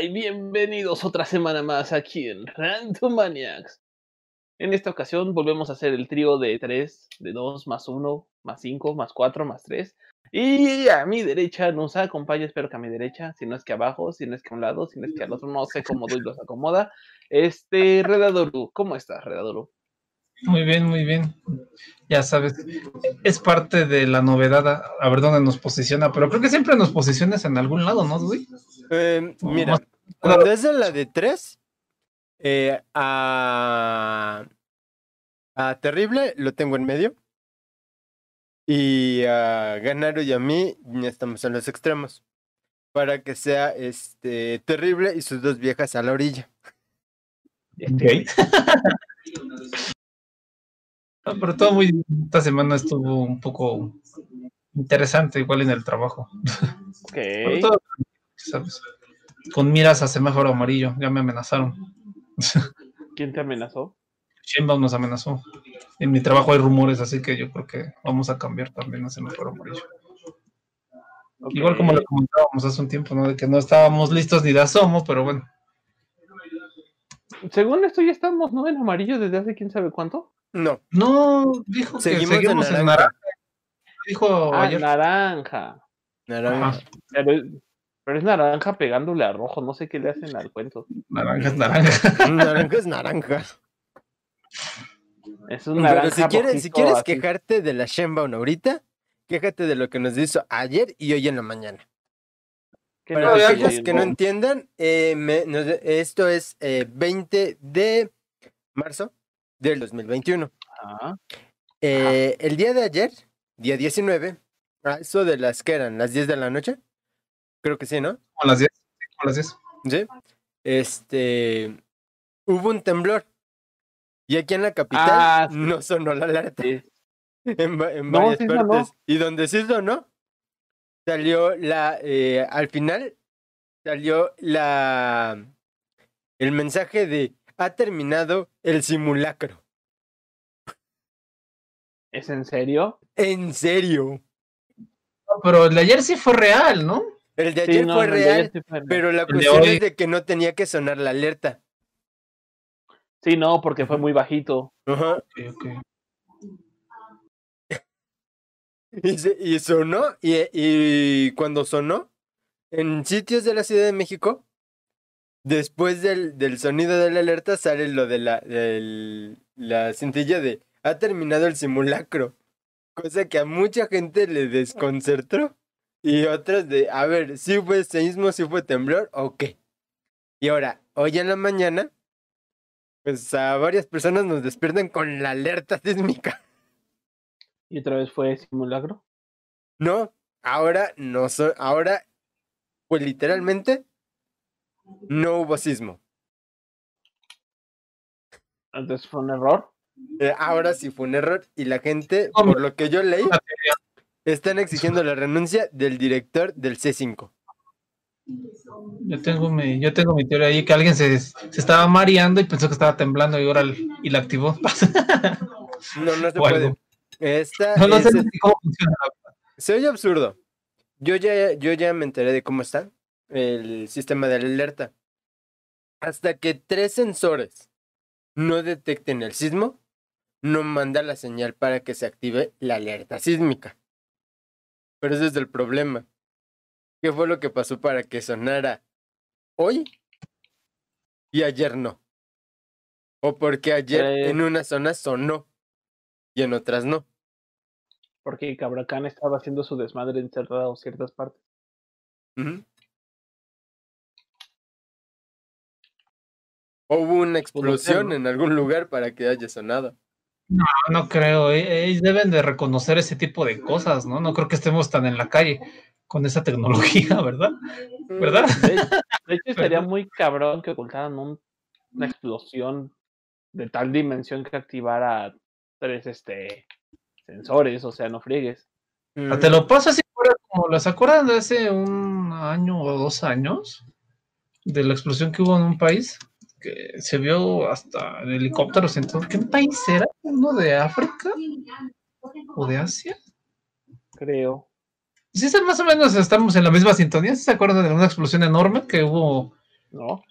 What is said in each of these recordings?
Y bienvenidos otra semana más aquí en Random Maniacs. En esta ocasión volvemos a hacer el trío de 3, de 2, más 1, más 5, más 4, más 3. Y a mi derecha nos acompaña, espero que a mi derecha, si no es que abajo, si no es que a un lado, si no es que al otro, no sé cómo Doy los acomoda. Este, Redadoru, ¿cómo estás, Redadoru? Muy bien, muy bien. Ya sabes, es parte de la novedad a, ver dónde nos posiciona, pero creo que siempre nos posicionas en algún lado, ¿no, Dui? Eh, mira, cuando es de la de 3, eh, a, a Terrible lo tengo en medio. Y a Ganaro y a mí ya estamos en los extremos. Para que sea este Terrible y sus dos viejas a la orilla. Pero todo muy. Esta semana estuvo un poco interesante, igual en el trabajo. Ok. ¿sabes? Con miras a semáforo amarillo, ya me amenazaron. ¿Quién te amenazó? Sheinbaum nos amenazó. En mi trabajo hay rumores, así que yo creo que vamos a cambiar también a semáforo amarillo. Okay. Igual como lo comentábamos hace un tiempo, ¿no? De que no estábamos listos ni de asomo, pero bueno. Según esto ya estamos, ¿no? En amarillo desde hace quién sabe cuánto. No, No, dijo Seguimos que seguimos en naranja. naranja. Dijo Ah, ayer. naranja. naranja. Pero, es- pero es naranja pegándole a rojo, no sé qué le hacen al cuento. naranja es naranja. Naranja es naranja. Es un Pero si quieres, si quieres así. quejarte de la Shenbaum ahorita, quéjate de lo que nos hizo ayer y hoy en la mañana. ¿Qué Para no que no no? entiendan, eh, me- nos- esto es eh, 20 de marzo del 2021. Ajá. Eh, el día de ayer, día 19, a eso de las que eran, las 10 de la noche, creo que sí, ¿no? Como las 10. Como las 10. Sí. Este, hubo un temblor. Y aquí en la capital Ah, sí. no sonó la alerta. Sí. en, en No, varias sí sonó. partes. Y donde sí sonó, salió la, eh, al final, salió la, el mensaje de, ha terminado el simulacro. ¿Es en serio? En serio. No, pero el de ayer sí fue real, ¿no? El de Sí, ayer no, fue el de real, ayer sí fue real. pero la de cuestión hoy- es de que no tenía que sonar la alerta. Sí, no, porque fue muy bajito. Ajá. Ok, ok. Y, se- y sonó, y, y cuando sonó, en sitios de la Ciudad de México, después del, del sonido de la alerta sale lo de la, del- la cintilla de ha terminado el simulacro. Cosa que a mucha gente le desconcertó. Y otras de, a ver, si fue seísmo, si fue temblor o qué. Y ahora, hoy en la mañana, pues a varias personas nos despiertan con la alerta sísmica. Y otra vez fue simulacro. No, ahora no so- ahora, pues literalmente, no hubo sismo. Entonces fue un error. Eh, ahora sí fue un error y la gente, por lo que yo leí, están exigiendo la renuncia del director del C5. Yo tengo mi, yo tengo mi teoría ahí que alguien se, se estaba mareando y pensó que estaba temblando y ahora y la activó. No, no se O algo. puede. Esta No, no sé es- cómo funciona. se oye absurdo. Yo ya, yo ya me enteré de cómo está el sistema de alerta. Hasta que tres sensores no detecten el sismo, no manda la señal para que se active la alerta sísmica. Pero ese es el problema. ¿Qué fue lo que pasó para que sonara hoy y ayer no? O porque ayer Eh. en una zona sonó y en otras no. Porque Cabracán estaba haciendo su desmadre encerrado en ciertas partes. ¿O hubo una explosión en algún lugar para que haya sonado? No, no creo. eh, Ellos deben de reconocer ese tipo de cosas, ¿no? No creo que estemos tan en la calle con esa tecnología, ¿verdad? ¿Verdad? De, de hecho, estaría muy cabrón que ocultaran un- una explosión de tal dimensión que activara tres este sensores, o sea, no friegues. Ah, Te lo paso así fuera como las acuerdan de hace un año o dos años de la explosión que hubo en un país que se vio hasta en helicópteros en todo. ¿Qué país era? ¿Uno de África? ¿O de Asia? Creo. Sí, más o menos estamos en la misma sintonía. ¿Sí ¿Se acuerdan de una explosión enorme que hubo ¿no?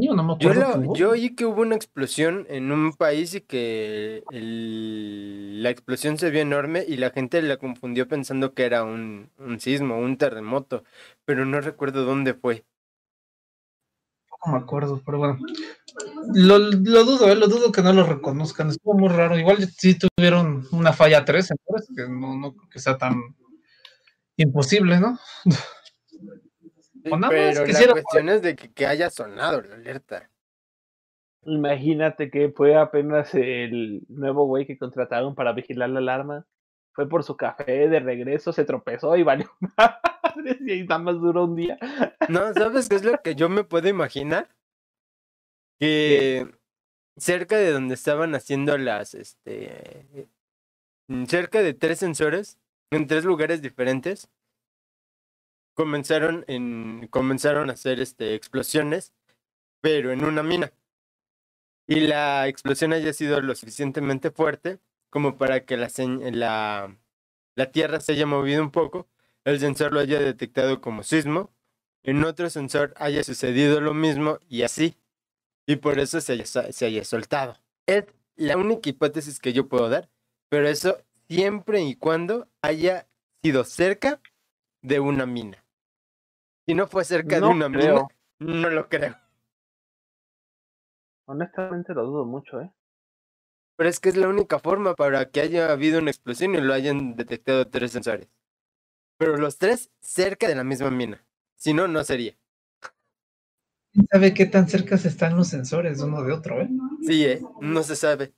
Yo no me Yo, acuerdo. hubo. yo oí que hubo una explosión en un país y que el- la explosión se vio enorme y la gente la confundió pensando que era un, un sismo, un terremoto, pero no recuerdo dónde fue. No me acuerdo, pero bueno. Lo, lo dudo, eh, lo dudo que no lo reconozcan. Estuvo muy raro. Igual sí tuvieron una falla 3, entonces, que no, no creo que sea tan imposible, ¿no? O nada más Pero la quisiera- cuestión es de que, que haya sonado la alerta. Imagínate que fue apenas el nuevo güey que contrataron para vigilar la alarma. Fue por su café de regreso, se tropezó y valió madres, y ahí nada más duró un día. No, ¿sabes qué es lo que yo me puedo imaginar? Que cerca de donde estaban haciendo las, este, mm, cerca de tres sensores, en tres lugares diferentes, comenzaron en, comenzaron a hacer, este, explosiones, pero en una mina. Y la explosión haya sido lo suficientemente fuerte como para que la, la, la Tierra se haya movido un poco, el sensor lo haya detectado como sismo, en otro sensor haya sucedido lo mismo y así. Y por eso se haya, se haya soltado. Es la única hipótesis que yo puedo dar, pero eso siempre y cuando haya sido cerca de una mina. Si no fue cerca No de una creo. mina, no lo creo. Honestamente lo dudo mucho, ¿eh? Pero es que es la única forma para que haya habido una explosión y lo hayan detectado tres sensores. Pero los tres cerca de la misma mina. Si no, no sería. ¿Quién sabe qué tan cerca están los sensores uno de otro, eh? Sí, ¿eh? No se sabe.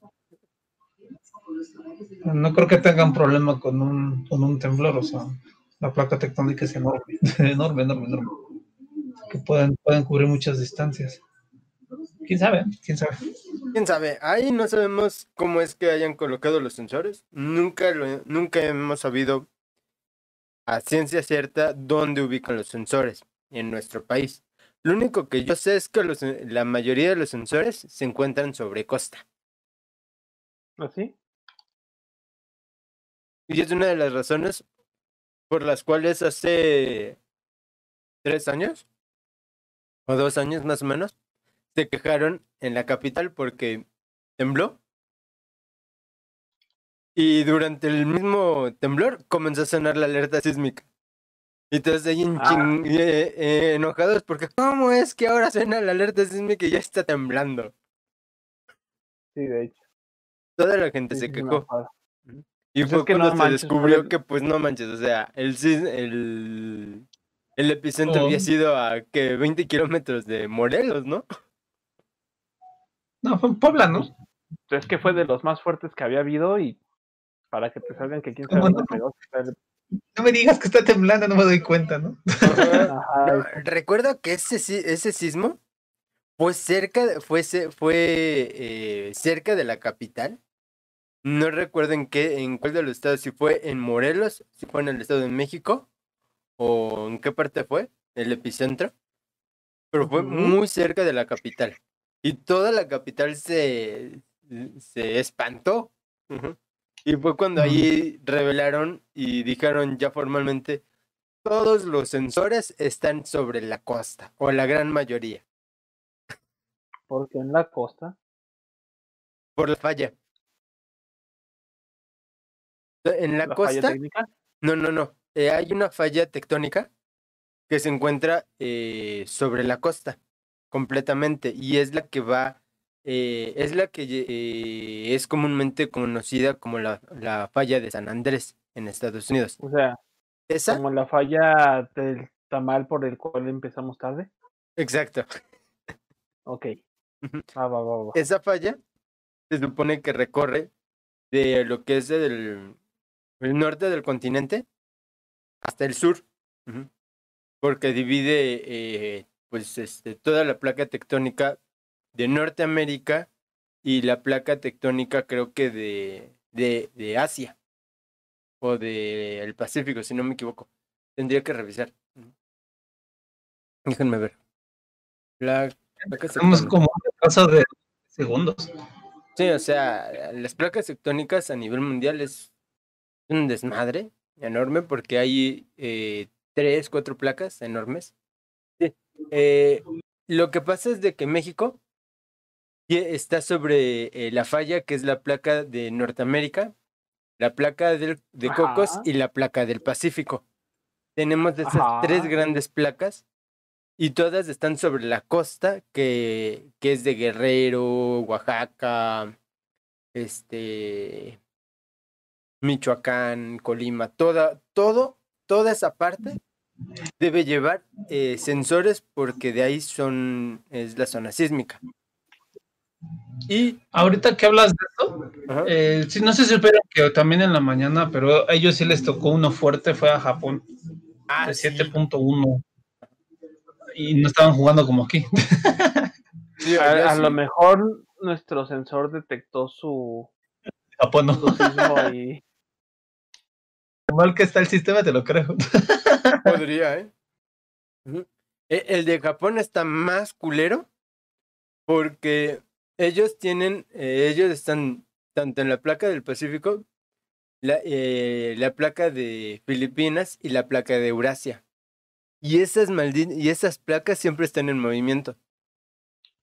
No creo que tengan problema con un, con un temblor, o sea, la placa tectónica es enorme, enorme, enorme, enorme. Que pueden, pueden cubrir muchas distancias. ¿Quién sabe? ¿Quién sabe? ¿Quién sabe? Ahí no sabemos cómo es que hayan colocado los sensores. Nunca, lo, nunca hemos sabido a ciencia cierta dónde ubican los sensores en nuestro país. Lo único que yo sé es que los- la mayoría de los sensores se encuentran sobre costa. ¿Así? Y es una de las razones por las cuales hace tres años o dos años más o menos se quejaron en la capital porque tembló. Y durante el mismo temblor comenzó a sonar la alerta sísmica. Y todos ahí en Ah. eh, eh, enojados porque ¿cómo es que ahora suena la alerta sísmica y ya está temblando? Sí, de hecho. Toda la gente sí, se quejó. Y Pues fue no cuando se manches, descubrió que pues no manches, o sea, el, el, el epicentro había Oh. sido a que 20 kilómetros de Morelos, ¿no? No, fue en Puebla, ¿no? Es que fue de los más fuertes que había habido y para que te salgan que quién ¿Cómo sabe no? No me digas que está temblando, no me doy cuenta, ¿no? Recuerdo que ese, ese sismo fue cerca, de- fue, fue eh, cerca de la capital. No recuerdo en qué, en cuál de los estados, si fue en Morelos, si fue en el estado de México, o en qué parte fue, el epicentro. Pero fue muy cerca de la capital. Y toda la capital se, se espantó. Y fue cuando ahí revelaron y dijeron ya formalmente, todos los sensores están sobre la costa, o la gran mayoría, porque en la costa. por la falla. En la, La falla costa, técnica. no, no, no, eh, hay una falla tectónica que se encuentra eh, sobre la costa, completamente, y es la que va, eh, es la que eh, es comúnmente conocida como la, la falla de San Andrés en Estados Unidos. O sea, ¿Esa? como la falla del tamal por el cual empezamos tarde. Exacto. Ok. Ujú. Va, va, va. Esa falla se supone que recorre de lo que es el, el norte del continente hasta el sur, porque divide eh, pues este, toda la placa tectónica de Norteamérica y la placa tectónica creo que de, de, de Asia o de el Pacífico, si no me equivoco. Tendría que revisar. Déjenme ver. La placa Estamos como un retraso de segundos. Sí, o sea, las placas tectónicas a nivel mundial es un desmadre enorme porque hay eh, tres, cuatro placas enormes. Eh, lo que pasa es de que México está sobre eh, la falla que es la placa de Norteamérica, la placa del- de Cocos Ajá. y la placa del Pacífico. Tenemos esas tres grandes placas y todas están sobre la costa que, que es de Guerrero, Oaxaca, este, Michoacán, Colima, toda, todo, toda esa parte debe llevar eh, sensores porque de ahí son, es la zona sísmica. Y Ahorita que hablas de eso, ajá, eh, sí, no sé si supieron que también en la mañana, pero a ellos sí les tocó uno fuerte, fue a Japón, ah, de sí, 7.1. Y no estaban jugando como aquí. sí, A, a sí. lo mejor nuestro sensor detectó su, Japón no. su sismo y Mal que está el sistema, te lo creo. Podría, ¿eh? E- El de Japón está más culero porque ellos tienen, eh, ellos están tanto en la placa del Pacífico, la, eh, la placa de Filipinas y la placa de Eurasia. Y esas, y esas placas siempre están en movimiento.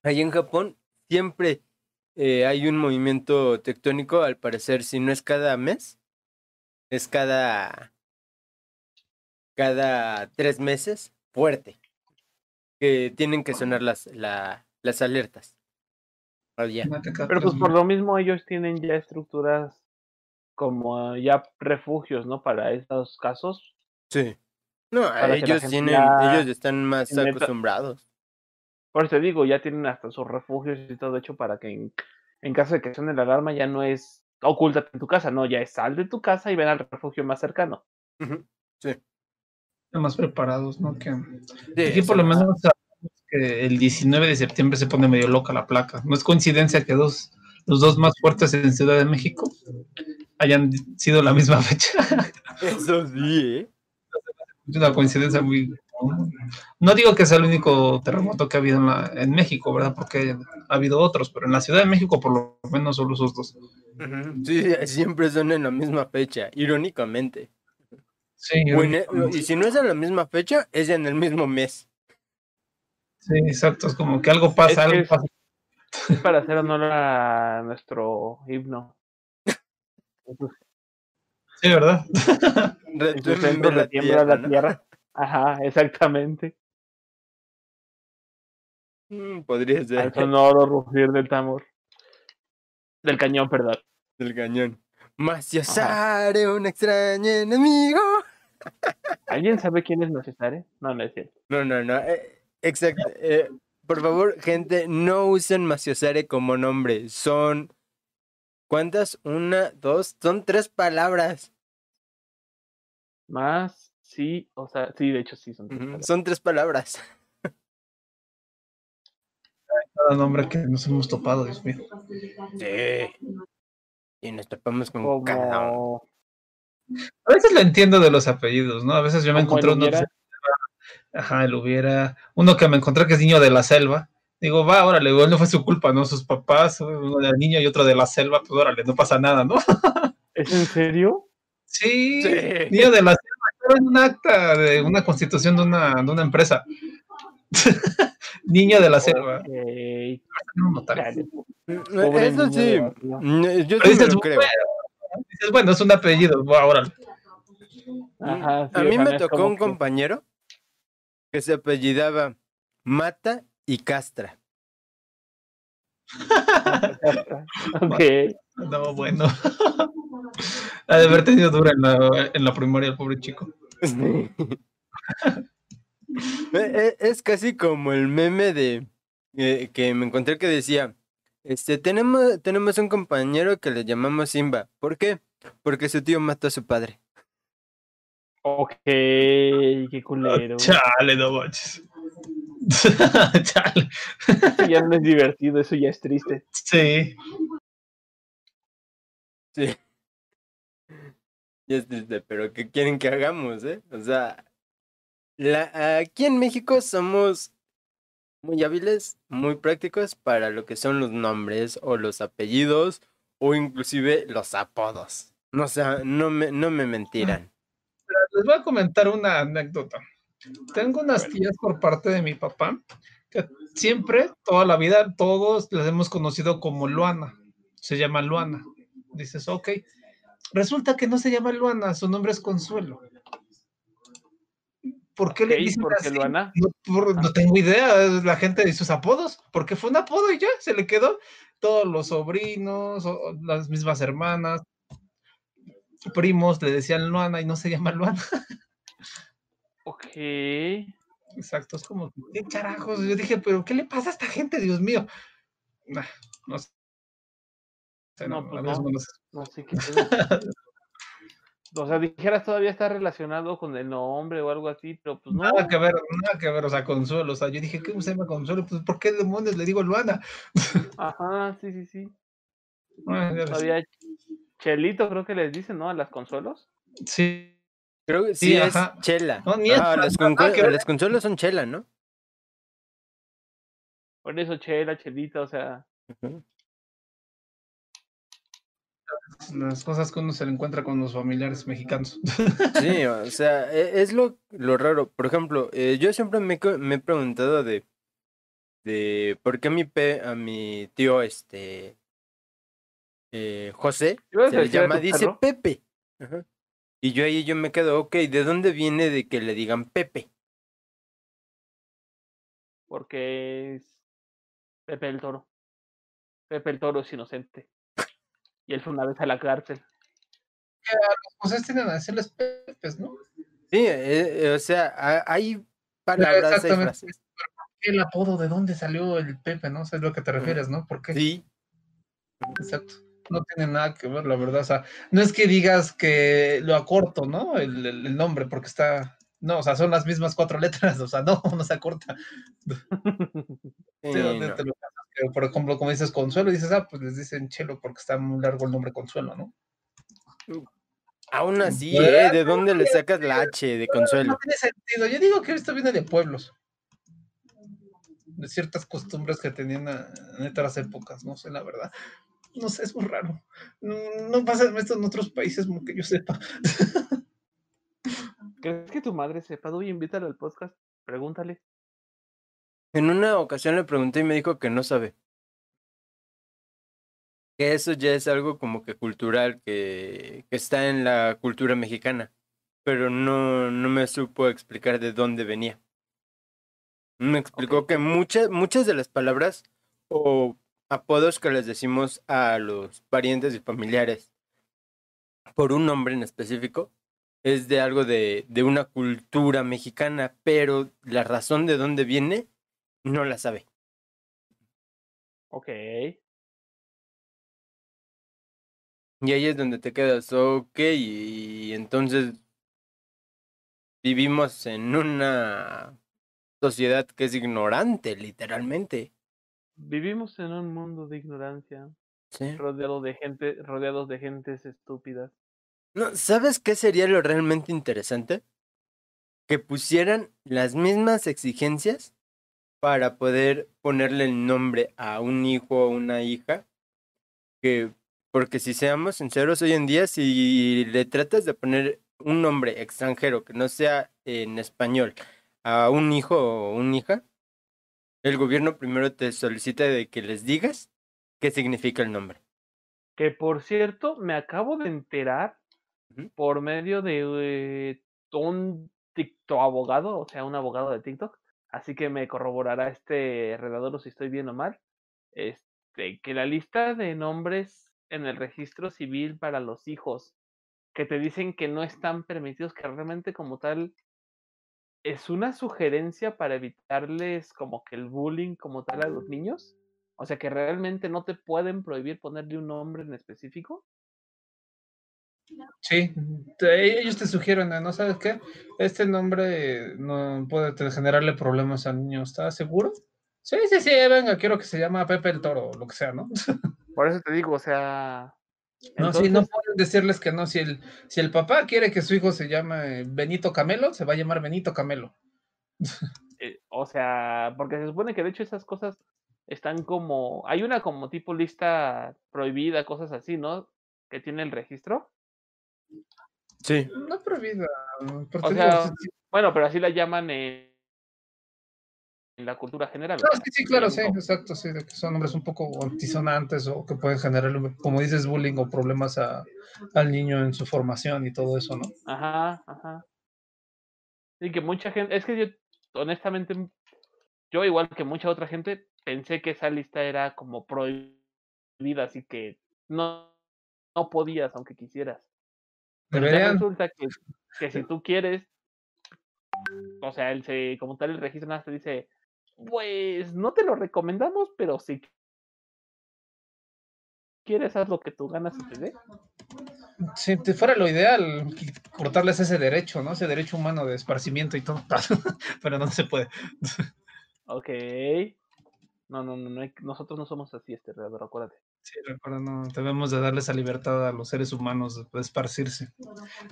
Ahí en Japón siempre eh, hay un movimiento tectónico, al parecer, si no es cada mes, es cada cada tres meses fuerte. Que tienen que sonar las, la- las alertas. Allá. Pero pues por lo mismo ellos tienen ya estructuras como ya refugios, ¿no? Para estos casos. Sí. No, Para ellos tienen, ya ellos están más acostumbrados. Por eso te digo, ya tienen hasta sus refugios y todo hecho para que en, en caso de que suene la alarma ya no es ocúltate en tu casa, no, ya es sal de tu casa y ven al refugio más cercano. Sí. más preparados, ¿no? Que Sí, aquí por lo menos sabemos que el 19 de septiembre se pone medio loca la placa. No es coincidencia que dos, los dos más fuertes en Ciudad de México hayan sido la misma fecha. Eso sí, ¿eh? Es una coincidencia muy... No digo que sea el único terremoto que ha habido en, la- en México, ¿verdad? Porque ha habido otros, pero en la Ciudad de México por lo menos solo esos dos. Sí, siempre son en la misma fecha, irónicamente. Sí, e- y si no es en la misma fecha, es en el mismo mes. sí, exacto. Es como que algo pasa, Es algo es- pasa. Es para hacer honor a nuestro himno. Sí, ¿verdad? Retumbe la retiembla la ¿no? tierra. Ajá, exactamente. Mm, Podría ser. Al sonoro rugir del tambor. Del cañón, perdón. Del cañón. Maciosare, un extraño enemigo. ¿Alguien sabe quién es Nocesare? No, no es cierto. No, no, no. eh, exacto. eh, por favor, gente, no usen Maciosare como nombre. Son. ¿Cuántas? Una, dos, son tres palabras. Más, sí, o sea, sí, de hecho sí son. tres palabras. Son tres palabras. Cada nombre que nos hemos topado, Dios mío. Sí. Y nos topamos con cada uno. A veces lo entiendo de los apellidos, ¿no? A veces yo me encontré uno que hubiera. Ajá, el hubiera. Uno que me encontré que es niño de la selva. Digo, va, órale, igual no fue su culpa, ¿no? Sus papás, uno del niño y otro de la selva, pues órale, no pasa nada, ¿no? ¿Es en serio? Sí, Sí. niño de la selva, estaba en un acta de una constitución de una, de una empresa. niño de la selva. Eso sí. Yo sí me lo creo. bueno, dices, bueno, es un apellido. Ajá, sí, A mí me tocó un que- compañero que se apellidaba Mata y Castra. Ok, No, bueno. Ha de haber tenido dura en la, en la primaria el pobre chico. E- e- Es casi como el meme de eh, que me encontré que decía, este, tenemos, tenemos un compañero que le llamamos Simba. ¿Por qué? Porque su tío mató a su padre. ok, qué culero. Chale, no manches. Chale. Eso ya no es divertido, eso ya es triste. Sí. Sí. Y es triste, pero ¿qué quieren que hagamos, eh? O sea, la, aquí en México somos muy hábiles, muy prácticos para lo que son los nombres o los apellidos o inclusive los apodos. No, sea, no me, no me mentirán. Les voy a comentar una anécdota. Tengo unas tías por parte de mi papá que siempre, toda la vida, todos las hemos conocido como Luana. Se llama Luana. Dices, ok. Resulta que no se llama Luana, su nombre es Consuelo. ¿Por qué le dicen ¿por qué así? Luana? No, por- no tengo idea, la gente de sus apodos, porque fue un apodo y ya se le quedó. Todos los sobrinos, o- las mismas hermanas, primos le decían Luana y no se llama Luana. Ok. Exacto, es como, ¿qué carajos? Yo dije, pero ¿qué le pasa a esta gente, Dios mío? Nah, no sé. No, no, pues no. no lo sé. No sé qué. o sea, dijeras todavía está relacionado con el nombre o algo así, pero pues no. Nada que ver, nada que ver, o sea, Consuelo. O sea, yo dije, ¿qué se llama Consuelo? Pues, ¿por qué demonios le digo Luana? Ajá, sí, sí, sí. Ah, ya ves. Todavía Chelito creo que les dicen, ¿no? A las consolas. Sí, Creo que sí, Sí, es ajá. chela. No, ni ah, las, ver. las consolas son chela, ¿no? Por eso Chela, Chelita, o sea. Ujú. Las cosas que uno se le encuentra con los familiares mexicanos. Sí, o sea, e- es lo, lo raro. Por ejemplo, eh, yo siempre me, he preguntado de, de por qué a mi, pe- a mi tío, este, eh, José, ¿Ibas a se le llama, dice perro? Pepe. Ajá. Y yo ahí yo me quedo, ok, ¿de dónde viene de que le digan Pepe? Porque es Pepe el Toro. Pepe el Toro es inocente. Y él fue una vez a la cárcel. Los José tienen a decirles pepes, ¿no? Sí, eh, o sea, ha- hay palabras, exactamente. El apodo, ¿de dónde salió el Pepe, no? sé a lo que te Ujú. refieres, ¿no? ¿Por qué? Sí, Exacto. No tiene nada que ver, la verdad. O sea, no es que digas que lo acorto, ¿no? El, el- el nombre, porque está. No, o sea, son las mismas cuatro letras, o sea, no, no se acorta. sí, Sí, no. te lo que, por ejemplo, como dices Consuelo, dices, ah, pues les dicen Chelo porque está muy largo el nombre Consuelo, ¿no? Aún así, Bueno, ¿eh? ¿De dónde le sacas la H de No consuelo? tiene sentido. Yo digo que esto viene de pueblos. De ciertas costumbres que tenían a- en otras épocas, no sé, la verdad. No sé, es muy raro. No, no pasa esto en otros países, como que yo sepa. ¿Crees que tu madre sepa? Oye, invítala al podcast. Pregúntale. En una ocasión le pregunté y me dijo que no sabe. Que eso ya es algo como que cultural, que, que está en la cultura mexicana. Pero no, no me supo explicar de dónde venía. Me explicó que muchas, muchas de las palabras o apodos que les decimos a los parientes y familiares por un nombre en específico es de algo de, de una cultura mexicana, pero la razón de dónde viene no la sabe. Ok. Y ahí es donde te quedas, ok, y entonces vivimos en una sociedad que es ignorante, literalmente. Vivimos en un mundo de ignorancia, ¿sí? rodeado de gente, rodeados de gentes estúpidas. No, ¿Sabes qué sería lo realmente interesante? Que pusieran las mismas exigencias para poder ponerle el nombre a un hijo o una hija. Que, porque si seamos sinceros, hoy en día, si le tratas de poner un nombre extranjero que no sea en español a un hijo o una hija, el gobierno primero te solicita de que les digas qué significa el nombre. Que por cierto, me acabo de enterar por medio de eh, un TikTok abogado, o sea, un abogado de TikTok. Así que me corroborará este redador si estoy bien o mal. Este, que la lista de nombres en el registro civil para los hijos que te dicen que no están permitidos, que realmente como tal es una sugerencia para evitarles como que el bullying como tal a los niños. O sea que realmente no te pueden prohibir ponerle un nombre en específico. Sí, te- ellos te sugieren, ¿no sabes qué? Este nombre no puede generarle problemas al niño, ¿estás seguro? Sí, sí, sí, venga, quiero que se llama Pepe el Toro, lo que sea, ¿no? Por eso te digo, o sea. No, sí, no pueden decirles que no. Si el, si el papá quiere que su hijo se llame Benito Camelo, se va a llamar Benito Camelo. eh, o sea, porque se supone que de hecho esas cosas están como. Hay una como tipo lista prohibida, cosas así, ¿no? Que tiene el registro. Sí. No prohibida. porque O sea, bueno, pero así la llaman en. en la cultura general. sí, sí, claro, sí, exacto, sí, de que son nombres un poco antisonantes o que pueden generar, como dices, bullying o problemas a- al niño en su formación y todo eso, ¿no? Ajá, ajá. Y que mucha gente, es que yo, honestamente, yo igual que mucha otra gente, pensé que esa lista era como prohibida, así que no, no podías aunque quisieras. Pero ya resulta que, que si tú quieres, o sea, él se, como tal el registro nada te dice, pues no te lo recomendamos, pero si quieres haz lo que tú ganas y te dé. si te fuera lo ideal, cortarles ese derecho, ¿no? Ese derecho humano de esparcimiento y todo, pero no se puede. Ok. No, no, no, no hay- nosotros no somos así, este redador, acuérdate. Sí, recuerda, no, debemos de darles esa libertad a los seres humanos de, esparcirse,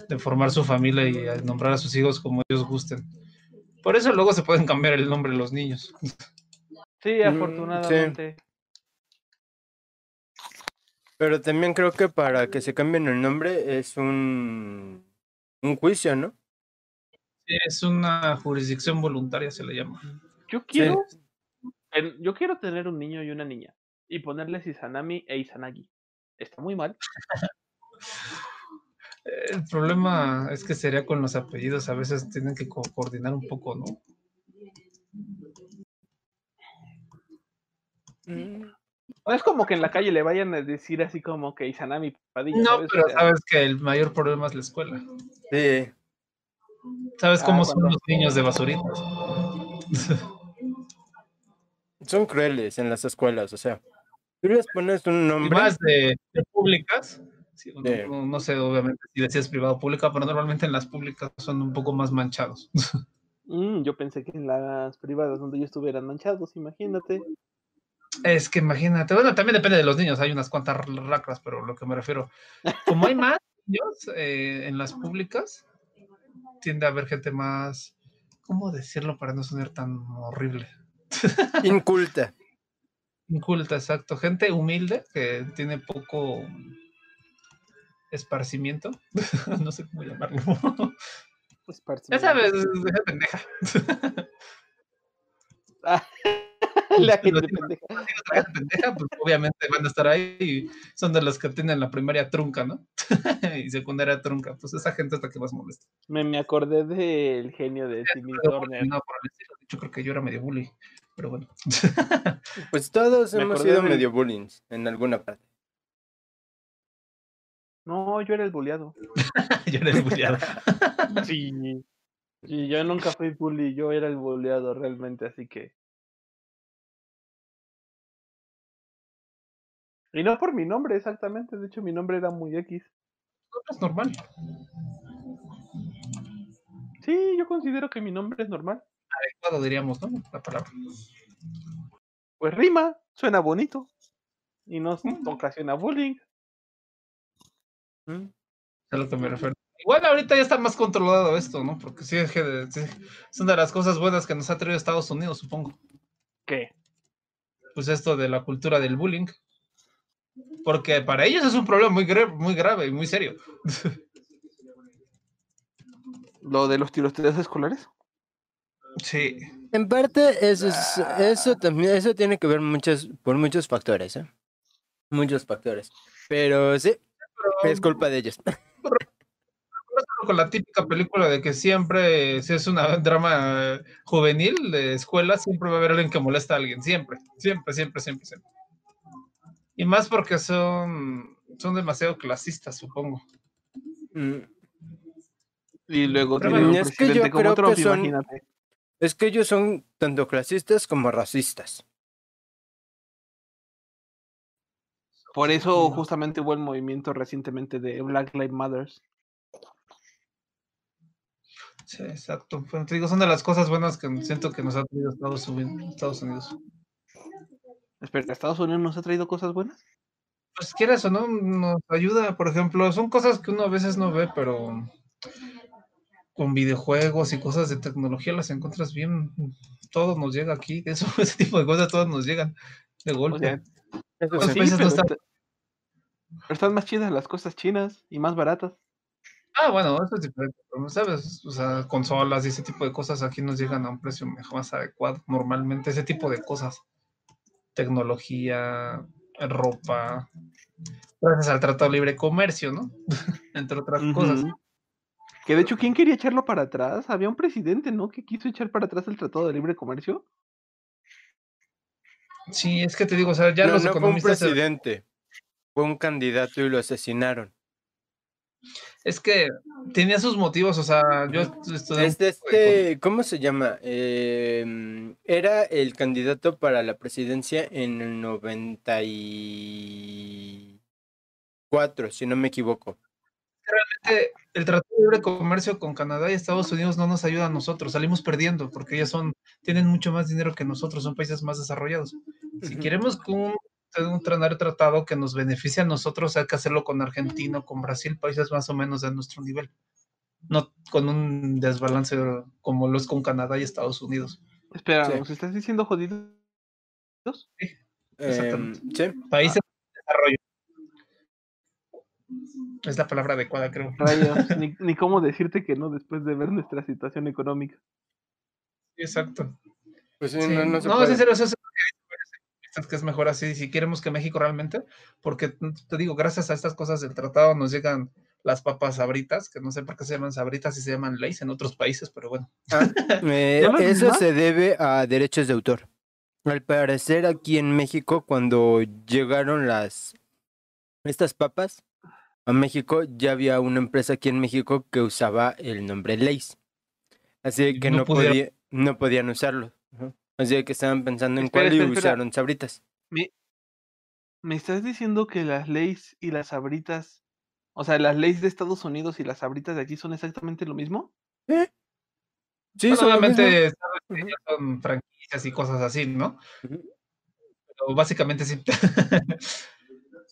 de formar su familia y nombrar a sus hijos como ellos gusten. Por eso luego se pueden cambiar el nombre de los niños. Sí, Mm, sí. afortunadamente. Pero también creo que para que se cambien el nombre es un, un juicio, ¿no? Es una jurisdicción voluntaria, se le llama. Yo quiero, yo quiero tener un niño y una niña y ponerles Izanami e Izanagi. Está muy mal. El problema es que sería con los apellidos, a veces tienen que co- coordinar un poco, ¿no? No es como que en la calle le vayan a decir así como que Izanami Padilla. No, pero sabes que el mayor problema es la escuela. Sí. ¿Sabes Ah, cómo son los niños de basuritas? Son crueles en las escuelas, o sea. Tú les pones un Y nombre. más de, de públicas. sí, no- Sí. no, no sé, obviamente, si decías privado o pública, pero normalmente en las públicas son un poco más manchados. mm, yo pensé que en las privadas donde yo estuve eran manchados, imagínate. Es que imagínate, bueno, también depende de los niños, hay unas cuantas r- lacras, pero lo que me refiero, como hay más niños eh, en las públicas, tiende a haber gente más, ¿cómo decirlo para no sonar tan horrible? Inculta. Inculta, exacto, gente humilde que tiene poco esparcimiento, no sé cómo llamarlo. Pues ya sabes, deja pendeja. Ah, la gente pendeja. gente pendeja, pues obviamente van a estar ahí y son de los que tienen la primaria trunca, ¿no? y secundaria trunca, pues esa gente es la que más molesta. Me, me acordé del genio de Timmy Turner. no, por el estilo. Yo creo que yo era medio bully, pero bueno. Pues todos Me hemos sido medio bullying en alguna parte. No, yo era el bulleado. yo era el bulleado. Sí. Sí, yo nunca fui bully, yo era el bulleado realmente, así que. Y no por mi nombre, exactamente. De hecho, mi nombre era muy X. es normal. Sí, yo considero que mi nombre es normal. Diríamos, ¿no? La palabra. Pues rima, suena bonito. Y no ocasiona bullying. ¿Mm? Es a lo que me refiero. Igual ahorita ya está más controlado esto, ¿no? Porque sí, es que sí, es una de las cosas buenas que nos ha traído Estados Unidos, supongo. ¿Qué? Pues esto de la cultura del bullying. Porque para ellos es un problema muy, muy grave y muy serio. ¿Lo de los tiroteos escolares? Sí. En parte, eso, es- eso también, eso tiene que ver muchos, por muchos factores, ¿eh? Muchos factores. Pero sí, es culpa de ellos. con la típica película de que siempre, si es una drama juvenil de escuela, siempre va a haber alguien que molesta a alguien. Siempre, siempre, siempre, siempre, siempre. Y más porque son, son demasiado clasistas, supongo. Mm, Y luego tiene un es que yo presidente como creo Trump, que son- imagínate. Es que ellos son tanto clasistas como racistas. Por eso justamente hubo el movimiento recientemente de Black Lives Matter. Sí, exacto. Pero te digo, son de las cosas buenas que siento que nos ha traído Estados Unidos. Estados Unidos. Espera, ¿Estados Unidos nos ha traído cosas buenas? Pues quieras o no, nos ayuda, por ejemplo, son cosas que uno a veces no ve, pero con videojuegos y cosas de tecnología las encuentras bien. Todo nos llega aquí, eso, ese tipo de cosas todas nos llegan de O golpe. sea, Eso Pues sí. no pero, están- está- pero están más chidas las cosas chinas y más baratas. Ah, bueno, eso es diferente, pero, ¿sabes? O sea, consolas y ese tipo de cosas aquí nos llegan a un precio más adecuado. Normalmente ese tipo de cosas. Tecnología, ropa. Gracias al Tratado Libre Comercio, ¿no? Entre otras cosas. Que de hecho, ¿quién quería echarlo para atrás? Había un presidente, ¿no? Que quiso echar para atrás el Tratado de Libre Comercio. Sí, es que te digo, o sea, ya no, los no fue un se- presidente. Fue un candidato y lo asesinaron. Es que tenía sus motivos, o sea, yo estudié. Este, de este, ¿cómo se llama? Em, era el candidato para la presidencia en el 94, si no me equivoco. Realmente, el Tratado de Libre Comercio con Canadá y Estados Unidos no nos ayuda a nosotros, salimos perdiendo porque ellos son, tienen mucho más dinero que nosotros, son países más desarrollados. Si queremos que un, un tratado que nos beneficie a nosotros, hay que hacerlo con Argentina, con Brasil, países más o menos de nuestro nivel. No con un desbalance como lo es con Canadá y Estados Unidos. Espera, Sí. ¿nos estás diciendo jodidos? Exactamente. Em, sí. Países de desarrollo. Es la palabra adecuada, creo. Rayos, ni, ni cómo decirte que no después de ver nuestra situación económica. Exacto. Pues sí, Sí. no, No, no se es puede. en serio, eso es lo que dicen varios economistas, que es mejor así, si queremos que México realmente, porque te digo, gracias a estas cosas del tratado nos llegan las papas sabritas, que no sé por qué se llaman sabritas y se llaman leyes en otros países, pero bueno. Ah, eh, ¿Ya las eso se debe a derechos de autor. Al parecer aquí en México, cuando llegaron las estas papas a México, ya había una empresa aquí en México que usaba el nombre Lays. Así Y que no no, podía- no podían usarlo. Así que estaban pensando en Espera, cuál y espera, espera. usaron sabritas. Me, ¿Me estás diciendo que las leyes y las sabritas, o sea, las leyes de Estados Unidos y las sabritas de aquí son exactamente lo mismo? ¿Eh? Sí, Bueno, son son franquicias y cosas así, ¿no? Pero básicamente sí.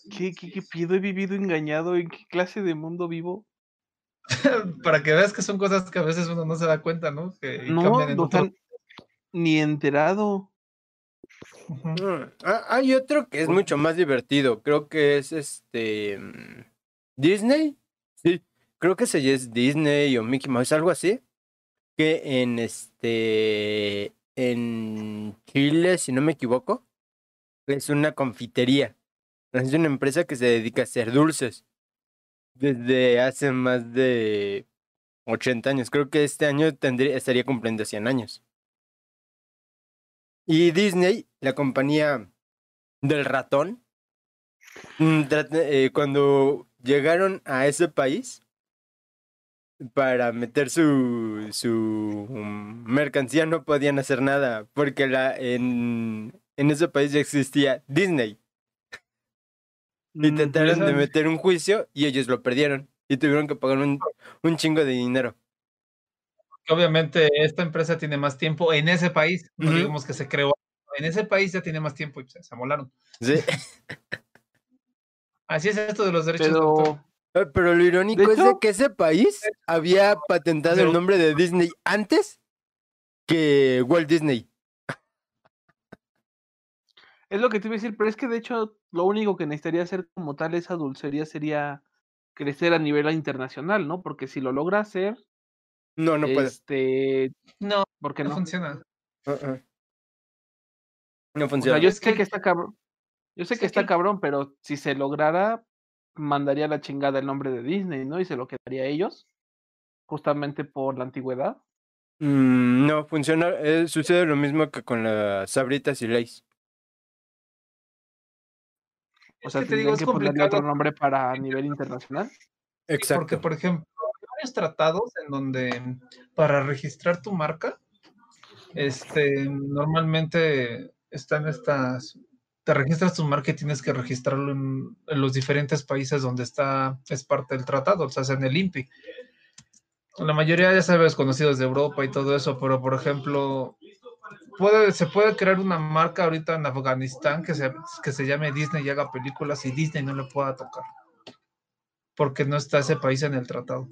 ¿Qué, qué, qué pido? ¿He vivido engañado? ¿En qué clase de mundo vivo? Para que veas que son cosas que a veces uno no se da cuenta, ¿no? Que No, cambian en o sea, otro. ni enterado. Mm, ah, Hay otro que es ¿Por mucho más divertido. Creo que es este. mm, Disney. Sí. Creo que se es Disney o Mickey Mouse, algo así. Que en este. En Chile, si no me equivoco. Es una confitería. Es una empresa que se dedica a hacer dulces. Desde hace más de 80 años. Creo que este año tendría, estaría cumpliendo 100 años. Y Disney, la compañía del ratón, mm, eh, cuando llegaron a ese país para meter su, su mercancía no podían hacer nada porque la, en, en ese país ya existía Disney. Y Mm, trataron de ¿sabes? meter un juicio y ellos lo perdieron y tuvieron que pagar un, un chingo de dinero. obviamente esta empresa tiene más tiempo en ese país, no digamos que se creó. En ese país ya tiene más tiempo y se, se amolaron. Sí. Así es esto de los derechos de autor. Pero, Ah, Pero lo irónico es de que ese país había patentado el nombre de Disney antes que Walt Disney. Es lo que te iba a decir, pero es que de hecho lo único que necesitaría hacer como tal esa dulcería sería crecer a nivel internacional, ¿no? Porque si lo logra hacer, No, no puede. este, No, ¿por qué no no? funciona. Uh, uh. No O sea, funciona. yo sé que- que está cabrón. Yo sé que está cabrón, pero si se lograra, mandaría la chingada el nombre de Disney, ¿no? Y se lo quedaría a ellos, justamente por la antigüedad. Mm, no, funciona. eh, sucede lo mismo que con las sabritas y Lays. O Es sea, que te digo, es que complicado. otro nombre para nivel internacional. Exacto. Porque, por ejemplo, hay varios tratados en donde para registrar tu marca, este, normalmente están estas, te registras tu marca y tienes que registrarlo en, en los diferentes países donde está, es parte del tratado, o sea, en el INPI. La mayoría ya sabes, conocidos de Europa y todo eso, pero por ejemplo, puede, se puede crear una marca ahorita en Afganistán que se, que se llame Disney y haga películas y Disney no le pueda tocar porque no está ese país en el tratado.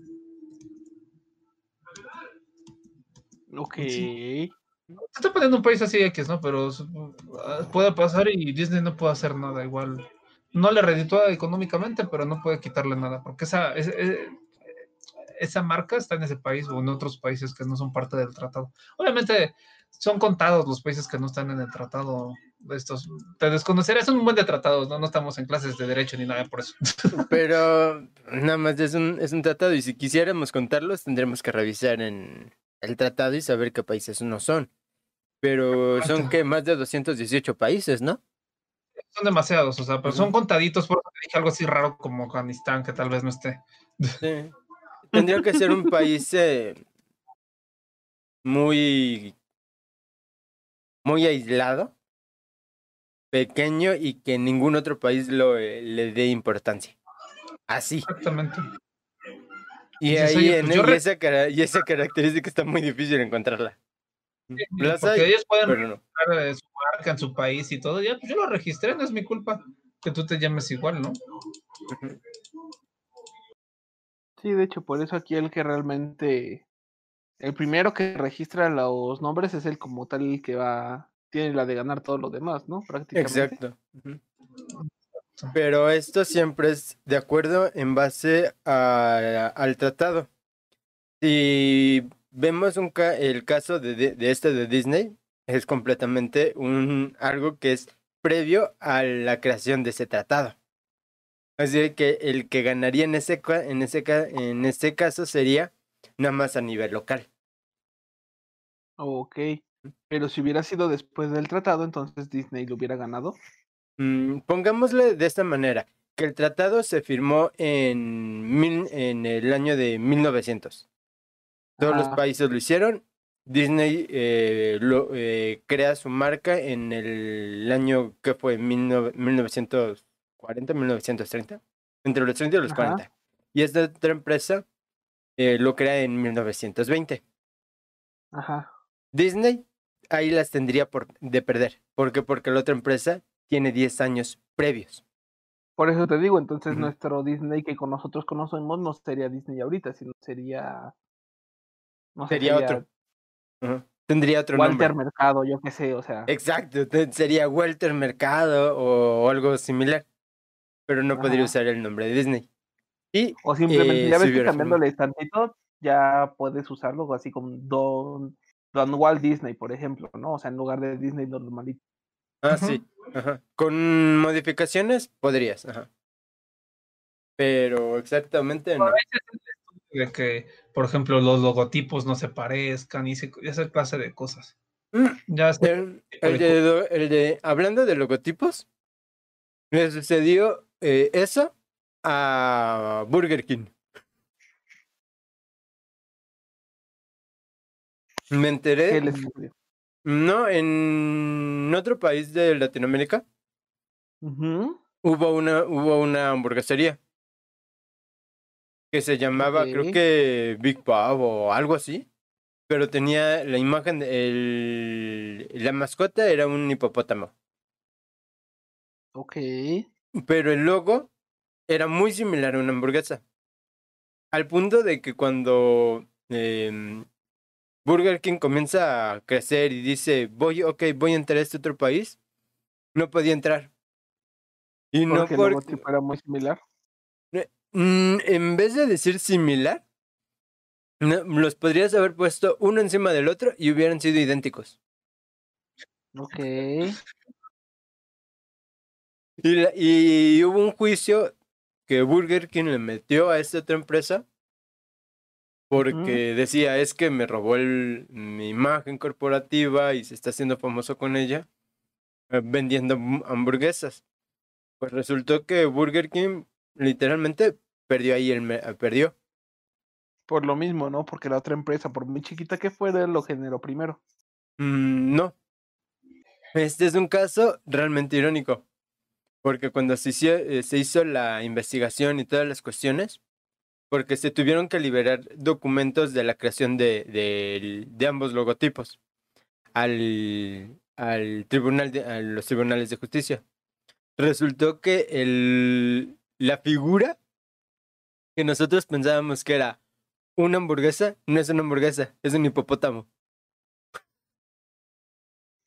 Ok. Se está poniendo un país así X, ¿no? Pero uh, puede pasar y Disney no puede hacer nada igual. No le reditúa económicamente, pero no puede quitarle nada, porque esa, es- es- esa marca está en ese país o en otros países que no son parte del tratado. Obviamente son contados los países que no están en el tratado de estos. Te desconocerás, son un buen de tratados, ¿no? No estamos en clases de derecho ni nada por eso. Pero nada más es un, es un tratado y si quisiéramos contarlos tendremos que revisar en el tratado y saber qué países no son. Pero son que más de 218 países, ¿no? Son demasiados, o sea, pero son contaditos, por eso dije algo así raro como Afganistán, que tal vez no esté. Sí. Tendría que ser un país eh, muy, muy aislado, pequeño y que ningún otro país lo, eh, le dé importancia. Así. Exactamente. Y ahí "Oye, en, pues yo y, esa, y esa característica está muy difícil encontrarla. Porque hay, ellos pueden pero no. registrar eh, su marca en su país y todo. Ya, pues yo lo registré, no es mi culpa que tú te llames igual, ¿no? Sí, de hecho, por eso aquí el que realmente. El primero que registra los nombres es el como tal el que va. Tiene la de ganar todo lo demás, ¿no? Prácticamente. Exacto. Pero esto siempre es de acuerdo en base a- al tratado. Si vemos un ca- el caso de, de, de este de Disney, es completamente un algo que es previo a la creación de ese tratado. Así que el que ganaría en ese, en ese, en ese caso sería nada más a nivel local. Ok. Pero si hubiera sido después del tratado, entonces Disney lo hubiera ganado. Mm, pongámosle de esta manera, que el tratado se firmó en, mil- en el año de 1900. Todos los países lo hicieron. Disney eh, lo, eh, crea su marca en el año que fue 19- 1940, 1930, entre los 30 y los Ajá. 40. Y esta otra empresa eh, lo crea en 1920. Ajá. Disney ahí las tendría por, de perder. ¿Por qué? Porque la otra empresa tiene 10 años previos. Por eso te digo, entonces nuestro Disney que con nosotros conocemos no sería Disney ahorita, sino sería. No Sería otro. Tendría otro Walter nombre. Mercado, yo qué sé, o sea. Exacto, sería Walter Mercado o, algo similar. Pero no podría usar el nombre de Disney. Y O simplemente, eh, ya ves que cambiándole tantito, ya puedes usarlo así como Don, Don Walt Disney, por ejemplo, ¿no? O sea, en lugar de Disney normalito. Ah, sí. Ajá. Con modificaciones podrías. Ajá. Pero exactamente no. De que, por ejemplo, los logotipos no se parezcan y ese- esa clase de cosas. Mm, Ya sé, El, el de, el de- hablando de logotipos, le sucedió eh, eso a Burger King. Me enteré, no, en otro país de Latinoamérica hubo una, hubo una hamburguesería que se llamaba, creo que Big Pub o algo así, pero tenía la imagen, de- el, la mascota era un hipopótamo. Ok. pero el logo era muy similar a una hamburguesa. Al punto de que cuando em, Burger King comienza a crecer y dice, voy, ok, voy a entrar a este otro país, no podía entrar. Y no Porque el era muy similar. Mm, en vez de decir similar, no, los podrías haber puesto uno encima del otro y hubieran sido idénticos. Ok. Y, la- y hubo un juicio que Burger King le metió a esta otra empresa porque decía, es que me robó el- mi imagen corporativa y se está haciendo famoso con ella eh, vendiendo ham- hamburguesas. Pues resultó que Burger King literalmente perdió ahí el... me- eh, perdió. Por lo mismo, ¿no? Porque la otra empresa, por muy chiquita que fuera, lo generó primero. Mm, no. Este es un caso realmente irónico. Porque cuando se hizo, eh, se hizo la investigación y todas las cuestiones, porque se tuvieron que liberar documentos de la creación de, de- de ambos logotipos al, al tribunal de, a los tribunales de justicia. Resultó que el, la figura que nosotros pensábamos que era una hamburguesa, no es una hamburguesa, es un hipopótamo.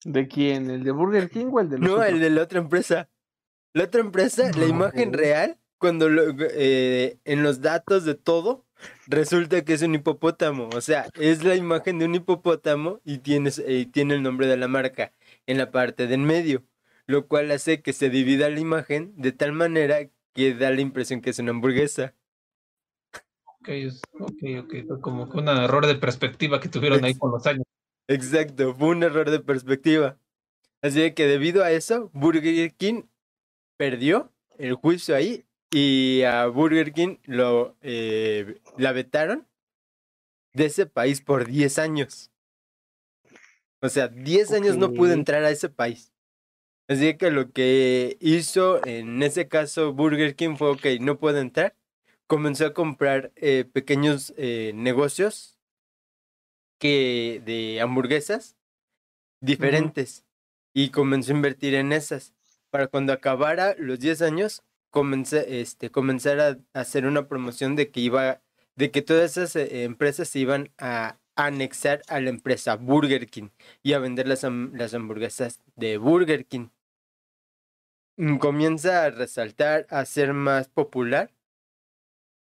¿De quién? ¿El de Burger King o el de No, el de la otra empresa. La otra empresa, la No. imagen real, cuando lo- eh, en los datos de todo, Resulta que es un hipopótamo. O sea, es la imagen de un hipopótamo y tienes, eh, tiene el nombre de la marca en la parte del medio. Lo cual hace que se divida la imagen de tal manera que da la impresión que es una hamburguesa. Ok, ok, ok. Como que un error de perspectiva que tuvieron ahí con los años. Exacto, fue un error de perspectiva. Así de que debido a eso, Burger King perdió el juicio ahí y a Burger King lo eh, la vetaron de ese país por 10 años. O sea, 10 años no pudo entrar a ese país. Así que lo que hizo en ese caso Burger King fue, ok, no puedo entrar. Comenzó a comprar eh, pequeños eh, negocios que de hamburguesas diferentes y comenzó a invertir en esas. Para cuando acabara los 10 años, comencé, este, comenzar a hacer una promoción de que iba, de que todas esas eh, empresas se iban a anexar a la empresa Burger King y a vender las, las hamburguesas de Burger King. Mm, Comienza a resaltar, a ser más popular.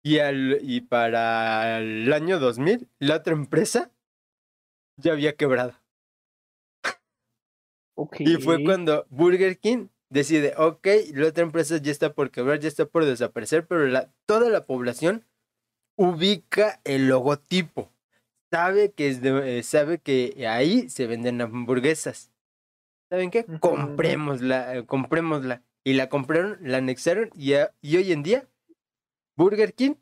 Y, al, y para el año 2000, la otra empresa ya había quebrado. Y fue cuando Burger King decide, ok, la otra empresa ya está por quebrar, ya está por desaparecer, pero la, toda la población ubica el logotipo. Sabe que, es de- eh, sabe que ahí se venden hamburguesas. ¿Saben qué? Comprémosla, comprémosla. Y la compraron, la anexaron y, a- y hoy en día Burger King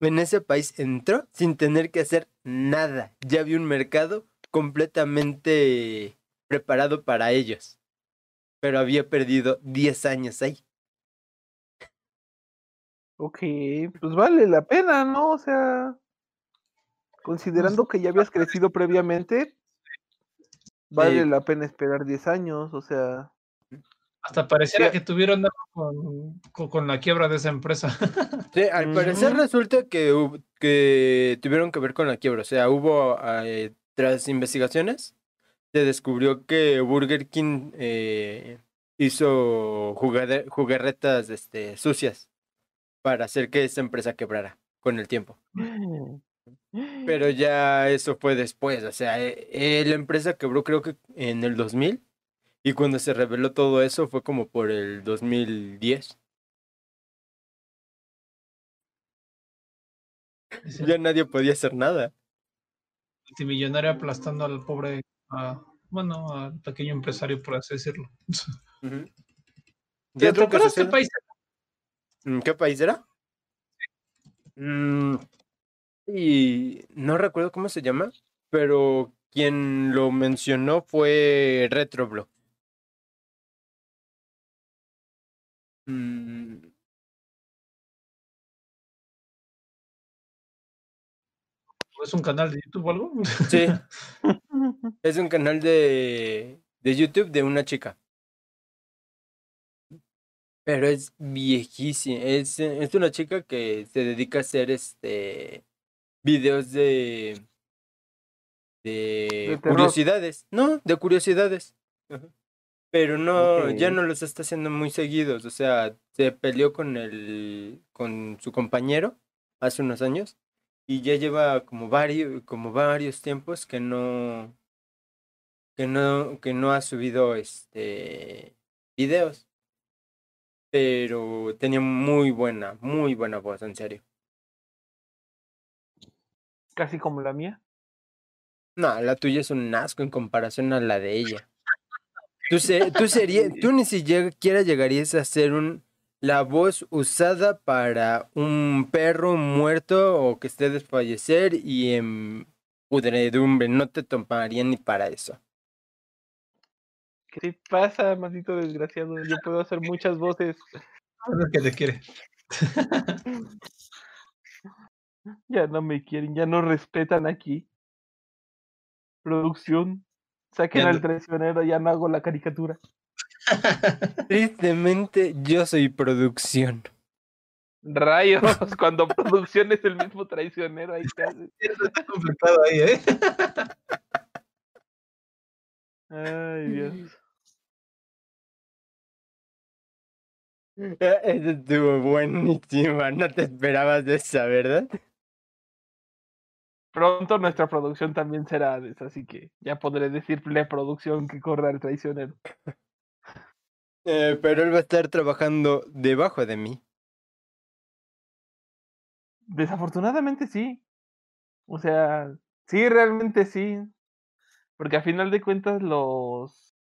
en ese país entró sin tener que hacer nada. Ya había un mercado completamente preparado para ellos. Pero había perdido 10 años ahí. Ok, pues vale la pena, ¿no? O sea, considerando que ya habías crecido previamente, vale Sí. la pena esperar 10 años, o sea, Hasta pareciera Sí. que tuvieron algo con, con- con la quiebra de esa empresa. Sí, al parecer resulta que, que tuvieron que ver con la quiebra. O sea, hubo, eh, tras investigaciones, se descubrió que Burger King eh, hizo jugarretas este, sucias para hacer que esa empresa quebrara con el tiempo. Pero ya eso fue después, o sea, eh, eh, la empresa quebró creo que en el 2000 y cuando se reveló todo eso fue como por el 2010. Dice, Ya nadie podía hacer nada. multimillonario aplastando al pobre, ah, bueno, al pequeño empresario, por así decirlo. Ujú. ¿Te otro que acuerdas qué país? Mm, ¿Qué país era? Mm, y no recuerdo cómo se llama, pero quien lo mencionó fue Retroblo. Mm, ¿Es un canal de YouTube o algo? sí, es un canal de, de YouTube de una chica. Pero es viejísima. Es, es una chica que se dedica a hacer este videos de de curiosidades. No, de curiosidades. Ajá. Pero no, ya no los está haciendo muy seguidos. O sea, se peleó con el, con su compañero hace unos años. Y ya lleva como varios, como varios tiempos que no, que no, que no ha subido este videos. Pero tenía muy buena, muy buena voz, en serio. casi como la mía. No, la tuya es un asco en comparación a la de ella. Tú, se- tú, sería, tú ni siquiera llegarías a ser un, la voz usada para un perro muerto o que esté de fallecer y en pudredumbre. No te tomarían ni para eso. ¿Qué te pasa, maldito desgraciado? Yo puedo hacer muchas voces. Es que te quiere. Ya no me quieren, ya no respetan aquí. Producción. Saquen Ya al no- traicionero, ya no hago la caricatura. Tristemente, yo soy producción. Rayos, cuando producción es el mismo traicionero, ahí qué haces? Está complicado ahí, ¿eh? Ay, Dios. Eso estuvo buenísima. No te esperabas de esa, ¿verdad? Pronto nuestra producción también será de eso, así que ya podré decirle a producción que corra el traicionero. Eh, pero él va a estar trabajando debajo de mí. Desafortunadamente sí. O sea, sí, realmente sí. Porque a final de cuentas los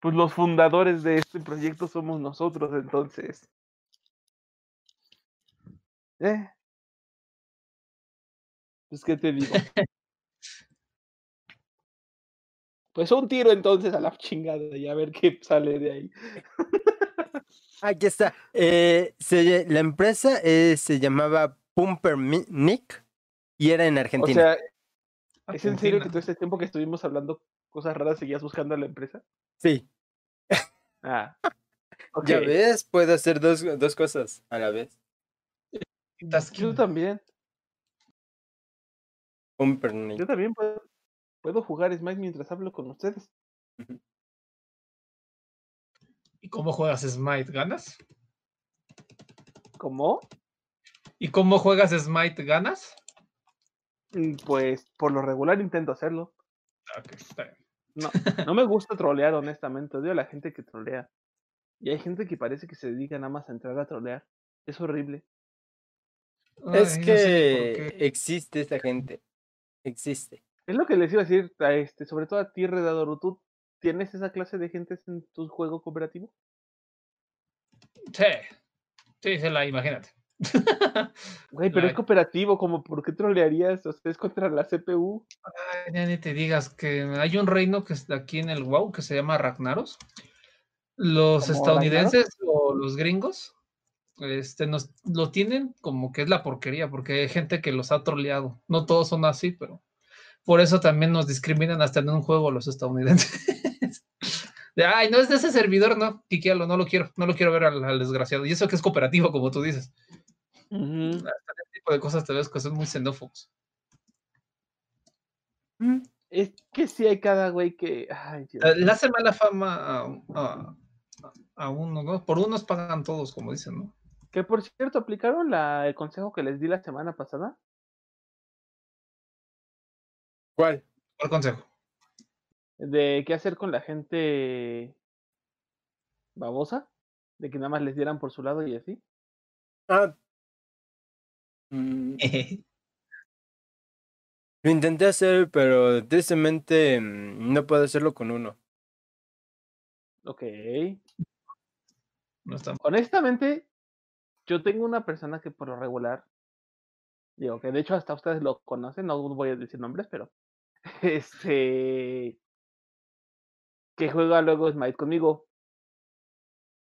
pues los fundadores de este proyecto somos nosotros, entonces. Eh. Pues qué te digo. pues un tiro entonces a la chingada y a ver qué sale de ahí. Aquí está. Eh, se- la empresa eh, se llamaba Pumpernickel y era en O Argentina. sea, ¿es en serio que todo este tiempo que estuvimos hablando cosas raras seguías buscando a la empresa? sí. Ah. Ya ok. ves, puedo hacer dos, dos cosas a la vez. Yo también. Pumpernickel. Yo también puedo, puedo jugar Smite mientras hablo con ustedes. ¿Y cómo juegas Smite? ¿Ganas? ¿Cómo? ¿Y cómo juegas Smite? ¿Ganas? Mm, Pues por lo regular intento hacerlo. Ah, ok, está bien. No, no me gusta trolear, honestamente. Odio a la gente que trolea. Y hay gente que parece que se dedica nada más a entrar a trolear. Es horrible. Es no sé que existe esta gente. Existe. Es lo que les iba a decir, a este, sobre todo a ti, Redador. ¿Tú tienes esa clase de gente en tu juego cooperativo? Sí, sí, se la imagínate. Güey, pero es cooperativo, como ¿por qué trolearías? O sea, es contra la CPU. Ay, ya ni te digas que hay un reino que está aquí en el WoW que se llama Ragnaros. Los ¿Como estadounidenses o los gringos este, nos, lo tienen como que es la porquería, porque hay gente que los ha troleado. No todos son así, pero por eso también nos discriminan hasta en un juego los estadounidenses. De, Ay, no es de ese servidor, no, quiquealo, no lo quiero, no lo quiero ver al, al desgraciado. Y eso que es cooperativo, como tú dices. Hasta ese tipo de cosas te ves que son muy xenófobos. Es que sí hay cada güey que. Ay. Eh, Le hace mala fama a, a- a uno, ¿no? Por unos pagan todos, como dicen, ¿no? Que por cierto, ¿aplicaron la, el consejo que les di la semana pasada? ¿Cuál? ¿Cuál consejo? De qué hacer con la gente babosa. De que nada más les dieran por su lado y así. Ah. Mm, Lo intenté hacer, pero tristemente mm, no puedo hacerlo con uno. Ok. No está Honestamente, yo tengo una persona que por lo regular. Digo, que de hecho hasta ustedes lo conocen, no voy a decir nombres, pero. Este. Que juega luego Smite conmigo.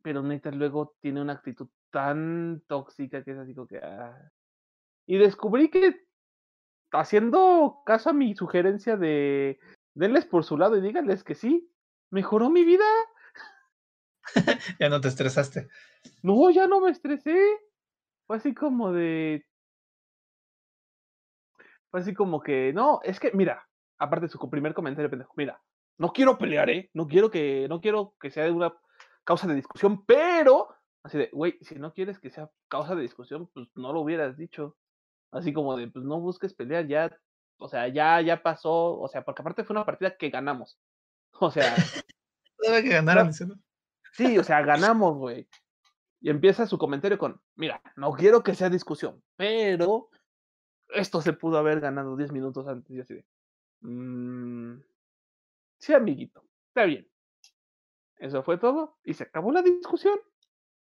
Pero neta, luego tiene una actitud tan tóxica que es así como que. ah. Y descubrí que haciendo caso a mi sugerencia de denles por su lado y díganles que sí, mejoró mi vida. Ya no te estresaste. No, ya no me estresé. Fue así como de. Fue así como que. No, es que, mira, aparte su primer comentario, pendejo, mira, no quiero pelear, ¿eh? No quiero que, no quiero que sea una causa de discusión, pero. Así de, güey, si no quieres que sea causa de discusión, pues no lo hubieras dicho. Así como de, pues no busques pelear, ya. O sea, ya, ya pasó. O sea, porque aparte fue una partida que ganamos. O sea. Debe que dice, ¿no? Sí, o sea, ganamos, güey. Y empieza su comentario con, mira, no quiero que sea discusión, pero esto se pudo haber ganado 10 minutos antes. Y así de, "Mm, sí, amiguito, está bien. Eso fue todo y se acabó la discusión.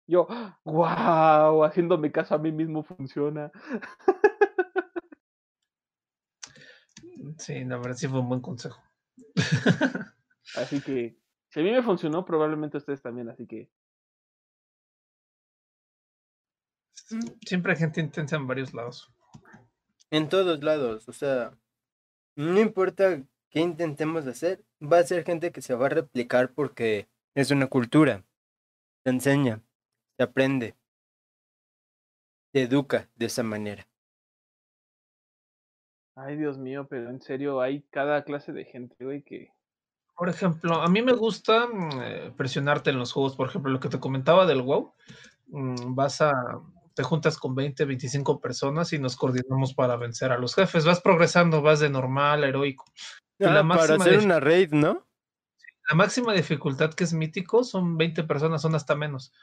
Yo, wow, haciéndome caso a mí mismo funciona. Sí, la verdad sí fue un buen consejo. Así que, si a mí me funcionó, probablemente a ustedes también. Así que, Siempre hay gente intensa en varios lados. En todos lados, o sea, no importa qué intentemos hacer, va a ser gente que se va a replicar porque es una cultura. Se enseña, se aprende, se educa de esa manera. ay, Dios mío, pero en serio, hay cada clase de gente, güey, que. Por ejemplo, a mí me gusta mm, eh, presionarte en los juegos. Por ejemplo, lo que te comentaba del WoW. mm, vas a. te juntas con 20, 25 personas y nos coordinamos para vencer a los jefes. Vas progresando, vas de normal a heroico. Y la Ah, para hacer una raid, ¿no? La máxima dificultad que es mítico son 20 personas, son hasta menos.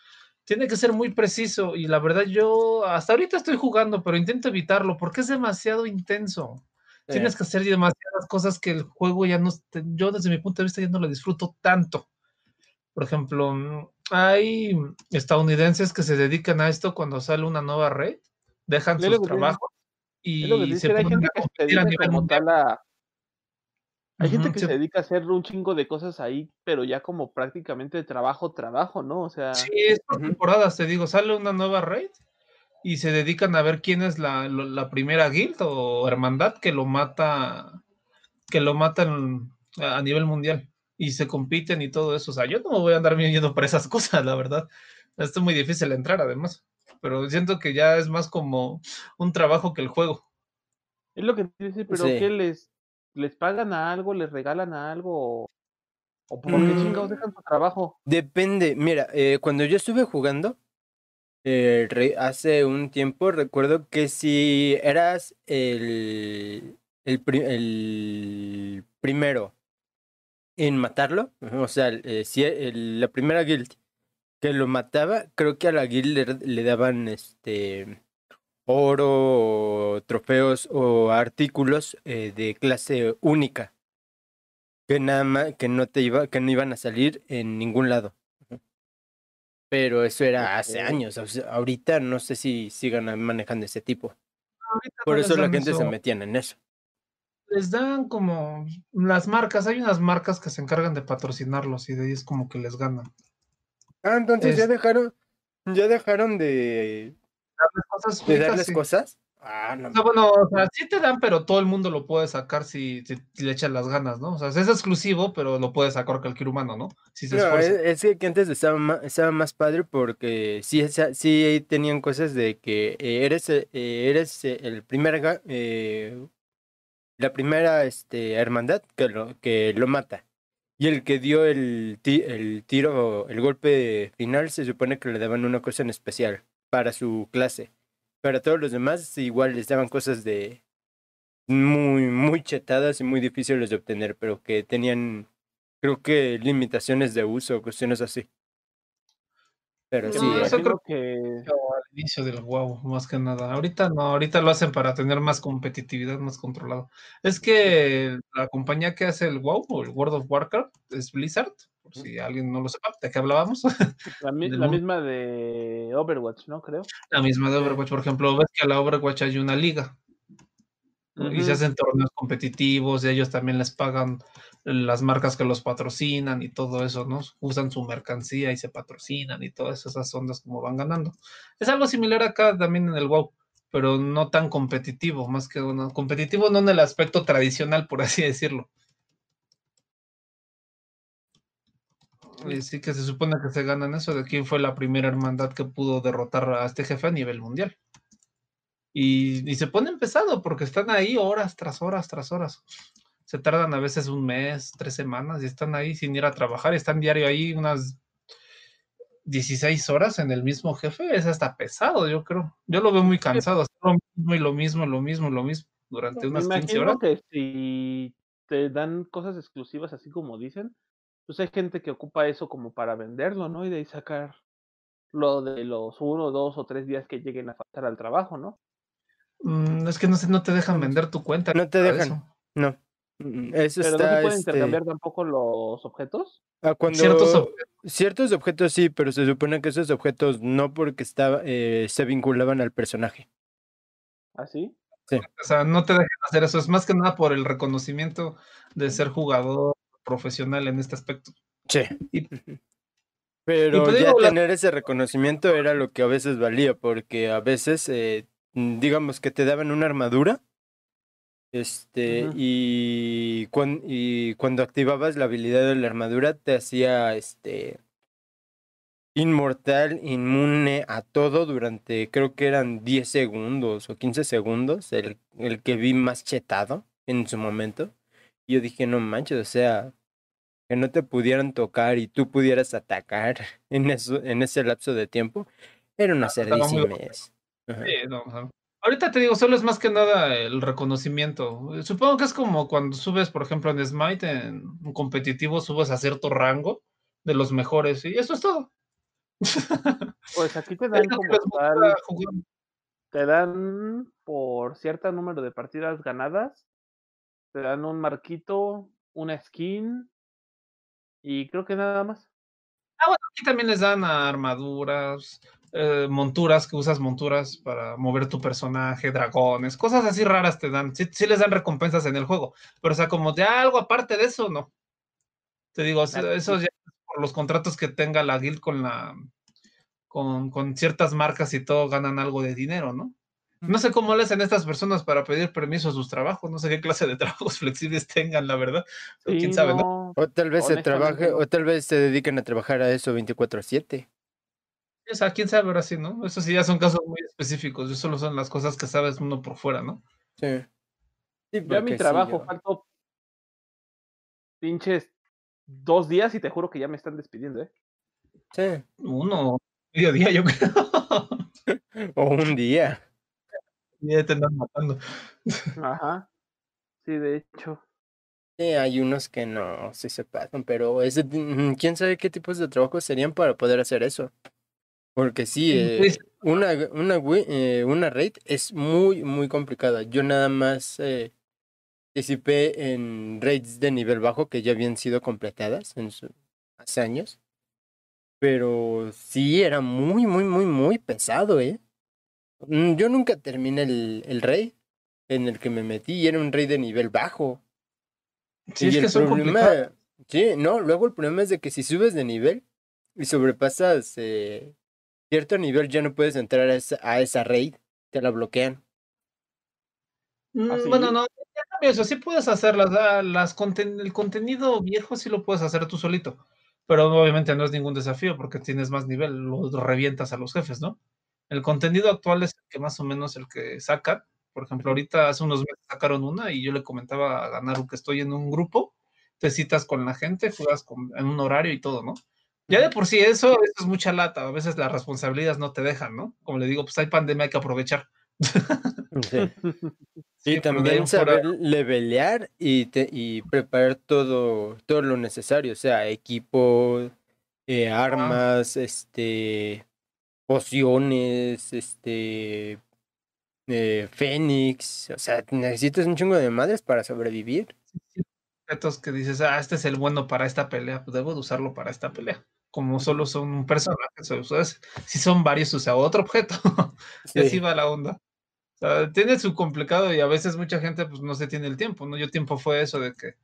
Tiene que ser muy preciso y la verdad yo hasta ahorita estoy jugando, pero intento evitarlo porque es demasiado intenso. Tienes que hacer demasiadas cosas que el juego ya no, yo desde mi punto de vista ya no lo disfruto tanto. Por ejemplo, hay estadounidenses que se dedican a esto cuando sale una nueva red, dejan sus trabajos y se ponen a competir a nivel mundial. Hay gente que se- dedica a hacer un chingo de cosas ahí, pero ya como prácticamente trabajo, trabajo, ¿no? O sea, Sí, es por temporadas, te digo, sale una nueva raid y se dedican a ver quién es la, la primera guild o hermandad que lo mata, que lo matan a nivel mundial y se compiten y todo eso. O sea, yo no me voy a andar yendo por esas cosas, la verdad. Esto es muy difícil entrar además, pero siento que ya es más como un trabajo que el juego. es lo que dice, pero Sí. ¿qué les, les pagan a algo, les regalan a algo? ¿O, por qué Mm. chingados dejan su trabajo? Depende, mira, eh, cuando yo estuve jugando eh, re- hace un tiempo, recuerdo que si eras el, el, pri- el primero en matarlo, o sea, eh, si e- el- la primera guild que lo mataba, creo que a la guild le, le daban este oro, o trofeos o artículos eh, de clase única que nada más que no te iba que no iban a salir en ningún lado. Pero eso era hace años, ahorita no sé si sigan manejando ese tipo. Ahorita Por eso la gente se eso. metían en eso. Les dan como las marcas, hay unas marcas que se encargan de patrocinarlos y de ahí es como que les ganan. Ah, entonces ya dejaron ya dejaron de, Darles cosas de ricas, darles sí. cosas. Ah, no. O sea, bueno, o sea, sí te dan, pero todo el mundo lo puede sacar si, si- si le echan las ganas, ¿no? O sea, es exclusivo, pero lo puede sacar cualquier humano, ¿no? Si se No, esfuerza. es, es que antes estaba más, estaba más padre porque sí, sí tenían cosas de que eh, eres, eh, eres eh, el primer, eh, la primera este, hermandad que lo, que lo mata. Y el que dio el, el tiro, el golpe final, se supone que le daban una cosa en especial para su clase. Pero a todos los demás igual les daban cosas de muy, muy chetadas y muy difíciles de obtener, pero que tenían creo que limitaciones de uso, cuestiones así. Pero sí, No, eh, creo que... Al inicio del WoW, más que nada. Ahorita no, ahorita lo hacen para tener más competitividad, más controlado. Es que la compañía que hace el WoW o el World of Warcraft es Blizzard, por si alguien no lo sepa, ¿de qué hablábamos? La, mi- la misma de Overwatch, ¿no? Creo. La misma de Overwatch, por ejemplo, ves que a la Overwatch hay una liga y se hacen torneos competitivos y ellos también les pagan las marcas que los patrocinan y todo eso, ¿no? Usan su mercancía y se patrocinan y todas esas ondas como van ganando. Es algo similar acá también en el WoW, pero no tan competitivo, más que uno competitivo no en el aspecto tradicional, por así decirlo. Y sí que se supone que se ganan eso de quién fue la primera hermandad que pudo derrotar a este jefe a nivel mundial. Y, y se ponen pesado porque están ahí horas tras horas tras horas. Se tardan a veces un mes, tres semanas y están ahí sin ir a trabajar. Están diario ahí unas 16 horas en el mismo jefe. Es hasta pesado, yo creo. Yo lo veo muy cansado. Hacer lo mismo y lo mismo, lo mismo, lo mismo durante Me unas 15 horas. imagino que si te dan cosas exclusivas, así como dicen, pues hay gente que ocupa eso como para venderlo, ¿no? Y de ahí sacar lo de los uno, dos o tres días que lleguen a faltar al trabajo, ¿no? Mm, es que no, sé, no te dejan vender tu cuenta. No te dejan. eso. no. Mm, Eso Pero no está, se pueden este, intercambiar tampoco los objetos. ah, cuando Ciertos objetos. ciertos objetos sí, pero se supone que esos objetos no porque estaba, eh, se vinculaban al personaje. ¿Así? O sea, no te dejan hacer eso. Es más que nada por el reconocimiento de ser jugador profesional en este aspecto. Sí. Y- Pero pues ya digo, la- tener ese reconocimiento era lo que a veces valía, porque a veces, eh, digamos que te daban una armadura, este, y, cuan- y cuando activabas la habilidad de la armadura te hacía, este, inmortal, inmune a todo durante, creo que eran 10 segundos o 15 segundos, el, el que vi más chetado en su momento. Y yo dije, no manches, o sea, que no te pudieran tocar y tú pudieras atacar en, eso, en ese lapso de tiempo, era una cerdisimez. Ajá. Sí, no, ajá. Ahorita te digo, solo es más que nada el reconocimiento. Supongo que es como cuando subes, por ejemplo, en Smite, en un competitivo, subes a cierto rango de los mejores y eso es todo. Pues aquí te dan como tal, te dan por cierto número de partidas ganadas, te dan un marquito, una skin y creo que nada más. Ah, bueno, aquí también les dan armaduras, eh, monturas, que usas monturas para mover tu personaje, dragones, cosas así raras te dan. Sí, sí les dan recompensas en el juego, pero o sea, como de algo aparte de eso, no. Te digo, eso Claro, eso ya es por los contratos que tenga la guild con la con, con ciertas marcas y todo ganan algo de dinero, ¿no? No sé cómo le hacen estas personas para pedir permiso a sus trabajos, no sé qué clase de trabajos flexibles tengan, la verdad. Sí, quién sabe, ¿no? no, O tal vez se trabaje, o tal vez se dediquen a trabajar a eso 24/7. O sea, quién sabe ahora sí, ¿no? Eso sí ya son casos muy específicos, eso solo son las cosas que sabes uno por fuera, ¿no? Sí. Sí, yo a mi sí, trabajo yo- falto pinches dos días y te juro que ya me están despidiendo, ¿eh? Sí. Uno, medio día, yo creo. O un día. ya te andan matando. Ajá. Sí, de hecho. Sí, hay unos que no, sí se pasan, pero ese, mm, quién sabe qué tipos de trabajos serían para poder hacer eso. Porque sí, eh, pues. una, una, eh, una raid es muy, muy complicada. Yo nada más eh, participé en raids de nivel bajo que ya habían sido completadas en su- hace años. Pero sí, era muy, muy, muy, muy pesado, ¿eh? Mm, Yo nunca terminé el, el raid en el que me metí y era un raid de nivel bajo. Sí, Y es el que son problema, sí, no, luego el problema es de que si subes de nivel y sobrepasas eh, cierto nivel ya no puedes entrar a esa, a esa raid, te la bloquean. Mm, ¿Ah, Bueno, no, ya eso, sí puedes hacerlas, las conten- el contenido viejo sí lo puedes hacer tú solito, pero obviamente no es ningún desafío porque tienes más nivel, lo revientas a los jefes, ¿no? El contenido actual es el que más o menos el que sacan, por ejemplo, ahorita hace unos meses sacaron una y yo le comentaba a Ganaru que estoy en un grupo, te citas con la gente, juegas con- en un horario y todo, ¿no? Ya de por sí eso, eso es mucha lata, a veces las responsabilidades no te dejan, ¿no? Como le digo, pues hay pandemia, hay que aprovechar. Sí. Sí, ahí también saber levelear y, te, y preparar todo, todo lo necesario, o sea, equipo, eh, armas, este, pociones, este, eh, fénix, o sea, necesitas un chingo de madres para sobrevivir. objetos que dices, ah, este es el bueno para esta pelea, pues debo de usarlo para esta pelea. Como solo son un personaje, ese. si son varios, usa otro objeto. y así Sí. va la onda. O sea, tiene su complicado y a veces mucha gente pues no se tiene el tiempo, ¿no? Yo tiempo fue eso de que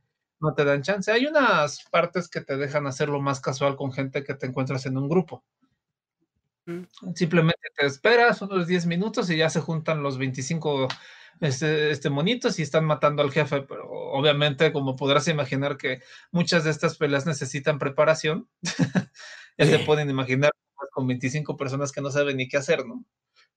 no te dan chance. Hay unas partes que te dejan hacerlo más casual con gente que te encuentras en un grupo. Mm. Simplemente te esperas unos 10 minutos y ya se juntan los 25 este, este monitos y están matando al jefe, pero obviamente como podrás imaginar que muchas de estas peleas necesitan preparación, ya se Sí. pueden imaginar con 25 personas que no saben ni qué hacer, ¿no?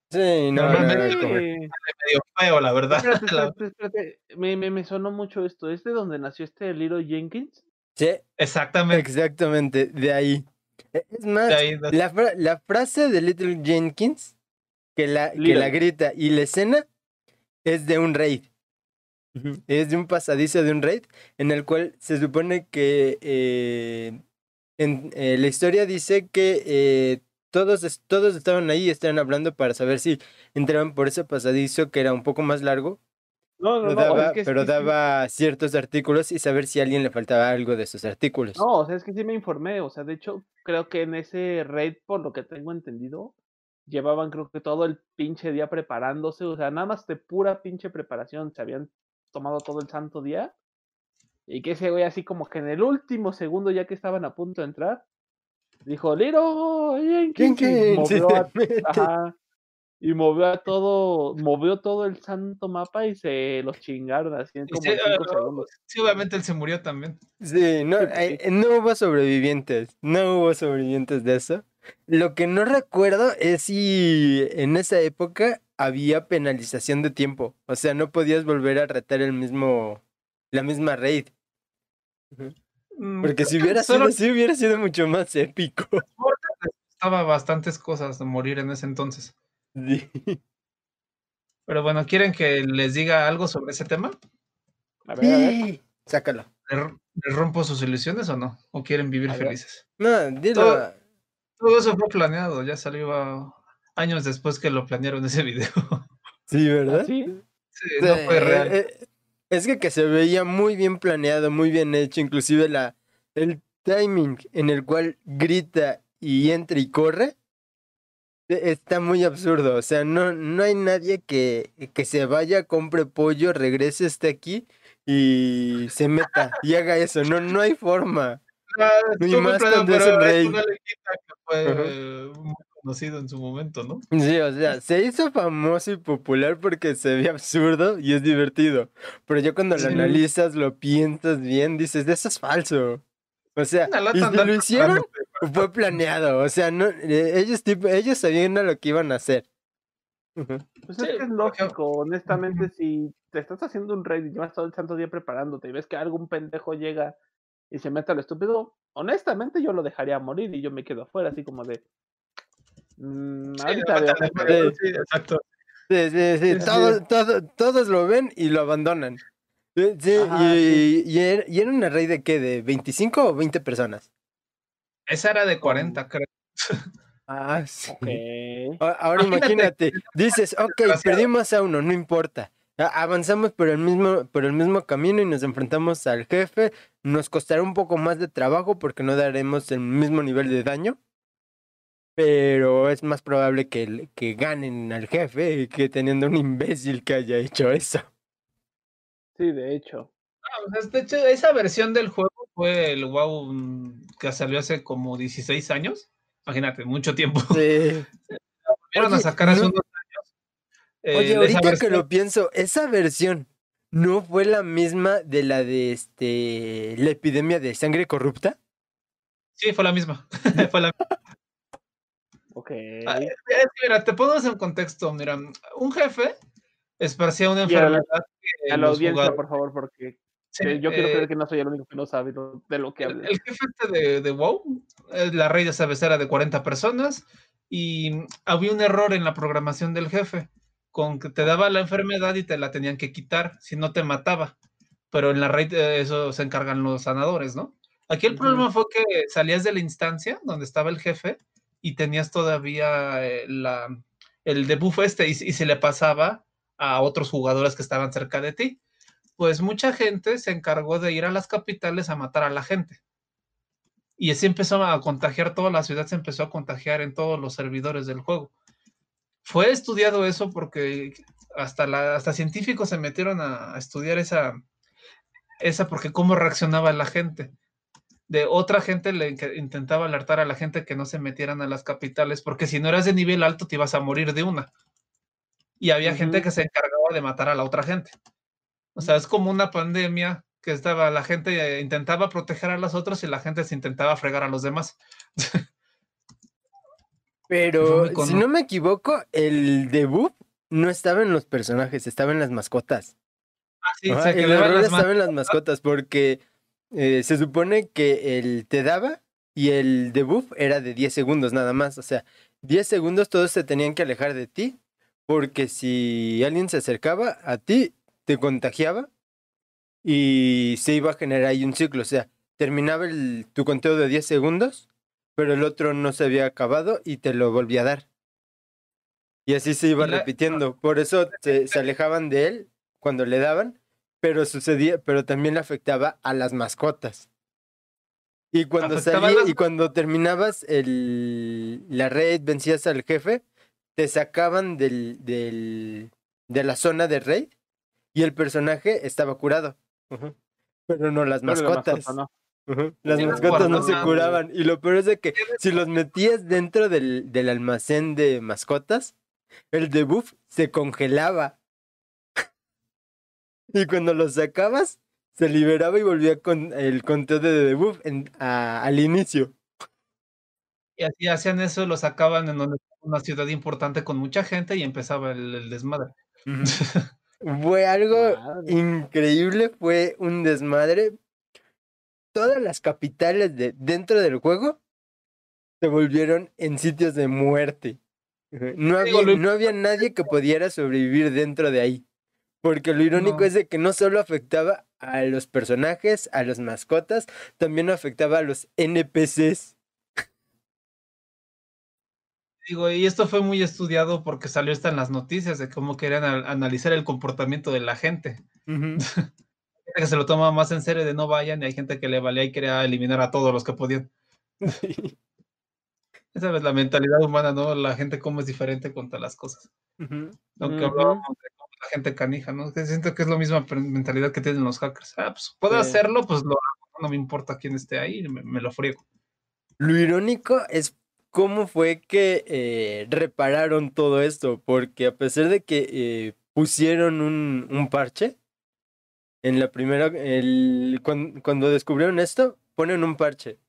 Sí, no, no, Normalmente- no. Medio feo, la verdad. Espérate, La- espérate, espérate. Me, me, me sonó mucho esto. ¿Es de donde nació este Little Jenkins? Sí, Exactamente. exactamente, de ahí. E- Es más, De ahí, de- la, fra- la frase de Little Jenkins que la, que la grita y la escena es de un raid. Es de un pasadizo de un raid en el cual se supone que eh, en eh, la historia dice que eh, todos, todos estaban ahí y estaban hablando para saber si entraban por ese pasadizo que era un poco más largo, No, no, pero no. daba, es que pero sí- daba ciertos artículos y saber si a alguien le faltaba algo de esos artículos. No, o sea, es que sí me informé. O sea, de hecho, creo que en ese raid, por lo que tengo entendido, llevaban creo que todo el pinche día preparándose. O sea, nada más de pura pinche preparación. Se habían tomado todo el santo día. Y que ese güey así como que en el último segundo, ya que estaban a punto de entrar, dijo, Liro Jenkins", y movió a- ajá, y movió a todo, movió todo el santo mapa y se los chingaron así en como sí, cinco eh, segundos. sí, obviamente él se murió también. Sí, no, Sí, sí. no hubo sobrevivientes, no hubo sobrevivientes de eso. Lo que no recuerdo es si en esa época había penalización de tiempo, o sea, no podías volver a retar el mismo, la misma raid, Mm, porque si hubiera sido solo así hubiera sido mucho más épico. estaba bastantes cosas de morir en ese entonces. Sí. Pero bueno, ¿quieren que les diga algo sobre ese tema? A ver, a ver. Sí, Sácalo. ¿Les rompo sus ilusiones o no? ¿O quieren vivir felices? No, dilo. Todo- Todo eso fue planeado, ya salió años después que lo planearon ese video. Sí, ¿verdad? ¿Sí? Sí, no fue real. eh, eh, es que, que se veía muy bien planeado, muy bien hecho, inclusive la, el timing en el cual grita y entra y corre e- está muy absurdo. O sea, no, no hay nadie que, que se vaya, compre pollo, regrese, esté aquí y se meta y haga eso. No, no hay forma. Y estuvo más planeado, cuando es pero el eso rey. no le quita que fue muy conocido en su momento, ¿no? Sí, o sea, se hizo famoso y popular porque se ve absurdo y es divertido. Pero ya cuando lo analizas, lo piensas bien, dices, eso es falso. O sea, Una y si lo hicieron, fue planeado. O sea, no, eh, ellos, tipo, ellos sabían a lo que iban a hacer. Pues Sí, es que es lógico, honestamente, si te estás haciendo un raid y llevas todo el santo día preparándote y ves que algún pendejo llega y se mete al estúpido, honestamente yo lo dejaría morir y yo me quedo afuera, así como de. "Mm, Sí, ahorita la veo lata qué de pedo". fuego, sí, exacto. Sí, sí, sí, Sí, sí. todo- todo- todos lo ven y lo abandonan. Sí, Ajá, y, y era, y era una raid de qué, de 25 o 20 personas. Esa era de 40, creo. Ah, sí. Ahora Imagínate, imagínate, dices, ok, perdimos a uno, no importa. A- Avanzamos por el mismo, por el mismo camino y nos enfrentamos al jefe. Nos costará un poco más de trabajo porque no daremos el mismo nivel de daño. Pero es más probable que, que ganen al jefe que teniendo un imbécil que haya hecho eso. Sí, de hecho. Ah, o sea, de hecho, esa versión del juego fue el WoW mm, que salió hace como 16 años. Imagínate, mucho tiempo. Sí. Vieron a sacar hace no- unos. Eh, Oye, de ahorita que lo pienso, esa versión no fue la misma de la de este la epidemia de sangre corrupta. Sí, fue la misma. fue la Ok. Ah, Es que, mira, te ponemos en contexto. Mira, un jefe esparcía una Y a la- enfermedad que A la los audiencia, jugadores- por favor, porque Sí, yo quiero eh, creer que no soy el único que no sabe de lo que El, habla. el jefe este de, de WoW, la esa vez era de 40 personas y había un error en la programación del jefe, con que te daba la enfermedad y te la tenían que quitar, si no te mataba. Pero en la raid eh, eso se encargan los sanadores, ¿no? Aquí el problema fue que salías de la instancia donde estaba el jefe y tenías todavía eh, la, el debuff este y, y se le pasaba a otros jugadores que estaban cerca de ti pues mucha gente se encargó de ir a las capitales a matar a la gente. Y así empezó a contagiar, toda la ciudad se empezó a contagiar en todos los servidores del juego. Fue estudiado eso porque hasta, la, hasta científicos se metieron a, a estudiar esa, esa porque cómo reaccionaba la gente. De otra gente le intentaba alertar a la gente que no se metieran a las capitales, porque si no eras de nivel alto te ibas a morir de una. Y había gente que se encargaba de matar a la otra gente. O sea, es como una pandemia que estaba, la gente eh, intentaba proteger a los otros y la gente se intentaba fregar a los demás. Pero si no me equivoco, el debut no estaba en los personajes, estaba en las mascotas. Ah, sí, Ajá, se las estaba en las mascotas porque eh, se supone que el te daba y el debuff era de 10 segundos nada más. O sea, 10 segundos todos se tenían que alejar de ti porque si alguien se acercaba a ti, te contagiaba y se iba a generar ahí un ciclo. O sea, terminaba el- tu conteo de 10 segundos, pero el otro no se había acabado y te lo volvía a dar. Y así se iba la- repitiendo. Por eso se, se alejaban de él cuando le daban, pero sucedía, pero también le afectaba a las mascotas. Y cuando salía, las y cuando terminabas el, la raid, vencías al jefe, te sacaban del, del, de la zona de raid y el personaje estaba curado. Pero no las Pero la mascotas. mascota no. Las mascotas no se curaban. Y lo peor es de que si los metías dentro del, del almacén de mascotas, el debuff se congelaba. y cuando los sacabas, se liberaba y volvía con el conteo de debuff en- a- al inicio. Y así hacían eso, lo sacaban en donde estaba una ciudad importante con mucha gente y empezaba el, el desmadre. Fue algo Madre. increíble, fue un desmadre. Todas las capitales de dentro del juego se volvieron en sitios de muerte. No había, lo no había nadie que pudiera sobrevivir dentro de ahí. Porque lo irónico No. es de que no solo afectaba a los personajes, a los mascotas, también afectaba a los NPCs. Digo, y esto fue muy estudiado porque salió hasta en las noticias de cómo querían analizar el comportamiento de la gente. Hay gente que se lo toma más en serio de no vayan y hay gente que le valía y quería eliminar a todos los que podían. Esa es la mentalidad humana, ¿no? La gente cómo es diferente contra las cosas. Ujú. Aunque Ujú. hablábamos de cómo la gente canija, ¿no? Que siento que es la misma mentalidad que tienen los hackers. Ah, pues puedo Sí. hacerlo, pues lo hago. No me importa quién esté ahí, me, me lo friego. Lo irónico es cómo fue que eh, repararon todo esto, porque a pesar de que eh, pusieron un, un parche, en la primera, el, cuan- cuando, descubrieron esto, ponen un parche.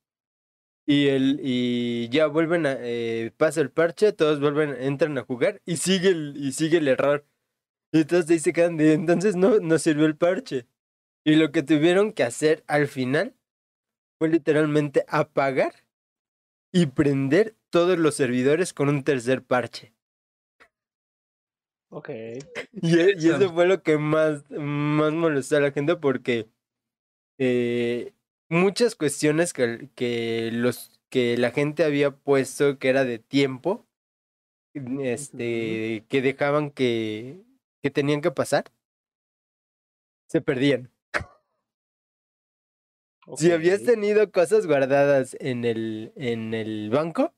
Y, el, y ya vuelven a, eh, pasa el parche, todos vuelven, entran a jugar y sigue el, y sigue el error. Y entonces ahí se quedan de, entonces no, no sirvió el parche. Y lo que tuvieron que hacer al final fue literalmente apagar y prender todos los servidores con un tercer parche. Ok. Y, e- y eso fue lo que más, más molestó a la gente porque eh, muchas cuestiones que, que, los, que la gente había puesto que era de tiempo, este, que dejaban que, que tenían que pasar, se perdían. Si habías tenido cosas guardadas en el, en el banco,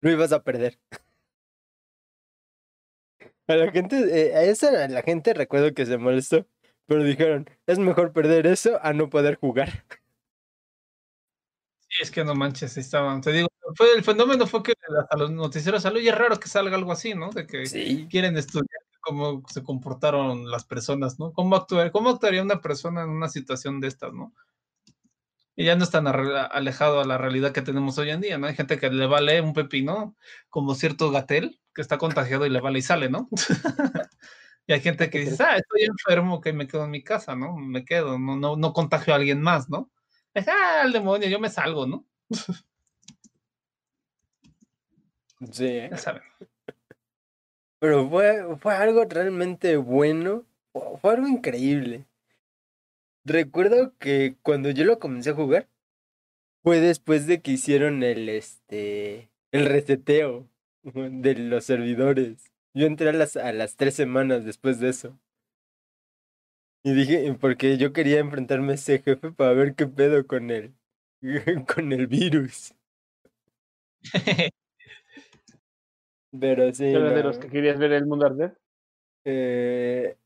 lo ibas a perder. A la gente, eh, a esa a la gente recuerdo que se molestó, pero dijeron, es mejor perder eso a no poder jugar. Sí, es que no manches, estaban. Te digo, fue, el fenómeno fue que hasta los noticieros salió y es raro que salga algo así, ¿no? De que Sí. quieren estudiar cómo se comportaron las personas, ¿no? ¿Cómo, actuar, cómo actuaría una persona en una situación de estas, ¿no? Y ya no es tan alejado a la realidad que tenemos hoy en día, ¿no? Hay gente que le vale un pepino, como cierto Gatel, que está contagiado y le vale y sale, ¿no? y hay gente que dice, ah, estoy enfermo, que me quedo en mi casa, ¿no? Me quedo, no, no, no contagio a alguien más, ¿no? Es, ah, el demonio, yo me salgo, ¿no? Sí, ¿eh? Ya saben. pero fue, fue algo realmente bueno, fu- fue algo increíble. Recuerdo que cuando yo lo comencé a jugar, fue después de que hicieron el, este, el reseteo de los servidores. Yo entré a las, a las tres semanas después de eso. Y dije, porque yo quería enfrentarme a ese jefe para ver qué pedo con el, con el virus. Pero sí, ¿Tú eras de los que querías ver el mundo arder? eh,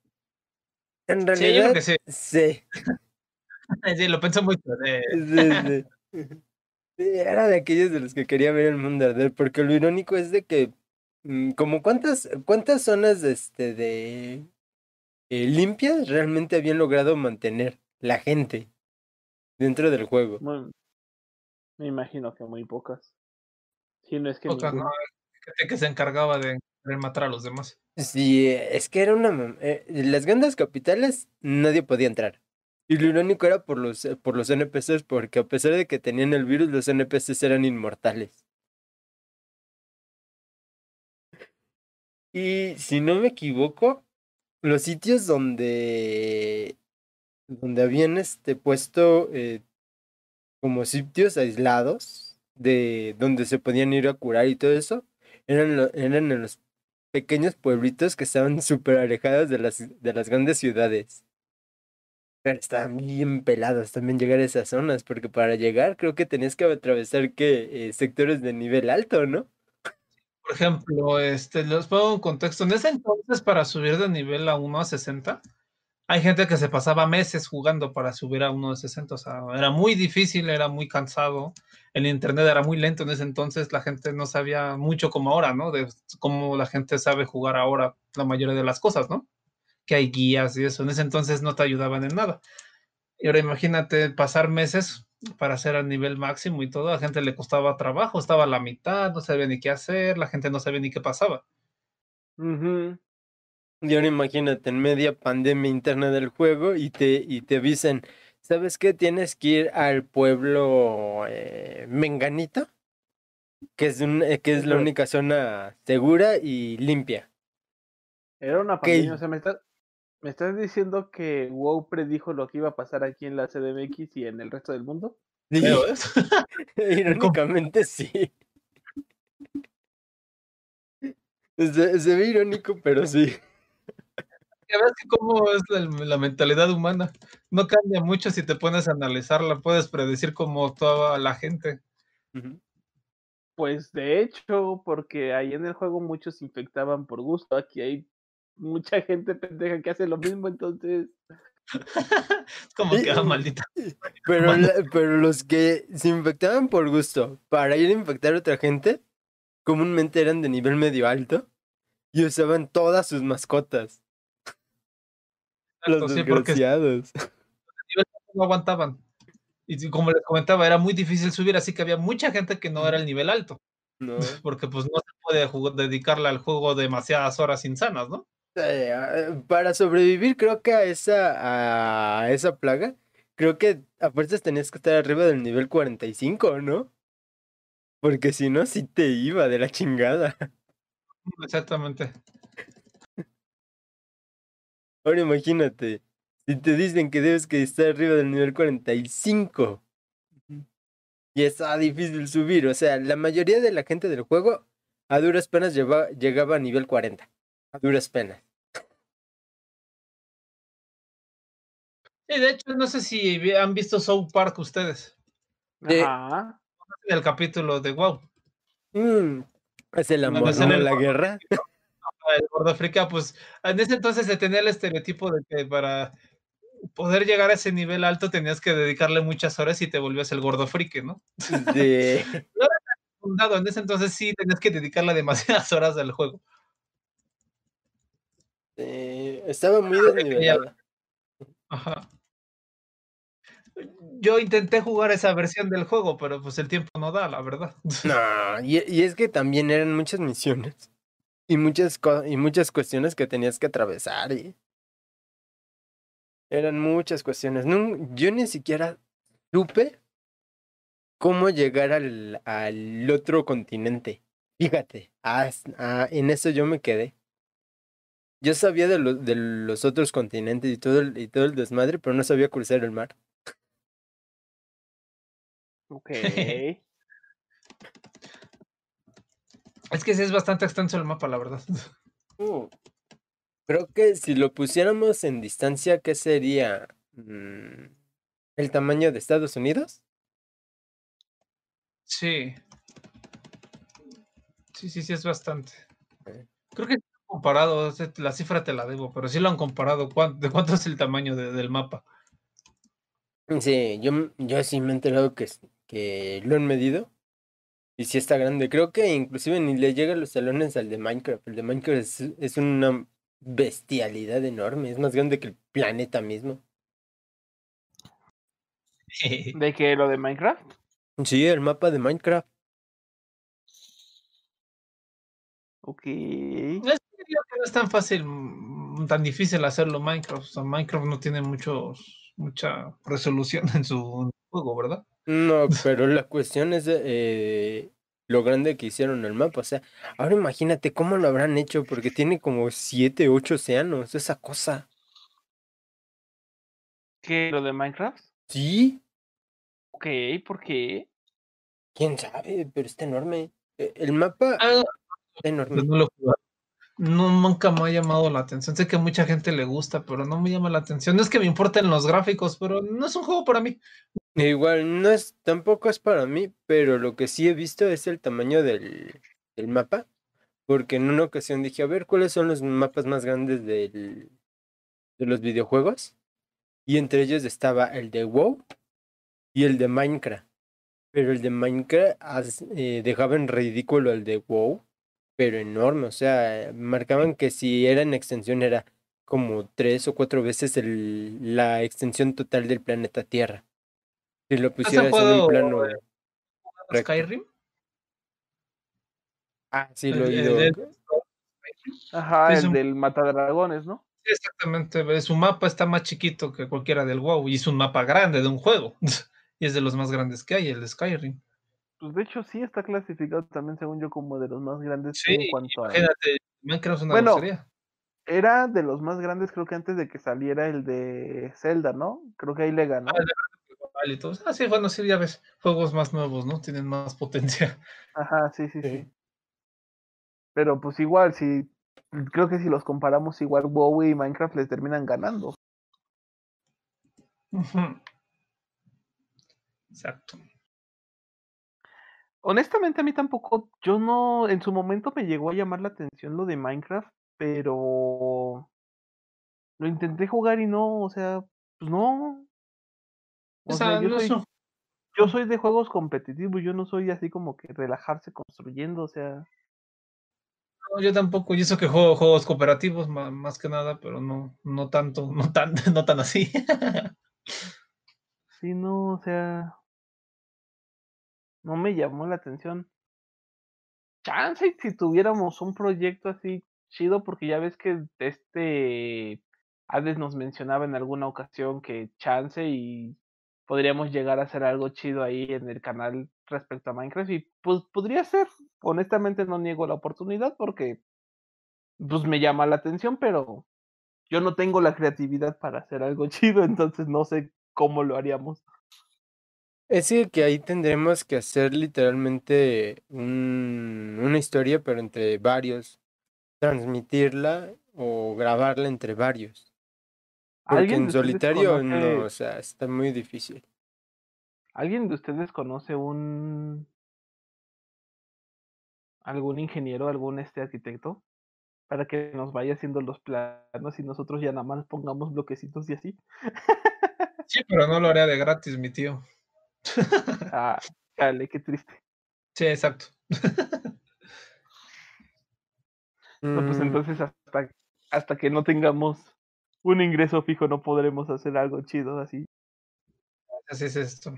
en Sí, yo realidad, creo que sí. sí. Sí, lo pensé mucho. eh, Sí, sí. Sí, era de aquellos de los que quería ver el mundo arder, porque lo irónico es de que, mm, como cuántas, cuántas zonas este, de eh, limpias realmente habían logrado mantener la gente dentro del juego. Me imagino que muy pocas. Si no es que pocas. Gente que se encargaba de matar a los demás. Sí, es que era una... eh, las grandes capitales nadie podía entrar. Y lo irónico era por los, eh, por los NPCs, porque a pesar de que tenían el virus, los NPCs eran inmortales. Y si no me equivoco, los sitios donde, donde habían este, puesto eh, como sitios aislados, de donde se podían ir a curar y todo eso, eran, lo- eran en los pequeños pueblitos que estaban súper alejados de las, de las grandes ciudades. Pero estaban bien pelados también llegar a esas zonas, porque para llegar creo que tenías que atravesar que eh, sectores de nivel alto, ¿no? Por ejemplo, este, les pongo un contexto. En ese entonces, para subir de nivel a 1 a 60, hay gente que se pasaba meses jugando para subir a 1 de 60. O sea, era muy difícil, era muy cansado. El internet era muy lento en ese entonces. La gente no sabía mucho como ahora, ¿no? De cómo la gente sabe jugar ahora la mayoría de las cosas, ¿no? Que hay guías y eso. En ese entonces no te ayudaban en nada. Y ahora imagínate pasar meses para hacer al nivel máximo y todo, a la gente le costaba trabajo, estaba a la mitad, no sabía ni qué hacer, la gente no sabía ni qué pasaba. Ujú. Y ahora imagínate, en media pandemia interna del juego y te, y te dicen, ¿sabes qué? Tienes que ir al pueblo eh, Menganito que es, un, eh, que es la única zona segura y limpia. Era una pandemia, o sea, me estás, me estás diciendo que WoW predijo lo que iba a pasar aquí en la CDMX y en el resto del mundo. Sí, irónicamente sí. Se, se ve irónico, pero sí. Ya ves que cómo es la, la mentalidad humana. No cambia mucho si te pones a analizarla. Puedes predecir cómo actuaba la gente. Pues de hecho, porque ahí en el juego muchos se infectaban por gusto, aquí hay mucha gente pendeja que hace lo mismo, entonces Es como que, ah, maldita. Pero, la- pero los que se infectaban por gusto para ir a infectar a otra gente, comúnmente eran de nivel medio alto y usaban todas sus mascotas. Los Sí, desgraciados. no aguantaban. Y como les comentaba, era muy difícil subir, así que había mucha gente que no era el nivel alto, No. porque pues no se puede jugar- dedicarle al juego demasiadas horas insanas, ¿no? Eh, para sobrevivir, creo que a esa, a esa plaga, creo que a fuerzas tenías que estar arriba del nivel 45, ¿no? Porque si no, sí te iba de la chingada. Exactamente. Ahora imagínate, si te dicen que debes que estar arriba del nivel 45 y está difícil subir, o sea, la mayoría de la gente del juego a duras penas lleva- llegaba a nivel 40, a duras penas. Sí, de hecho, no sé si han visto South Park ustedes, Sí. ajá. el capítulo de WoW. Mm, es el amor, no el la guerra. El gordo frica, pues en ese entonces se tenía el estereotipo de que para poder llegar a ese nivel alto tenías que dedicarle muchas horas y te volvías el gordo frique, ¿no? Sí. Fundado, en ese entonces sí tenías que dedicarle demasiadas horas al juego. Eh, estaba muy desnivelada. Ajá. Yo intenté jugar esa versión del juego, pero pues el tiempo no da, la verdad. No, y, y es que también eran muchas misiones y muchas, y muchas cuestiones que tenías que atravesar. Y... Eran muchas cuestiones. No, yo ni siquiera supe cómo llegar al, al otro continente. Fíjate, as- ah, en eso yo me quedé. Yo sabía de, los de los otros continentes y todo, el, y todo el desmadre, pero no sabía cruzar el mar. Ok. Es que sí es bastante extenso el mapa, la verdad. Uh, Creo que si lo pusiéramos en distancia, ¿qué sería? Mm, ¿El tamaño de Estados Unidos? Sí. Sí, sí, sí, es bastante. Creo que comparado, la cifra te la debo, pero sí lo han comparado. ¿Cuán- ¿De cuánto es el tamaño de- del mapa? Sí, yo, yo sí me he enterado que, que lo han medido. Y sí está grande. Creo que inclusive ni le llega a los salones al de Minecraft. El de Minecraft es, es una bestialidad enorme. Es más grande que el planeta mismo. ¿De qué? ¿Lo de Minecraft? Sí, el mapa de Minecraft. Ok. Es que digo que no es tan fácil, mm, tan difícil hacerlo Minecraft. O sea, Minecraft no tiene muchos, mucha resolución en su juego, ¿verdad? No, pero la cuestión es eh, lo grande que hicieron el mapa. O sea, ahora imagínate cómo lo habrán hecho, porque tiene como siete, ocho océanos, esa cosa. ¿Qué? ¿Lo de Minecraft? Sí, Ok, ¿por qué? quién sabe, pero está enorme. Eh, El mapa Ah, está enorme. pues no lo. No, nunca me ha llamado la atención. Sé que a mucha gente le gusta, pero no me llama la atención. No es que me importen los gráficos, pero no es un juego para mí. E Igual, no es, tampoco es para mí, pero lo que sí he visto es el tamaño del, del mapa. Porque en una ocasión dije, a ver, ¿cuáles son los mapas más grandes del, de los videojuegos? Y entre ellos estaba el de WoW y el de Minecraft. Pero el de Minecraft eh, dejaba en ridículo el de WoW, pero enorme. O sea, marcaban que si era en extensión era como tres o cuatro veces el, la extensión total del planeta Tierra. Si lo pusieras en un plano. eh. Skyrim. Ah, sí, lo he oído. el- Ajá, Es el un- del matadragones, ¿no? Sí, exactamente. Su mapa está más chiquito que cualquiera del WoW y es un mapa grande de un juego. y es de los más grandes que hay, el de Skyrim. Pues de hecho sí está clasificado también, según yo, como de los más grandes Sí, en cuanto a... Minecraft es una Bueno, grosería. Era de los más grandes, creo que antes de que saliera el de Zelda, ¿no? Creo que ahí le ganó. Ah, y todo. Ah, sí, bueno, sí, ya ves, juegos más nuevos, ¿no? Tienen más potencia. Ajá, sí, sí, sí. Sí. Pero pues igual, si creo que si los comparamos igual WoW y Minecraft les terminan ganando. Exacto. Honestamente a mí tampoco, yo no, en su momento me llegó a llamar la atención lo de Minecraft, pero lo intenté jugar y no, o sea, pues no. O O sea, sea, yo no soy, eso. yo soy de juegos competitivos, yo no soy así como que relajarse construyendo, o sea, No, yo tampoco, y eso que juego juegos cooperativos ma- más, que nada, pero no, no tanto, no tan, no tan así. sí, no, o sea, no me llamó la atención. Chance si tuviéramos un proyecto así chido, porque ya ves que este Hades nos mencionaba en alguna ocasión que chance y podríamos llegar a hacer algo chido ahí en el canal respecto a Minecraft y pues podría ser. Honestamente no niego la oportunidad porque pues me llama la atención, pero yo no tengo la creatividad para hacer algo chido, entonces no sé cómo lo haríamos. Es decir, que ahí tendremos que hacer literalmente un- una historia, pero entre varios. Transmitirla o grabarla entre varios. Porque ¿Alguien en solitario conoce- no, o sea, está muy difícil. ¿Alguien de ustedes conoce un algún ingeniero, algún este arquitecto? Para que nos vaya haciendo los planos y nosotros ya nada más pongamos bloquecitos y así. Sí, pero no lo haría de gratis, mi tío. Ah, chale, qué triste. Sí, exacto. No, pues Mm, entonces hasta, hasta que no tengamos un ingreso fijo no podremos hacer algo chido así. Así es esto.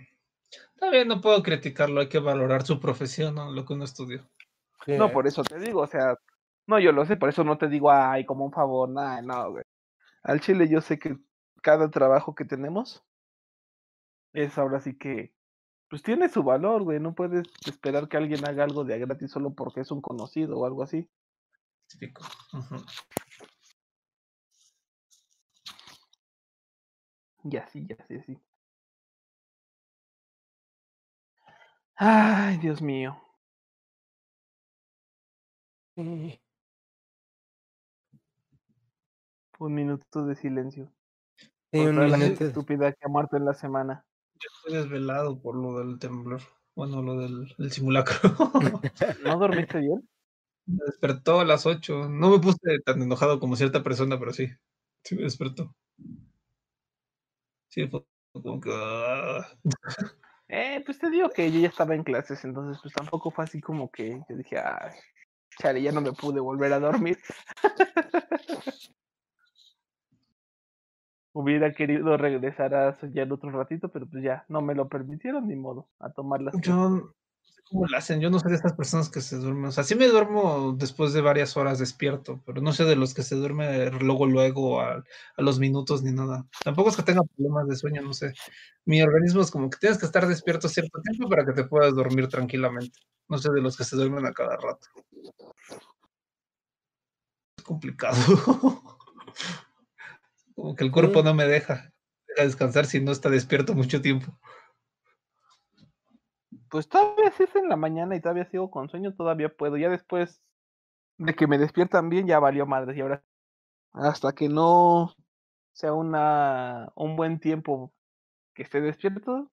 Está bien, no puedo criticarlo, hay que valorar su profesión, ¿no? Lo que uno estudió. sí, No, por eso te digo, o sea, no, yo lo sé, por eso no te digo, ay, como un favor, nada, no, güey. Al chile yo sé que cada trabajo que tenemos es ahora sí que, pues tiene su valor, güey, no puedes esperar que alguien haga algo de a gratis solo porque es un conocido o algo así. Típico. Ujú. Y así, y así, así. Ay, Dios mío. sí. Un minuto de silencio. Sí, un la estúpida que ha muerto en la semana. Yo estoy desvelado por lo del temblor. Bueno, lo del el simulacro. ¿No dormiste bien? me despertó a las 8. No me puse tan enojado como cierta persona, pero sí. Sí me despertó. Sí, fue como que. ah. Eh, pues te digo que yo ya estaba en clases, entonces pues tampoco fue así como que yo dije, ay, chale, ya no me pude volver a dormir. Hubiera querido regresar a soñar otro ratito, pero pues ya, no me lo permitieron, ni modo, a tomar las Yo cómo lo hacen. Yo no soy de esas personas que se duermen. O sea, sí me duermo después de varias horas despierto, pero no sé de los que se duerme luego, luego, a, a los minutos ni nada. Tampoco es que tenga problemas de sueño, no sé. Mi organismo es como que tienes que estar despierto cierto tiempo para que te puedas dormir tranquilamente. No sé de los que se duermen a cada rato. Es complicado. Como que el cuerpo Sí. no me deja, deja descansar si no está despierto mucho tiempo. Pues todavía sí es en la mañana y todavía sigo con sueño, todavía puedo. Ya después de que me despiertan bien, ya valió madre. Y ahora, hasta que no sea una un buen tiempo que esté despierto,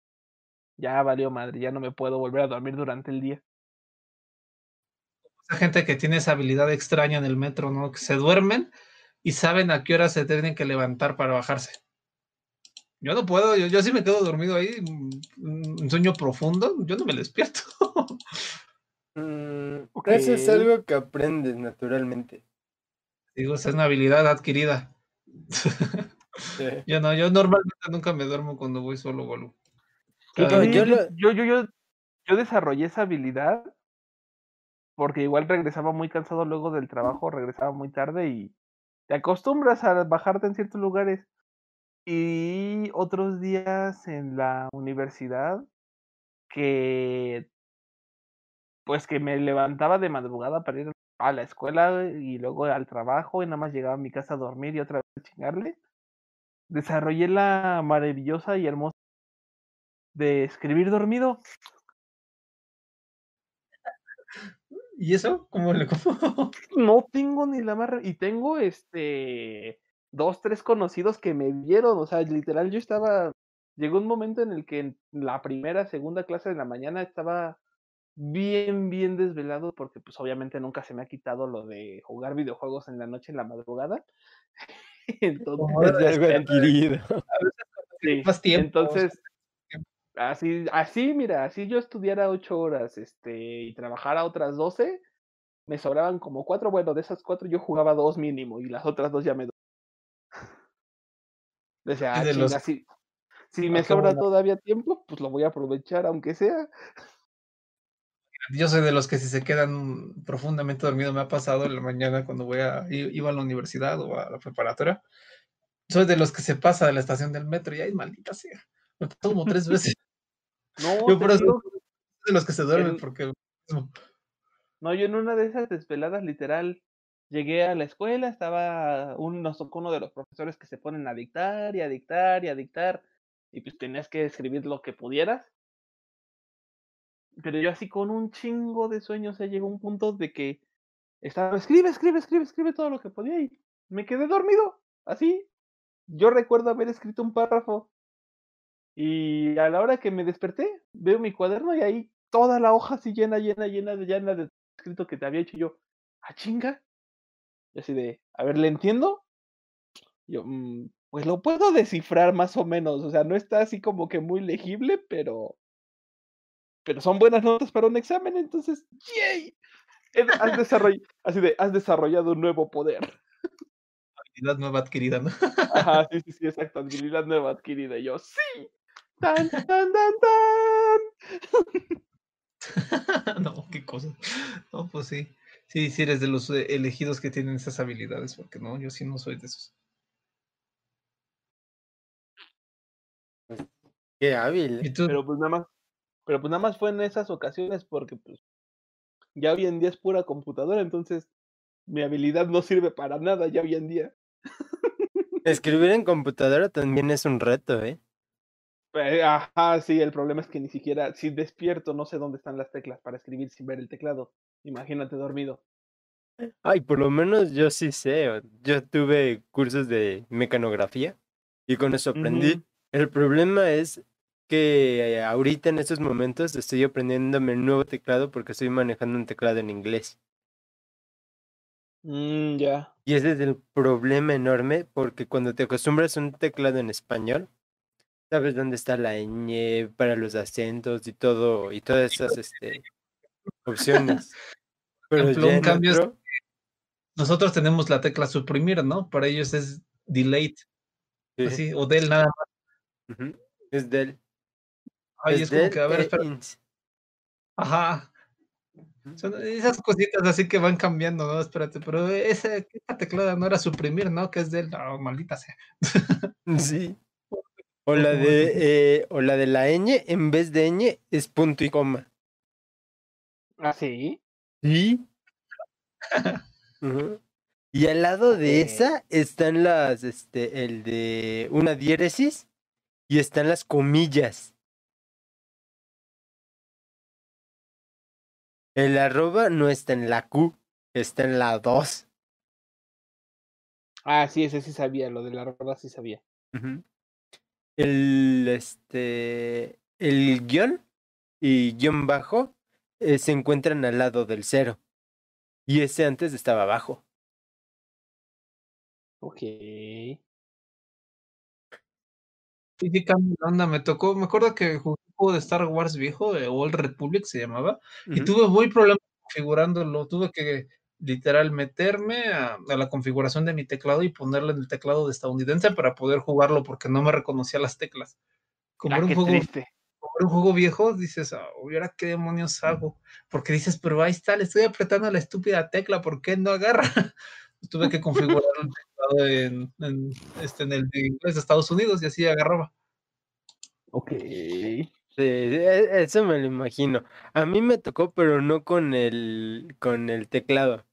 ya valió madre. Ya no me puedo volver a dormir durante el día. Esa gente que tiene esa habilidad extraña en el metro, ¿no? Que se duermen y saben a qué hora se tienen que levantar para bajarse. Yo no puedo, yo, yo sí me quedo dormido ahí, un sueño profundo, yo no me despierto. Mm, Eso es Ok. algo que aprendes naturalmente. Digo, esa es una habilidad adquirida. Sí. Yo no, yo normalmente nunca me duermo cuando voy solo o algo. Y Cada sí, yo yo, lo- yo, yo, yo, yo desarrollé esa habilidad porque igual regresaba muy cansado luego del trabajo, regresaba muy tarde y te acostumbras a bajarte en ciertos lugares. Y otros días en la universidad que pues que me levantaba de madrugada para ir a la escuela y luego al trabajo y nada más llegaba a mi casa a dormir y otra vez a chingarle. Desarrollé la maravillosa y hermosa de escribir dormido. ¿Y eso? ¿Cómo le cómo? No tengo ni la más... Y tengo, este, dos, tres conocidos que me vieron, o sea, literal, yo estaba... Llegó un momento en el que en la primera, segunda clase de la mañana estaba bien, bien desvelado porque pues obviamente nunca se me ha quitado lo de jugar videojuegos en la noche, en la madrugada. Entonces, Es este, adquirido. sí, Más tiempo. entonces, así, así, mira, así yo estudiara ocho horas, este, y trabajara otras doce, me sobraban como cuatro, bueno, de esas cuatro yo jugaba dos mínimo, y las otras dos ya me... Decía, ah, de los- si, si me Ah, sobra bueno. todavía tiempo, pues lo voy a aprovechar, aunque sea. Yo soy de los que si se quedan profundamente dormidos, me ha pasado en la mañana cuando voy a, iba a la universidad o a la preparatoria. Soy de los que se pasa de la estación del metro y ay, maldita sea. Me pasó como tres veces. No, Yo por eso digo, soy de los que se duermen En- porque No, yo en una de esas desveladas, literal, llegué a la escuela, estaba, un, uno de los profesores que se ponen a dictar y a dictar y a dictar, y pues tenías que escribir lo que pudieras. Pero yo así con un chingo de sueño, o sea, llegó un punto de que estaba, escribe, escribe, escribe, escribe todo lo que podía y me quedé dormido, así. Yo recuerdo haber escrito un párrafo y a la hora que me desperté, veo mi cuaderno y ahí toda la hoja así llena, llena, llena, llena de escrito que te había hecho yo, ah, chinga. Así de, a ver, ¿le entiendo? Yo, "Mm, pues lo puedo descifrar más o menos, o sea, no está así como que muy legible, pero pero son buenas notas para un examen, entonces, ¡yay! Has desarrollado, así de, has desarrollado un nuevo poder. habilidad nueva adquirida, ¿no? Ajá, sí, sí, sí, exacto, habilidad nueva adquirida. Y yo, ¡sí! ¡Tan, tan, tan, tan! no, qué cosa. No, pues sí. Sí, sí eres de los eh, elegidos que tienen esas habilidades, porque no, yo sí no soy de esos. Qué hábil. ¿Y tú? Pero pues nada más, pero pues nada más fue en esas ocasiones porque pues ya hoy en día es pura computadora, entonces mi habilidad no sirve para nada ya hoy en día. Escribir en computadora también es un reto, ¿eh? Eh, Ajá, sí, el problema es que ni siquiera, si despierto, no sé dónde están las teclas para escribir sin ver el teclado. Imagínate dormido. Ay, por lo menos yo sí sé. Yo tuve cursos de mecanografía y con eso aprendí. El problema es que eh, ahorita en estos momentos estoy aprendiéndome el nuevo teclado porque estoy manejando un teclado en inglés. Mm, ya. Y ese es el problema enorme porque cuando te acostumbras a un teclado en español, sabes dónde está la ñ para los acentos y todo, y todas esas este, opciones. Pero ejemplo, ya un en cambio es- otro, Nosotros tenemos la tecla suprimir, ¿no? Para ellos es delete, sí, así, o del nada más. ujú, es del, Ay, es, como del que, a ver, e espera. Ajá. Son esas cositas así que van cambiando, ¿no? Espérate, pero esa, esa teclada no era suprimir, ¿no? Que es del. No, maldita sea. Sí. O la de, eh, o la de la ñ, en vez de ñ, es punto y coma. ¿Ah, sí? Sí. Y al lado de esa están las, este, el de una diéresis y están las comillas. El arroba no está en la Q, está en la 2. Ah, sí, ese sí sabía, lo de la roda sí sabía. El, este, el guion y guion bajo eh, se encuentran al lado del cero. Y ese antes estaba abajo. Ok. Sí, sí, cambia onda. Me tocó, me acuerdo que jugué un juego de Star Wars viejo, de Old Republic se llamaba, y tuve muy problemas configurándolo. Tuve que literal meterme a, a la configuración de mi teclado y ponerlo en el teclado de estadounidense para poder jugarlo porque no me reconocía las teclas. Como Ah, era un qué juego triste. Un juego viejo, dices, "Ah, ¿y ahora qué demonios hago? Porque dices, pero ahí está, le estoy apretando la estúpida tecla, ¿por qué no agarra? Tuve que configurar el teclado en, en, este, en el de inglés de Estados Unidos y así agarraba. Ok. Sí, e- eso me lo imagino. A mí me tocó, pero no con el, con el teclado,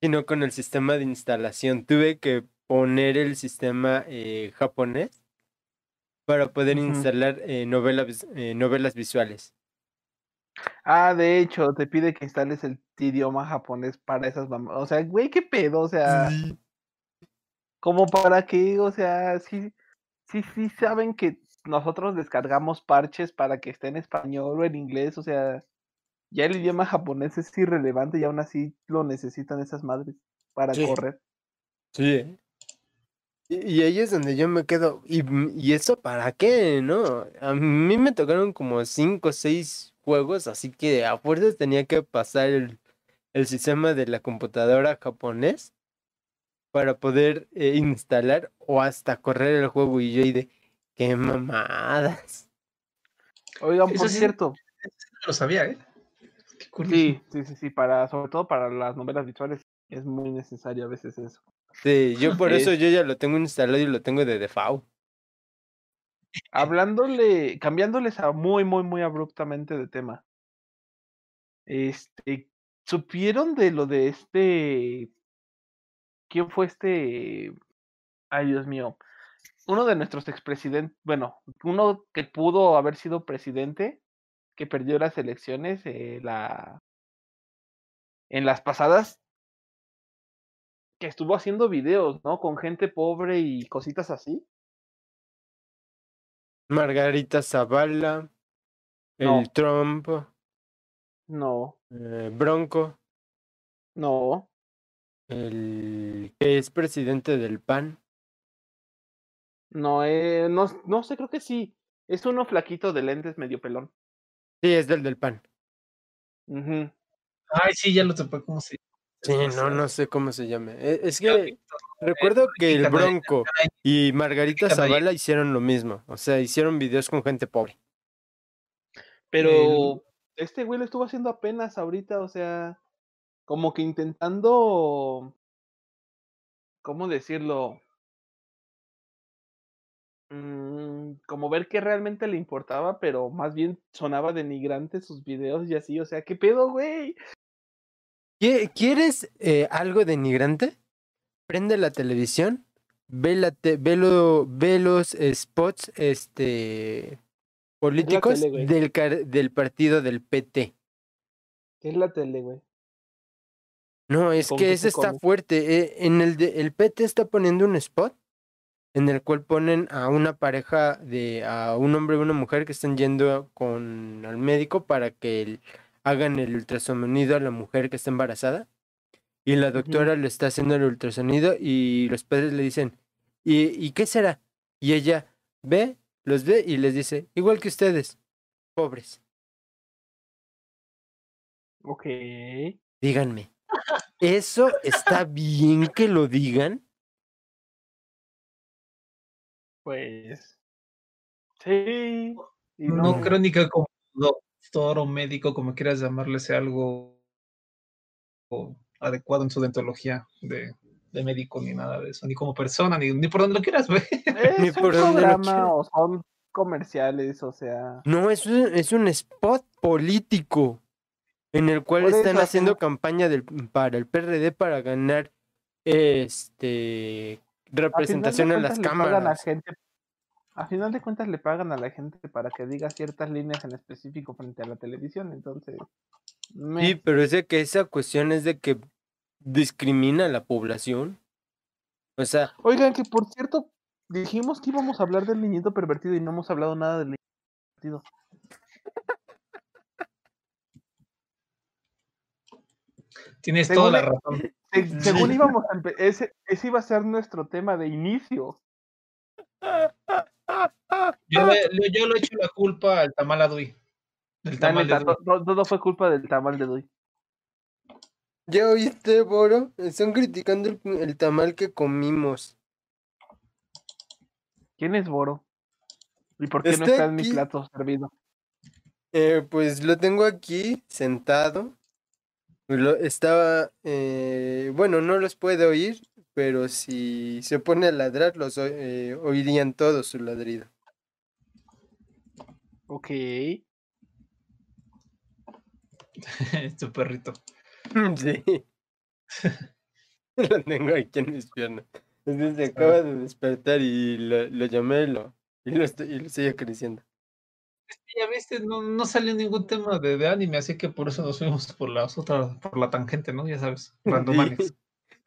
sino con el sistema de instalación. Tuve que poner el sistema eh, japonés para poder instalar eh, novela vis- eh, novelas visuales. Ah, de hecho, te pide que instales el idioma japonés para esas mamás. O sea, güey, qué pedo, o sea, como para qué, o sea, sí, sí, sí saben que nosotros descargamos parches para que esté en español o en inglés, o sea, ya el idioma japonés es irrelevante y aún así lo necesitan esas madres para Sí. correr. Sí. Y, y ahí es donde yo me quedo. ¿Y, y eso para qué? ¿No? A mí me tocaron como cinco o seis juegos, así que a fuerzas tenía que pasar el, el sistema de la computadora japonés para poder eh, instalar o hasta correr el juego. Y yo ahí de, qué mamadas. Oigan, Eso por sí- cierto, No lo sabía, ¿eh? Qué curioso. sí, sí, sí, sí, para, sobre todo para las novelas visuales es muy necesario a veces eso. Sí, yo por eso Es- yo ya lo tengo instalado y lo tengo de default. Hablándole, cambiándoles a muy, muy, muy abruptamente de tema. Este, ¿supieron de lo de este? ¿Quién fue este? Ay, Dios mío. Uno de nuestros expresidentes, bueno, uno que pudo haber sido presidente, que perdió las elecciones, eh, la, en las pasadas, que estuvo haciendo videos, ¿no? Con gente pobre y cositas así. Margarita Zavala, No. el Trump, No, eh, Bronco. no. El que es presidente del PAN. No, eh, no, no sé, creo que sí. Es uno flaquito de lentes medio pelón. Sí, es del del PAN. Ay, sí, ya lo topé como si. Sí, no, no sé cómo se llame. E- Es que recuerdo que el Bronco y Margarita Zavala hicieron lo mismo. O sea, hicieron videos con gente pobre. Pero este güey lo estuvo haciendo apenas ahorita, o sea, como que intentando, ¿cómo decirlo? Mm, como ver qué realmente le importaba, pero más bien sonaba denigrante sus videos y así, o sea, ¿qué pedo, güey? ¿Qui- ¿Quieres eh, algo denigrante? Prende la televisión, ve, la te- ve, lo- ve los spots este, políticos tele, del, car- del partido del PT. ¿Qué es la tele, güey? No, es ¿Con que ese se está come? fuerte. eh, en el, de- el PT está poniendo un spot en el cual ponen a una pareja de a un hombre y una mujer que están yendo con al médico para que el- hagan el ultrasonido a la mujer que está embarazada. Y la doctora le está haciendo el ultrasonido y los padres le dicen, ¿y, ¿y qué será? Y ella ve, los ve y les dice, igual que ustedes, pobres. Ok. Díganme, ¿eso está bien que lo digan? Pues. Sí. y No no. creo ni que como doctor o médico, como quieras llamarle, sea algo adecuado en su dentología de, de médico ni nada de eso, ni como persona, ni, ni por donde lo quieras ver. Ni Es por un programa o son comerciales, o sea. No, es un, es un spot político en el cual Por están eso, haciendo campaña del, para el PRD para ganar este A representación en las pagan a cámaras. gente. A final de cuentas le pagan a la gente para que diga ciertas líneas en específico frente a la televisión, entonces. Sí, pero es de que esa cuestión es de que discrimina a la población. O sea, Oigan, que por cierto, dijimos que íbamos a hablar del niñito pervertido y no hemos hablado nada del niñito pervertido. Tienes Según toda la el- razón. Se- según íbamos a ese, ese iba a ser nuestro tema de inicio. Yo, le- le- yo le echo la culpa al tamal Adui. El La tamal de Dui. to- to- todo fue culpa del tamal de Doy. ¿ya oíste, Boro? Están criticando el, el tamal que comimos. ¿Quién es Boro? ¿Y por qué no Está está en mi aquí. plato servido? Eh, pues lo tengo aquí sentado. Lo, estaba, eh, bueno, no los puede oír, pero si se pone a ladrar, los eh, oirían todos su ladrido. Ok. tu perrito. Sí. lo tengo aquí en mis piernas. Entonces se acaba de despertar y lo, lo llamé y lo, y lo estoy, y lo estoy acariciando. Ya viste, no, no salió ningún tema de, de anime, así que por eso nos fuimos por las otras, por la tangente, ¿no? Ya sabes, Randomaniacs.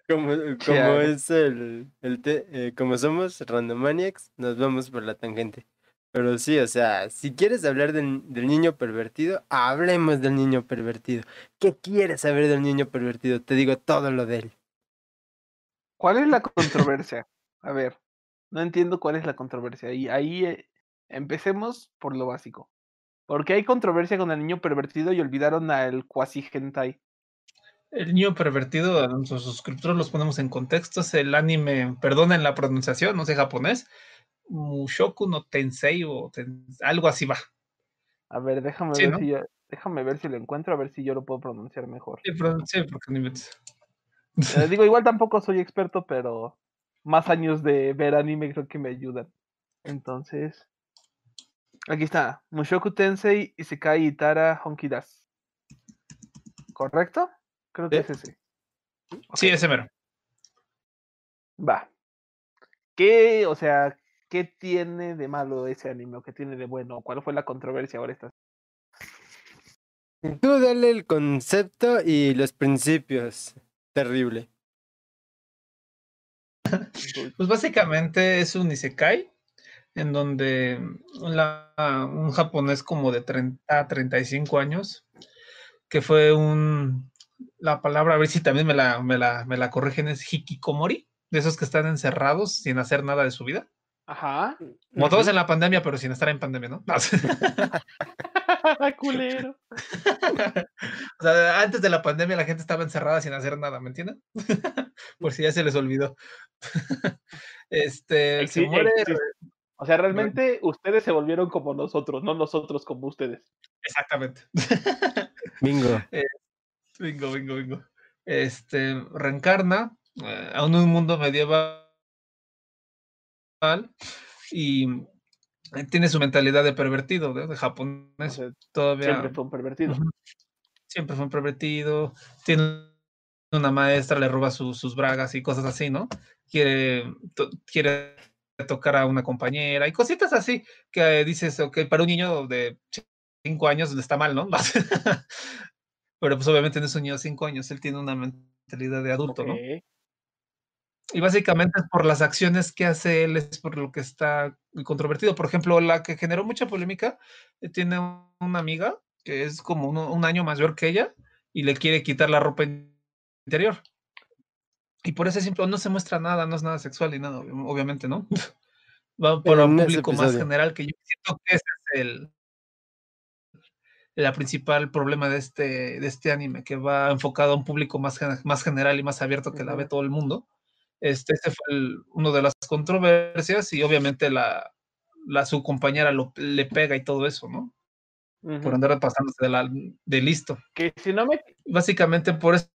Como, como es el, el te- eh, como somos Randomaniacs, nos vamos por la tangente. Pero sí, o sea, si quieres hablar del, del niño pervertido, hablemos del niño pervertido. ¿Qué quieres saber del niño pervertido? Te digo todo lo de él. ¿Cuál es la controversia? A ver, no entiendo cuál es la controversia. Y ahí eh, empecemos por lo básico. ¿Por qué hay controversia con el niño pervertido y olvidaron al cuasi hentai? El niño pervertido, a nuestros suscriptores los ponemos en contexto, es el anime, perdonen la pronunciación, no sé japonés, Mushoku no Tensei o ten- algo así va. A ver, déjame Sí, ver ¿no? si yo, déjame ver si lo encuentro, a ver si yo lo puedo pronunciar mejor. Sí, sí, porque no inventes. Eh, digo, igual tampoco soy experto, pero más años de ver anime creo que me ayudan. Entonces, aquí está. Mushoku Tensei Isekai Itara Honki Das. ¿Correcto? Creo que Sí. es ese. Sí, ese mero. Va. ¿Qué, o sea, qué tiene de malo ese anime o qué tiene de bueno? ¿Cuál fue la controversia ahora esta? Tú dale el concepto y los principios. Terrible. Pues básicamente es un isekai en donde la- un japonés como de 30 a 35 años, que fue un, la palabra, a ver si también me la, me la, me la corrigen, es hikikomori, de esos que están encerrados sin hacer nada de su vida. Ajá. Como todos en la pandemia, pero sin estar en pandemia, ¿no? Culero. o sea, antes de la pandemia la gente estaba encerrada sin hacer nada, ¿me entienden? Por si ya se les olvidó. este, se Exi- muere, existe. O sea, realmente ustedes se volvieron como nosotros, no nosotros como ustedes. exactamente. Bingo. Bingo, bingo, bingo. Este reencarna eh, a un mundo medieval y eh, tiene su mentalidad de pervertido, de, de O japonés. sea, Todavía siempre fue un pervertido. Siempre fue un pervertido. Tiene una maestra, le roba su- sus bragas y cosas así, ¿no? Quiere, to- quiere tocar a una compañera y cositas así que eh, dices, ok, para un niño de cinco años está mal, ¿no? Pero pues obviamente no es un niño de cinco años, él tiene una mentalidad de adulto, ¿no? Y básicamente es por las acciones que hace él, es por lo que está controvertido. Por ejemplo, la que generó mucha polémica, eh, tiene un- una amiga que es como uno- un año mayor que ella y le quiere quitar la ropa interior. Y por ese simple no se muestra nada, no es nada sexual ni nada, ob- obviamente, ¿no? Va para un público más general que yo siento que ese es el la principal problema de este, de este anime, que va enfocado a un público más, más general y más abierto que la ve todo el mundo. Este, este fue el- uno de las controversias y obviamente la, la su compañera lo, le pega y todo eso, ¿no? Por andar pasándose de, la, de listo. Que si no me Básicamente por eso.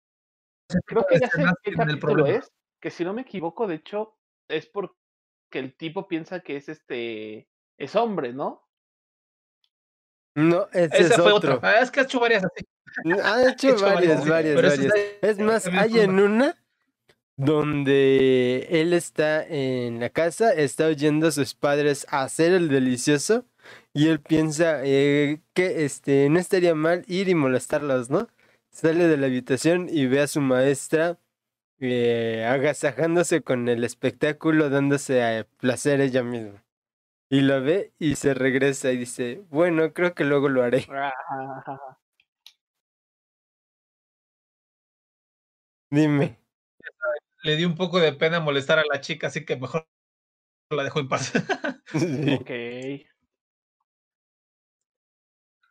creo que ya sé qué el problema. es. Que si no me equivoco, de hecho, es porque el tipo piensa que es este es hombre, ¿no? No, ese Esa es fue otro. otra. Ah, es que ha hecho varias así. Ha hecho hecho varias, varias, varias, Es más, hay en una donde él está en la casa, está oyendo a sus padres hacer el delicioso y él piensa eh, que este no estaría mal ir y molestarlos, ¿no? Sale de la habitación y ve a su maestra eh, agasajándose con el espectáculo, dándose a placer ella misma. Y la ve y se regresa y dice, bueno, creo que luego lo haré. Dime. Le dio un poco de pena molestar a la chica, así que mejor la dejó en paz. Sí. Ok.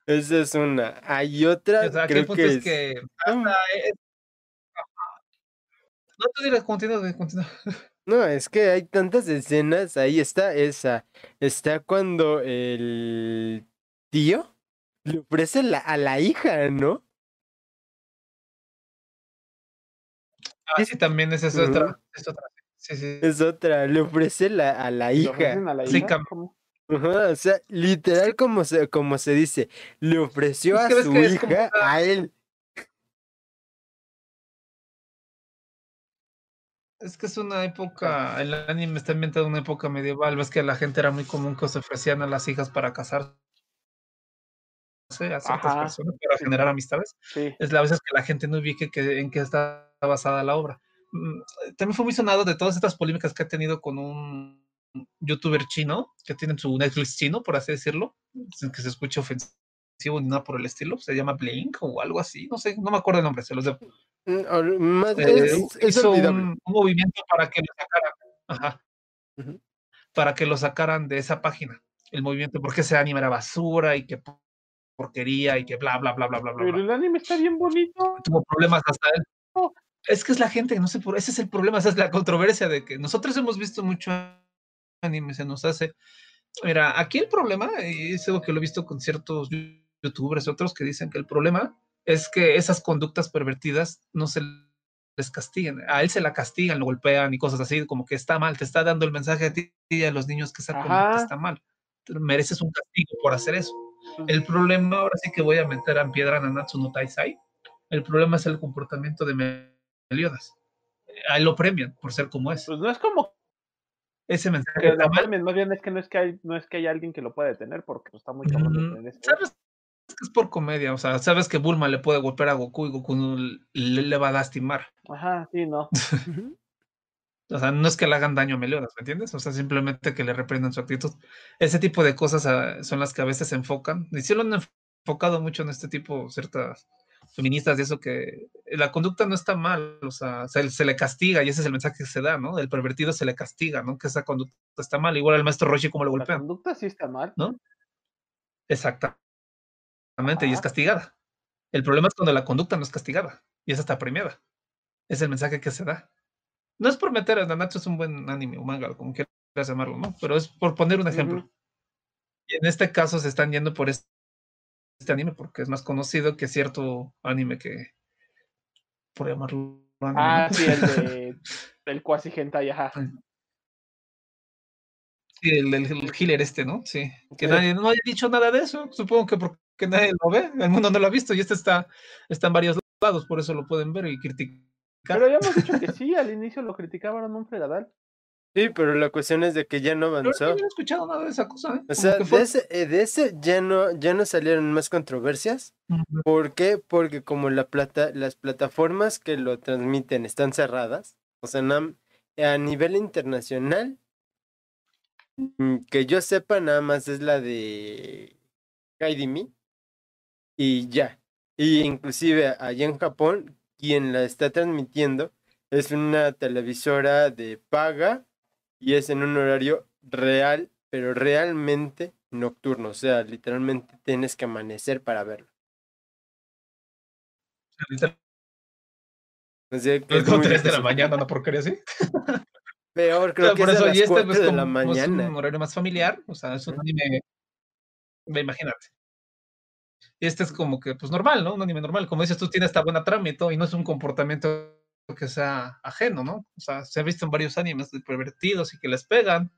Esa es una. Hay otra, O sea, creo punto que es es... que hasta es- ajá. No te dirás, continúa, continúa. No, es que hay tantas escenas. Ahí está esa. Está cuando el tío le ofrece la- a la hija, ¿no? Ah, sí, también es otra. Es otra. Sí, sí. Es otra. Le ofrece la, a la ¿Le hija. ofrecen a la Sí. Ajá, o sea, literal como se, como se dice, le ofreció a su hija a él. Es que es una época, el anime está ambientado en una época medieval, ves que la gente era muy común que se ofrecían a las hijas para casarse a ciertas Ajá, personas, para generar amistades. Sí. Es la veces que la gente no ubique que, en qué está basada la obra. Mm, También fue muy sonado de todas estas polémicas que ha tenido con un youtuber chino, que tiene su Netflix chino, por así decirlo, sin que se escuche ofensivo ni nada por el estilo, se llama Blink o algo así, no sé, no me acuerdo el nombre, se los debo. Mm, Eh, es, hizo un, un movimiento para que lo sacaran. Ajá. Para que lo sacaran de esa página. El movimiento, porque ese anime era basura y que po- porquería y que bla, bla, bla, bla, bla, bla. Pero bla. el anime está bien bonito. Tuvo problemas hasta él. No. Es que es la gente, no sé por ese es el problema, esa es la controversia de que nosotros hemos visto mucho anime, se nos hace. Mira, aquí el problema, y es algo que lo he visto con ciertos youtubers, otros que dicen que el problema es que esas conductas pervertidas no se les castiguen. A él se la castigan, lo golpean y cosas así, como que está mal, te está dando el mensaje a ti y a los niños que esa conducta Ajá. está mal. Mereces un castigo por hacer eso. El problema, ahora sí que voy a meter a piedra Nanatsu no Taisai. El problema es el comportamiento de Meliodas. A él lo premian por ser como es. Pues no es como Ese mensaje que está mal. más bien es que no es que hay, no es que haya alguien que lo pueda detener, porque pues, está muy cabrón Mm, ese- ¿Sabes que es por comedia? O sea, sabes que Bulma le puede golpear a Goku y Goku no le, le va a lastimar. Ajá, sí, no. O sea, no es que le hagan daño a Meliodas, ¿me entiendes? O sea, simplemente que le reprendan su actitud. Ese tipo de cosas ah, son las que a veces se enfocan. Y sí lo han enfocado mucho en este tipo, ciertas feministas de eso, que la conducta no está mal, o sea, se, se le castiga y ese es el mensaje que se da, ¿no? El pervertido se le castiga, ¿no? Que esa conducta está mal. Igual al maestro Roshi como lo La golpean. conducta sí está mal. Exactamente, y es castigada. El problema es cuando la conducta no es castigada y esa está premiada. Es el mensaje que se da. No es por meter a Nanatsu es un buen anime o manga, como quieras llamarlo, ¿no? Pero es por poner un ejemplo. Y en este caso se están yendo por este, este anime porque es más conocido que cierto anime que, por llamarlo anime, Ah, sí, el de el cuasi hentai, ajá. Sí, el, el, el healer este, ¿no? Sí. Que Sí. nadie no haya dicho nada de eso. Supongo que porque nadie lo ve. El mundo no lo ha visto y este está, está en varios lados, por eso lo pueden ver y criticar. Pero habíamos dicho que sí, al inicio lo criticaban un fregadal. Sí, pero la cuestión es de que ya no Pero avanzó. yo no he escuchado nada de esa cosa, ¿eh? O sea, de ese, eh, de ese ya no, ya no salieron más controversias. ¿Por qué? Porque como la plata, las plataformas que lo transmiten están cerradas, o sea, a nivel internacional, mm, que yo sepa, nada más es la de Kaidimi y ya. Y inclusive allá en Japón, quien la está transmitiendo es una televisora de paga y es en un horario real, pero realmente nocturno, o sea, literalmente tienes que amanecer para verlo. O sea, que Es como muy 3 de la mañana, ¿no? Porquería así. Peor, creo que por es a eso, las y este 4 pues, de la como es un horario más familiar, o sea, es un anime, ve, imagínate. Y este es como que, pues normal, ¿no? Un anime normal. Como dices, tú tienes esta buena trama y todo, y no es un comportamiento que sea ajeno, ¿no? O sea, se ha visto en varios animes de pervertidos y que les pegan.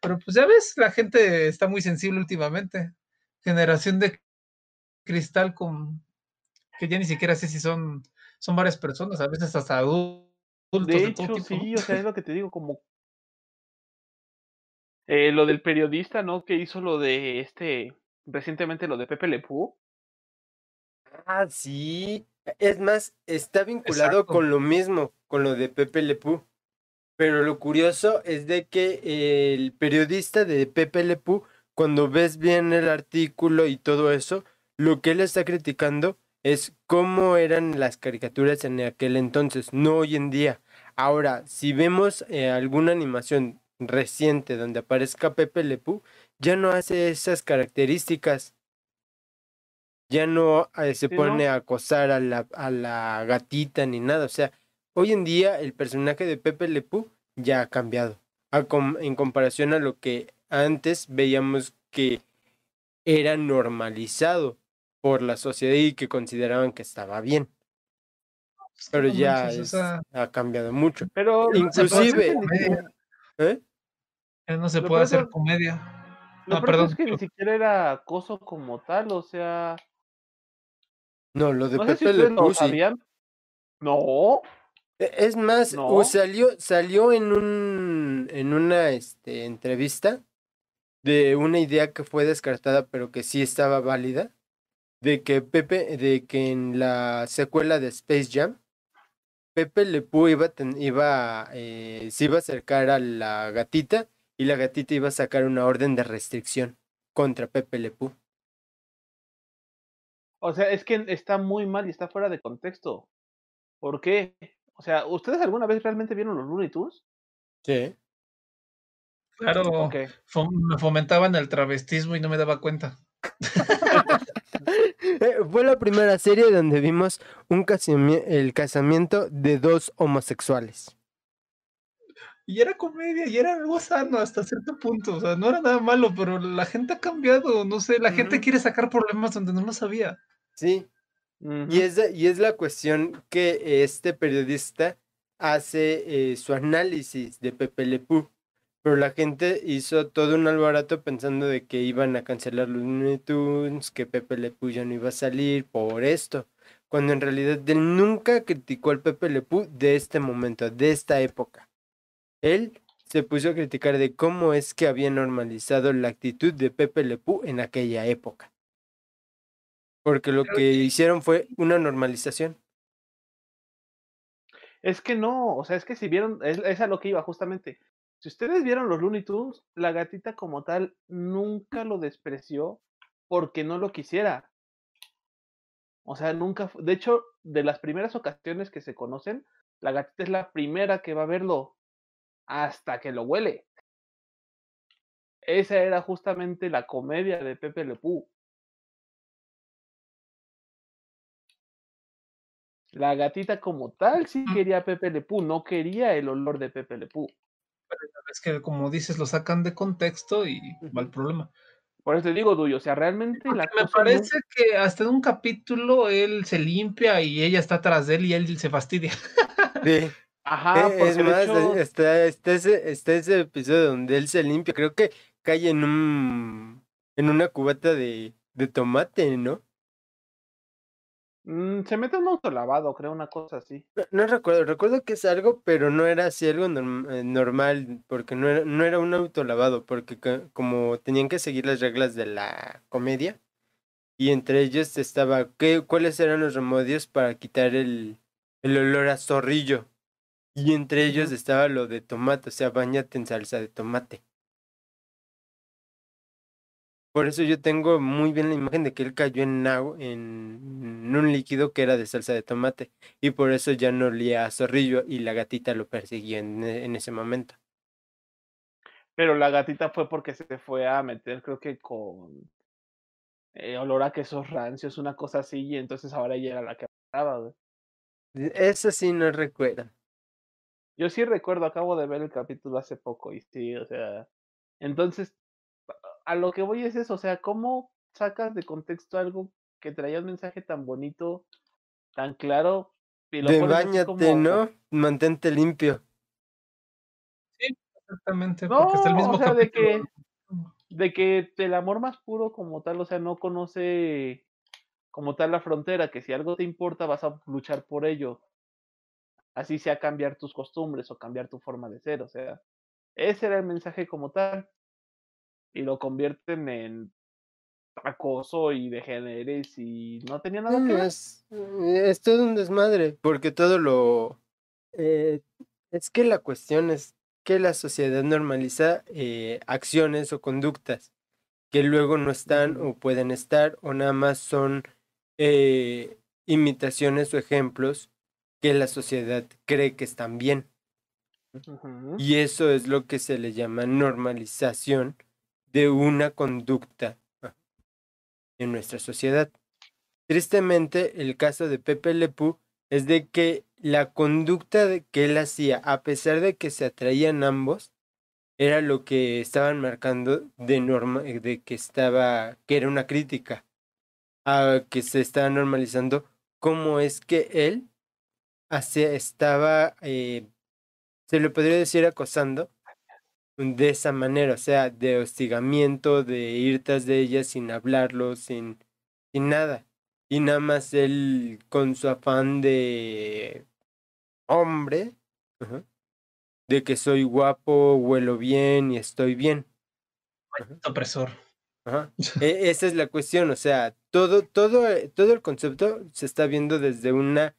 Pero pues ya ves, la gente está muy sensible últimamente. Generación de cristal con que ya ni siquiera sé si son, son varias personas, a veces hasta adultos De de, todo hecho, sí, o sea, es lo que te digo, como eh, lo del periodista, ¿no? Que hizo lo de este, recientemente lo de Pepe Le Pew. Ah, sí. Es más, está vinculado Exacto. con lo mismo, con lo de Pepe Le Pew. Pero lo curioso es de que el periodista de Pepe Le Pew, cuando ves bien el artículo y todo eso, lo que él está criticando es cómo eran las caricaturas en aquel entonces, no hoy en día. Ahora, si vemos eh, alguna animación reciente donde aparezca Pepe Le Pew, ya no hace esas características. Ya no eh, se Sí, pone ¿no? a acosar a la, a la gatita ni nada. O sea, hoy en día el personaje de Pepe Le Pew ya ha cambiado. A com- en comparación a lo que antes veíamos que era normalizado por la sociedad y que consideraban que estaba bien. Pero no ya manches, o es- sea, ha cambiado mucho. Pero no se puede hacer Inclusive- comedia, ¿eh? no se puede hacer comedia. Lo Ah, peor perdón. es que ni siquiera era acoso como tal, o sea, No, lo de no sé si Pepe Le sí. sabían. No, E- Es más, No. o salió, salió en un en una este, entrevista de una idea que fue descartada, pero que sí estaba válida, de que Pepe, de que en la secuela de Space Jam, Pepe Le Pew iba, ten- iba eh, se iba a acercar a la gatita y la gatita iba a sacar una orden de restricción contra Pepe Le Pew. O sea, es que está muy mal y está fuera de contexto. ¿Por qué? O sea, ¿ustedes alguna vez realmente vieron los Looney Tunes? Sí. Claro, me fomentaban el travestismo y no me daba cuenta. Eh, Fue la primera serie donde vimos un casami- el casamiento de dos homosexuales. Y era comedia, y era algo sano hasta cierto punto. O sea, no era nada malo, pero la gente ha cambiado. No sé, la gente quiere sacar problemas donde no lo sabía. Sí, y es, y es la cuestión que este periodista hace eh, su análisis de Pepe Le Pew. Pero la gente hizo todo un albarato pensando de que iban a cancelar los Looney Tunes, que Pepe Le Pew ya no iba a salir por esto. Cuando en realidad él nunca criticó al Pepe Le Pew de este momento, de esta época. Él se puso a criticar de cómo es que había normalizado la actitud de Pepe Le Pew en aquella época. Porque lo que hicieron fue una normalización. Es que no, o sea, es que si vieron, es, es a lo que iba justamente. Si ustedes vieron los Looney Tunes, la gatita como tal nunca lo despreció porque no lo quisiera. O sea, nunca, de hecho, de las primeras ocasiones que se conocen, la gatita es la primera que va a verlo hasta que lo huele. Esa era justamente la comedia de Pepe Le Pew. La gatita como tal sí quería a Pepe Le Pew, no quería el olor de Pepe Le Pew. Es que, como dices, lo sacan de contexto y va el problema. Por eso te digo, Duyo, o sea, realmente Porque la me cosa no- parece que hasta en un capítulo él se limpia y ella está atrás de él y él se fastidia. Sí. Ajá, Eh, es más, hecho- está, está, ese, está ese episodio donde él se limpia. Creo que cae en un en una cubata de, de tomate, ¿no? Mm, se mete un autolavado, creo, una cosa así. No, no recuerdo, recuerdo que es algo, pero no era así algo norm- eh, normal, porque no era, no era un autolavado, porque ca- como tenían que seguir las reglas de la comedia, y entre ellos estaba, ¿qué, ¿cuáles eran los remedios para quitar el, el olor a zorrillo? Y entre ellos estaba lo de tomate, o sea, bañate en salsa de tomate. Por eso yo tengo muy bien la imagen de que él cayó en agua, en, un líquido que era de salsa de tomate. Y por eso ya no olía a zorrillo y la gatita lo persiguió en, e- en ese momento. Pero la gatita fue porque se fue a meter, creo que con eh, olor a quesos rancios, una cosa así, y entonces ahora ella era la que estaba, güey. Eso sí no recuerdo. Yo sí recuerdo, acabo de ver el capítulo hace poco, y sí, o sea, entonces, a- lo que voy es eso, o sea, ¿cómo sacas de contexto algo que traía un mensaje tan bonito, tan claro, y lo De bañate, como- ¿no? Mantente limpio. Exactamente, No, porque hasta el mismo o sea, de que, de que el amor más puro como tal, o sea, no conoce como tal la frontera, que si algo te importa vas a luchar por ello. Así sea cambiar tus costumbres o cambiar tu forma de ser, o sea, ese era el mensaje como tal. Y lo convierten en acoso y degeneres y no tenía nada que Mm, ver. Es, es todo un desmadre, porque todo lo... eh, es que la cuestión es que la sociedad normaliza eh, acciones o conductas que luego no están Ujú. o pueden estar o nada más son eh, imitaciones o ejemplos que la sociedad cree que están bien. Y eso es lo que se le llama normalización de una conducta en nuestra sociedad. Tristemente, el caso de Pepe Le Pew es de que la conducta que él hacía, a pesar de que se atraían ambos, era lo que estaban marcando de norma, de que estaba, que era una crítica, a que se estaba normalizando cómo es que él hacía, estaba, eh, se le podría decir acosando de esa manera, o sea, de hostigamiento, de ir tras de ella sin hablarlo, sin, sin nada. Y nada más él con su afán de hombre, ajá, de que soy guapo, huelo bien y estoy bien. Opresor. Ajá. E- esa es la cuestión, o sea, todo, todo, todo el concepto se está viendo desde una,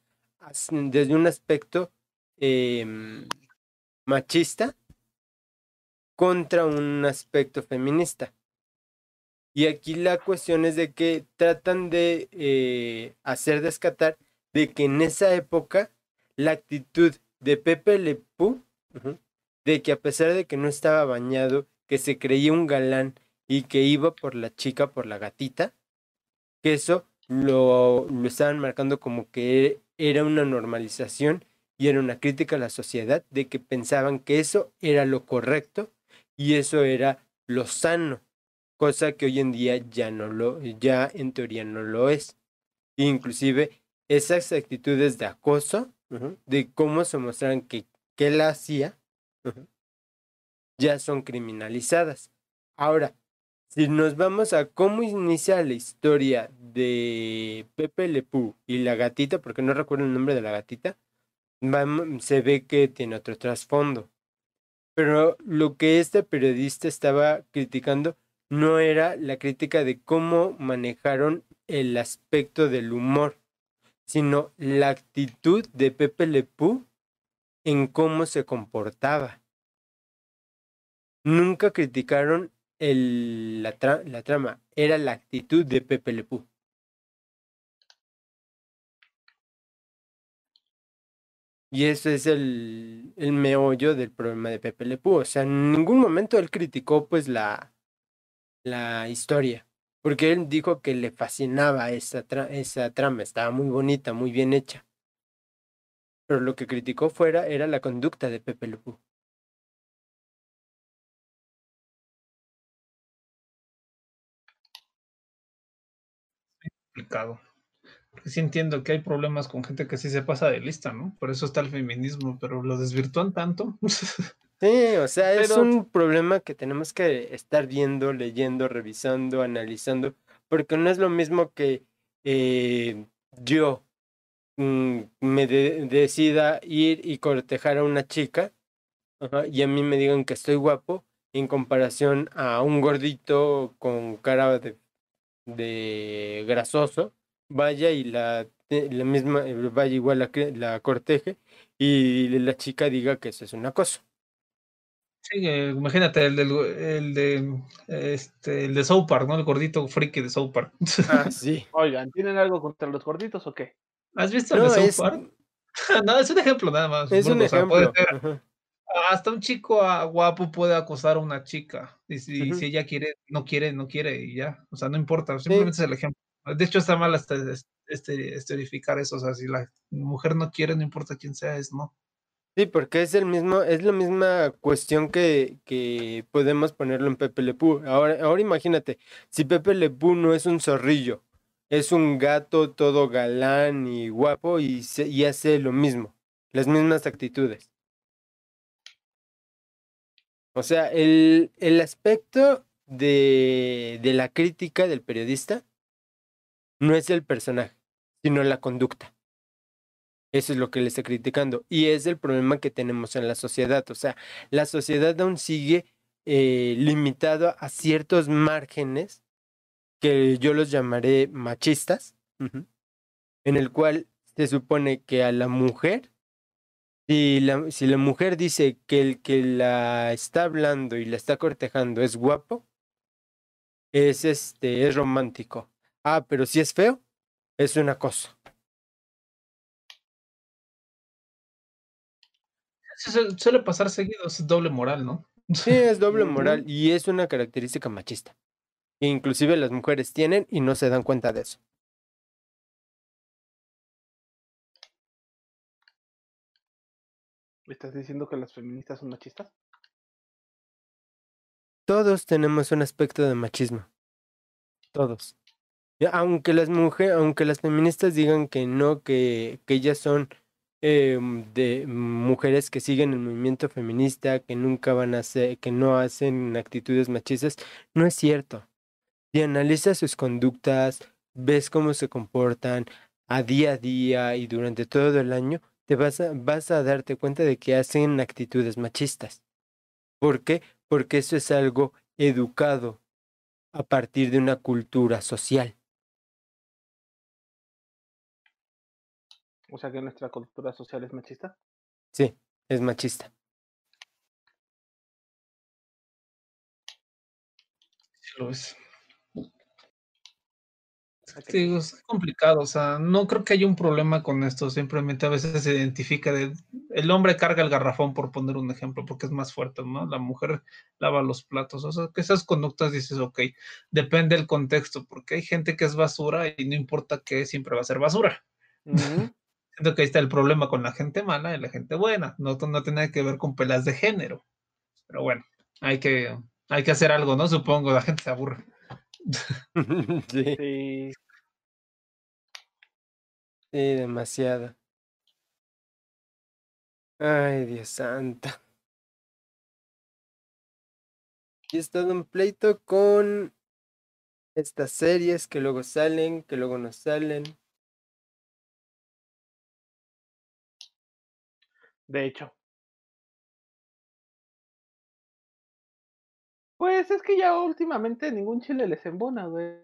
desde un aspecto em, machista contra un aspecto feminista. Y aquí la cuestión es de que tratan de eh, hacer descatar de que en esa época la actitud de Pepe Le de que a pesar de que no estaba bañado, que se creía un galán y que iba por la chica, por la gatita, que eso lo, lo estaban marcando como que era una normalización y era una crítica a la sociedad de que pensaban que eso era lo correcto y eso era lo sano, cosa que hoy en día ya no lo, ya en teoría no lo es. Inclusive esas actitudes de acoso, de cómo se mostraron que, que él hacía, ya son criminalizadas. Ahora, si nos vamos a cómo inicia la historia de Pepe Le Pew y la gatita, porque no recuerdo el nombre de la gatita, se ve que tiene otro trasfondo. Pero lo que este periodista estaba criticando no era la crítica de cómo manejaron el aspecto del humor, sino la actitud de Pepe Le Pew en cómo se comportaba. Nunca criticaron el- la, tra- la trama, era la actitud de Pepe Le Y ese es el, el meollo del problema de Pepe Le Pew. O sea, en ningún momento él criticó pues la, la historia. Porque él dijo que le fascinaba esa, tra- esa trama, estaba muy bonita, muy bien hecha. Pero lo que criticó fuera era la conducta de Pepe Le Pew. complicado. Sí entiendo que hay problemas con gente que sí se pasa de lista, ¿no? Por eso está el feminismo, pero lo desvirtúan tanto. Sí, o sea, es un problema que tenemos que estar viendo, leyendo, revisando, analizando, porque no es lo mismo que eh, yo mm, me de- decida ir y cortejar a una chica ajá, y a mí me digan que estoy guapo en comparación a un gordito con cara de, de grasoso, vaya y la, te- la misma, eh, vaya igual la, la corteje y la chica diga que eso es una cosa. Sí, eh, imagínate el, del, el de este el de South Park, ¿no? El gordito friki de South Park. Ah, sí. Oigan, ¿tienen algo contra los gorditos o qué? ¿Has visto el de South es, Park? no, es un ejemplo nada más. es un burdo, o sea, puede ejemplo. ser- hasta un chico ah, guapo puede acosar a una chica. Y si ella quiere, no quiere, no quiere, y ya. O sea, no importa. Simplemente es el ejemplo. De hecho, está mal hasta es- este, esterificar eso. O sea, si la mujer no quiere, no importa quién sea, es no. Sí, porque es el mismo, es la misma cuestión que, que podemos ponerlo en Pepe Le Pew. Ahora, ahora imagínate, si Pepe Le Pew no es un zorrillo, es un gato todo galán y guapo y, y hace lo mismo, las mismas actitudes. O sea, el, el aspecto de, de la crítica del periodista no es el personaje, sino la conducta. Eso es lo que le está criticando. Y es el problema que tenemos en la sociedad. O sea, la sociedad aún sigue eh, limitado a ciertos márgenes que yo los llamaré machistas, en el cual se supone que a la mujer, si la, si la mujer dice que el que la está hablando y la está cortejando es guapo, es este, es romántico. Ah, pero si es feo, es una cosa. Su- suele pasar seguido, es doble moral, ¿no? Sí, es doble moral y es una característica machista. inclusive las mujeres tienen y no se dan cuenta de eso. ¿Me estás diciendo que las feministas son machistas? Todos tenemos un aspecto de machismo. Todos. Y Aunque las mujeres, aunque las feministas digan que no, que, que ellas son em, de mujeres que siguen el movimiento feminista, que nunca van a hacer, que no hacen actitudes machistas, no es cierto. Si analizas sus conductas, ves cómo se comportan a día a día y durante todo el año, te vas a, vas a darte cuenta de que hacen actitudes machistas. ¿Por qué? Porque eso es algo educado a partir de una cultura social. O sea que nuestra cultura social es machista. Sí, es machista. Sí lo es. Digo, es complicado, o sea, no creo que haya un problema con esto, simplemente a veces se identifica de, el hombre carga el garrafón por poner un ejemplo, porque es más fuerte, ¿no? La mujer lava los platos, o sea, que esas conductas dices, ok, depende del contexto, porque hay gente que es basura y no importa que siempre va a ser basura. Ujú. Siento que ahí está el problema con la gente mala y la gente buena, no, no tiene nada que ver con pelas de género, pero bueno, hay que, hay que hacer algo, ¿no? Supongo, la gente se aburre. sí, Sí. sí, demasiado. Ay, Dios santo. Y es todo un pleito con estas series que luego salen, que luego no salen. De hecho. Pues es que ya últimamente ningún chile les embona, güey.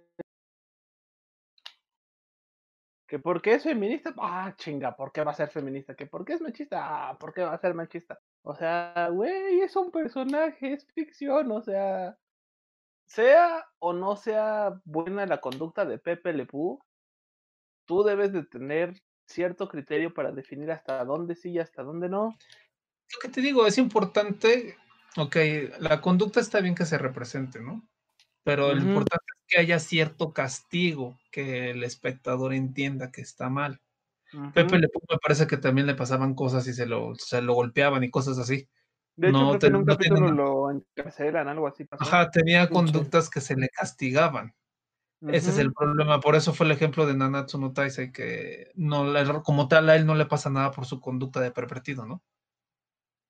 Que porque es feminista, ah, chinga, ¿por qué va a ser feminista? Que porque es machista, ah, ¿por qué va a ser machista? O sea, güey, es un personaje, es ficción, o sea, sea o no sea buena la conducta de Pepe Le Pew, tú debes de tener cierto criterio para definir hasta dónde sí y hasta dónde no. Lo que te digo, es importante, ok, la conducta está bien que se represente, ¿no? Pero lo Ujú. importante es que haya cierto castigo, que el espectador entienda que está mal. Pepe. Le me parece que también le pasaban cosas y se lo, se lo golpeaban y cosas así. De hecho, No, creo te- que en un no capítulo lo encarcelan, algo así pasó. Ajá, tenía conductas que se le castigaban. Ese es el problema. Por eso fue el ejemplo de Nanatsu no Taisei, que no, como tal a él no le pasa nada por su conducta de pervertido, ¿no?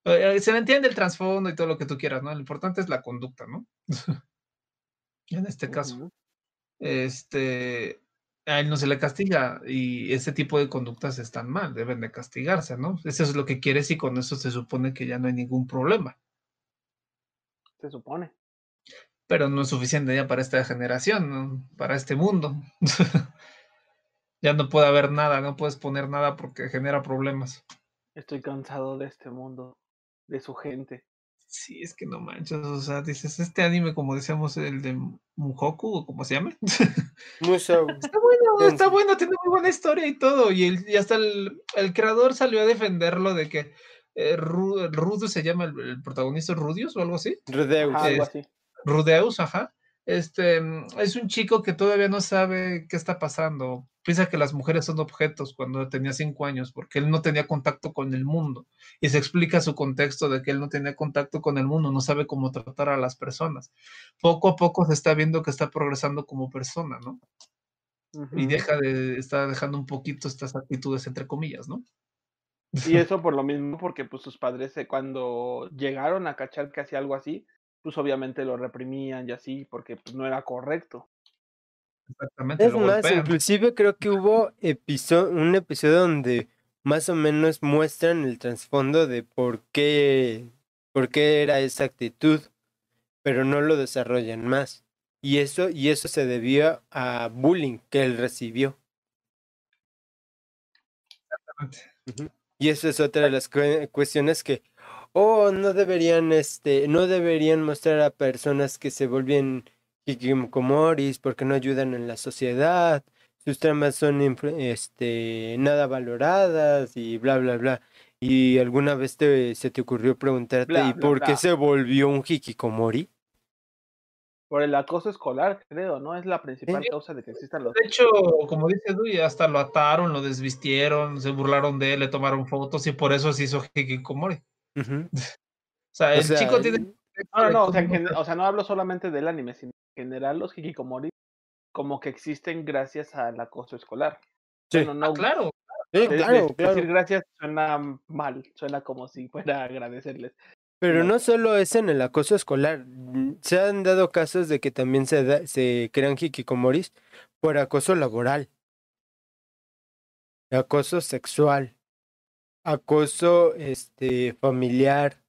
Eh, eh, se le entiende el trasfondo y todo lo que tú quieras, ¿no? Lo importante es la conducta, ¿no? en este caso. Este, a él no se le castiga y ese tipo de conductas están mal, deben de castigarse, ¿no? Eso es lo que quieres y con eso se supone que ya no hay ningún problema. Se supone. Pero no es suficiente ya para esta generación, ¿no? para este mundo. ya no puede haber nada, no puedes poner nada porque genera problemas. Estoy cansado de este mundo, de su gente. Sí, es que no manches, o sea, dices, este anime, como decíamos, el de Mujoku, o como se llama, Musou. Está bueno, está bueno, tiene muy buena historia y todo. Y, el- y hasta el, el creador salió a defenderlo de que eh, se llama el, el protagonista Rudius o algo así. Rudeus. Algo así. Rudeus, ajá. Este es un chico que todavía no sabe qué está pasando. Piensa que las mujeres son objetos cuando tenía cinco años, porque él no tenía contacto con el mundo. Y se explica su contexto de que él no tenía contacto con el mundo, no sabe cómo tratar a las personas. Poco a poco se está viendo que está progresando como persona, ¿no? y deja de estar dejando un poquito estas actitudes entre comillas, ¿no? Y eso por lo mismo, porque pues sus padres cuando llegaron a cachar que hacía algo así, pues obviamente lo reprimían y así, porque pues no era correcto. Exactamente, Es lo más, golpean. inclusive creo que hubo episo- un episodio donde más o menos muestran el trasfondo de por qué, por qué era esa actitud, pero no lo desarrollan más. Y eso, y eso se debió a bullying que él recibió. Ujú. Y eso es otra de las cue- cuestiones que, oh, no deberían, este, no deberían mostrar a personas que se vuelven hikikomoris porque no ayudan en la sociedad, sus tramas son este, nada valoradas y bla, bla, bla. ¿Y alguna vez te, se te ocurrió preguntarte, Bla, ¿y bla, por qué se volvió un hikikomori? Por el acoso escolar, creo, ¿no? Es la principal Sí. causa de que existan los... De hecho, como dice Dui, hasta lo ataron, lo desvistieron, se burlaron de él, le tomaron fotos y por eso se hizo hikikomori. O sea, O el sea, chico tiene y- No, no, no, o sea, en o sea, no hablo solamente del anime, sino en general los hikikomori como que existen gracias al acoso escolar. Sí. Bueno, Ah, claro, Sí, claro, claro. Decir gracias suena mal, suena como si fuera a agradecerles. Pero No. no solo es en el acoso escolar. Se han dado casos de que también se, da- se crean hikikomoris por acoso laboral, acoso sexual, acoso este, familiar,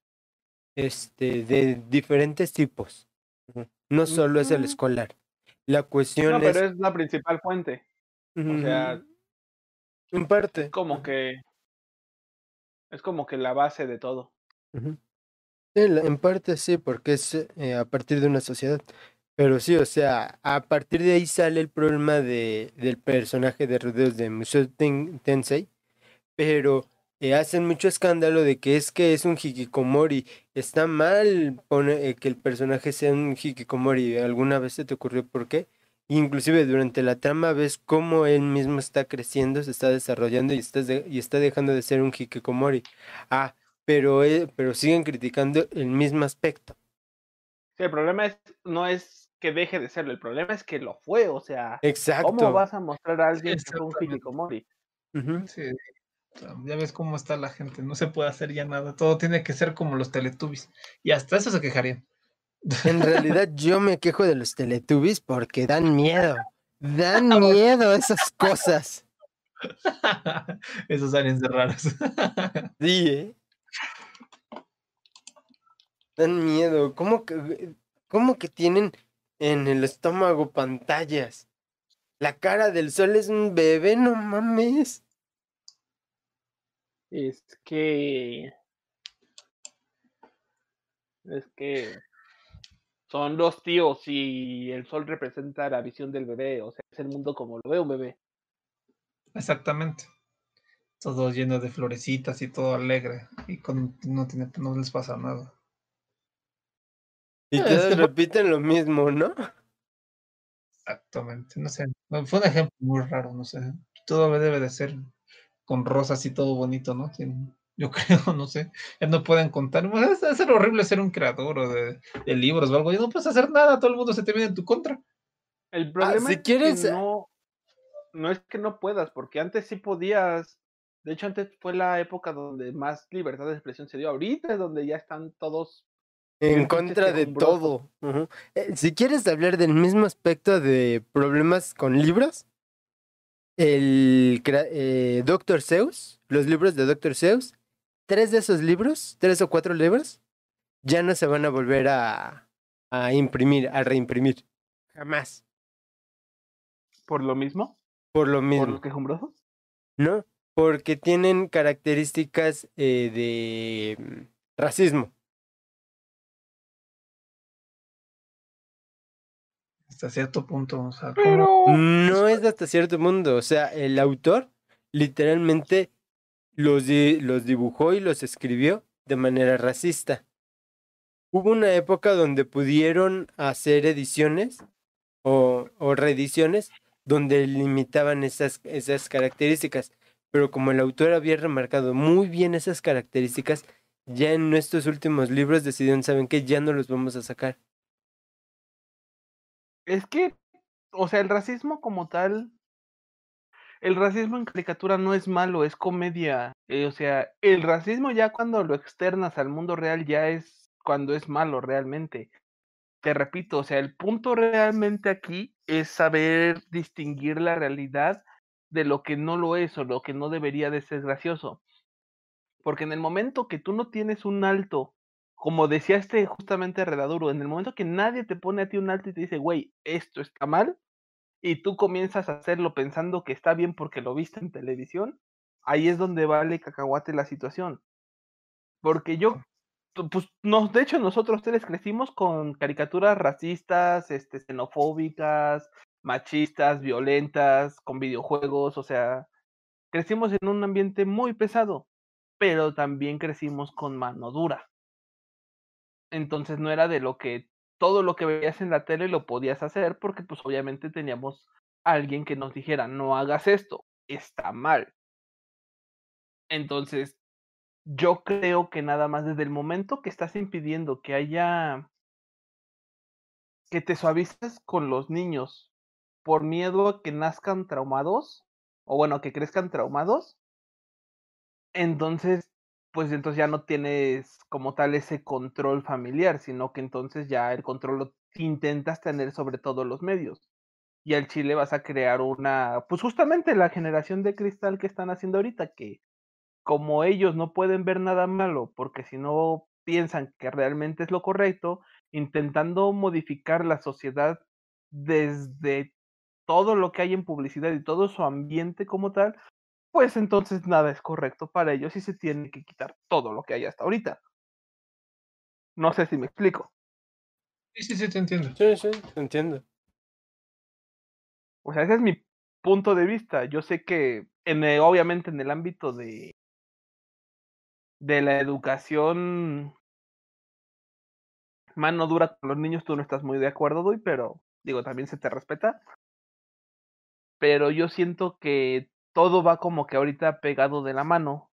este, de diferentes tipos. No solo es el escolar. La cuestión No, es... pero es la principal fuente. O sea. En parte. es como que es como que la base de todo. En parte sí, porque es eh, a partir de una sociedad. Pero sí, o sea, a partir de ahí sale el problema de, del personaje de rodeos de Musou Ten- Tensei, pero eh, hacen mucho escándalo de que es que es un hikikomori. Está mal pone, eh, que el personaje sea un hikikomori. ¿Alguna vez se te ocurrió por qué? Inclusive durante la trama ves cómo él mismo está creciendo, se está desarrollando y, estás de- y está dejando de ser un hikikomori. Ah, pero, eh, pero siguen criticando el mismo aspecto. Sí, el problema es no es que deje de serlo, el problema es que lo fue, o sea, Exacto. ¿cómo vas a mostrar a alguien que fue un hikikomori? Sí, ya ves cómo está la gente, no se puede hacer ya nada, todo tiene que ser como los Teletubbies. Y hasta eso se quejarían. En realidad yo me quejo de los Teletubbies porque dan miedo. Dan miedo esas cosas. Esos aliens raros. Sí, ¿eh? Dan miedo. ¿Cómo que, cómo que tienen en el estómago pantallas? La cara del sol es un bebé, no mames. Es que es que son dos tíos y el sol representa la visión del bebé, o sea, es el mundo como lo ve un bebé. Exactamente. Todo lleno de florecitas y todo alegre. Y con, no, tiene, no les pasa nada. Y Ah, todos este repiten lo mismo, ¿no? Exactamente. No sé. Fue un ejemplo muy raro, no sé. Todo debe de ser con rosas y todo bonito, ¿no? Yo creo, no sé. Ya no pueden contar. Bueno, es, es horrible ser un creador o de, de libros o algo. Ya no puedes hacer nada. Todo el mundo se te viene en tu contra. El problema si es quieres- que no, no es que no puedas, porque antes sí podías. De hecho, antes fue la época donde más libertad de expresión se dio. Ahorita es donde ya están todos. En contra de todo. Eh, si quieres hablar del mismo aspecto de problemas con libros, el eh, Dr. Seuss, los libros de Dr. Seuss, tres de esos libros, tres o cuatro libros, ya no se van a volver a, a imprimir, a reimprimir. Jamás. Por lo mismo, Por lo por mismo. los quejumbrosos. ¿No? Porque tienen características eh, de mm, racismo. Hasta cierto punto. O sea. No es hasta cierto mundo. O sea, el autor literalmente los, di- los dibujó y los escribió de manera racista. Hubo una época donde pudieron hacer ediciones o, o reediciones donde limitaban esas, esas características. Pero como el autor había remarcado muy bien esas características, ya en estos últimos libros decidieron, ¿saben qué? Ya no los vamos a sacar. Es que, o sea, el racismo como tal, el racismo en caricatura no es malo, es comedia. Eh, o sea, el racismo ya cuando lo externas al mundo real ya es cuando es malo realmente. Te repito, o sea, el punto realmente aquí es saber distinguir la realidad de lo que no lo es o lo que no debería de ser gracioso. Porque en el momento que tú no tienes un alto, como decía este justamente Redaduro, en el momento que nadie te pone a ti un alto y te dice, güey, esto está mal, y tú comienzas a hacerlo pensando que está bien porque lo viste en televisión, ahí es donde vale cacahuate la situación. Porque yo, pues, nos, de hecho, nosotros tres crecimos con caricaturas racistas, este, xenofóbicas, machistas, violentas, con videojuegos, o sea, crecimos en un ambiente muy pesado, pero también crecimos con mano dura. Entonces no era de lo que todo lo que veías en la tele lo podías hacer porque pues obviamente teníamos alguien que nos dijera, no hagas esto, está mal. Entonces, yo creo que nada más desde el momento que estás impidiendo que haya que te suavices con los niños por miedo a que nazcan traumados, o bueno, que crezcan traumados, entonces, pues entonces ya no tienes como tal ese control familiar, sino que entonces ya el control lo intentas tener sobre todos los medios. Y al Chile vas a crear una, pues justamente la generación de cristal que están haciendo ahorita, que como ellos no pueden ver nada malo, porque si no piensan que realmente es lo correcto, intentando modificar la sociedad desde todo lo que hay en publicidad y todo su ambiente como tal, pues entonces nada es correcto para ellos y se tiene que quitar todo lo que hay hasta ahorita. No sé si me explico. Sí, sí, sí, te entiendo. Sí, sí, te entiendo. O sea, ese es mi punto de vista. Yo sé que en el- obviamente en el ámbito de de la educación mano dura con los niños tú no estás muy de acuerdo, Duy, pero digo, también se te respeta. Pero yo siento que todo va como que ahorita pegado de la mano.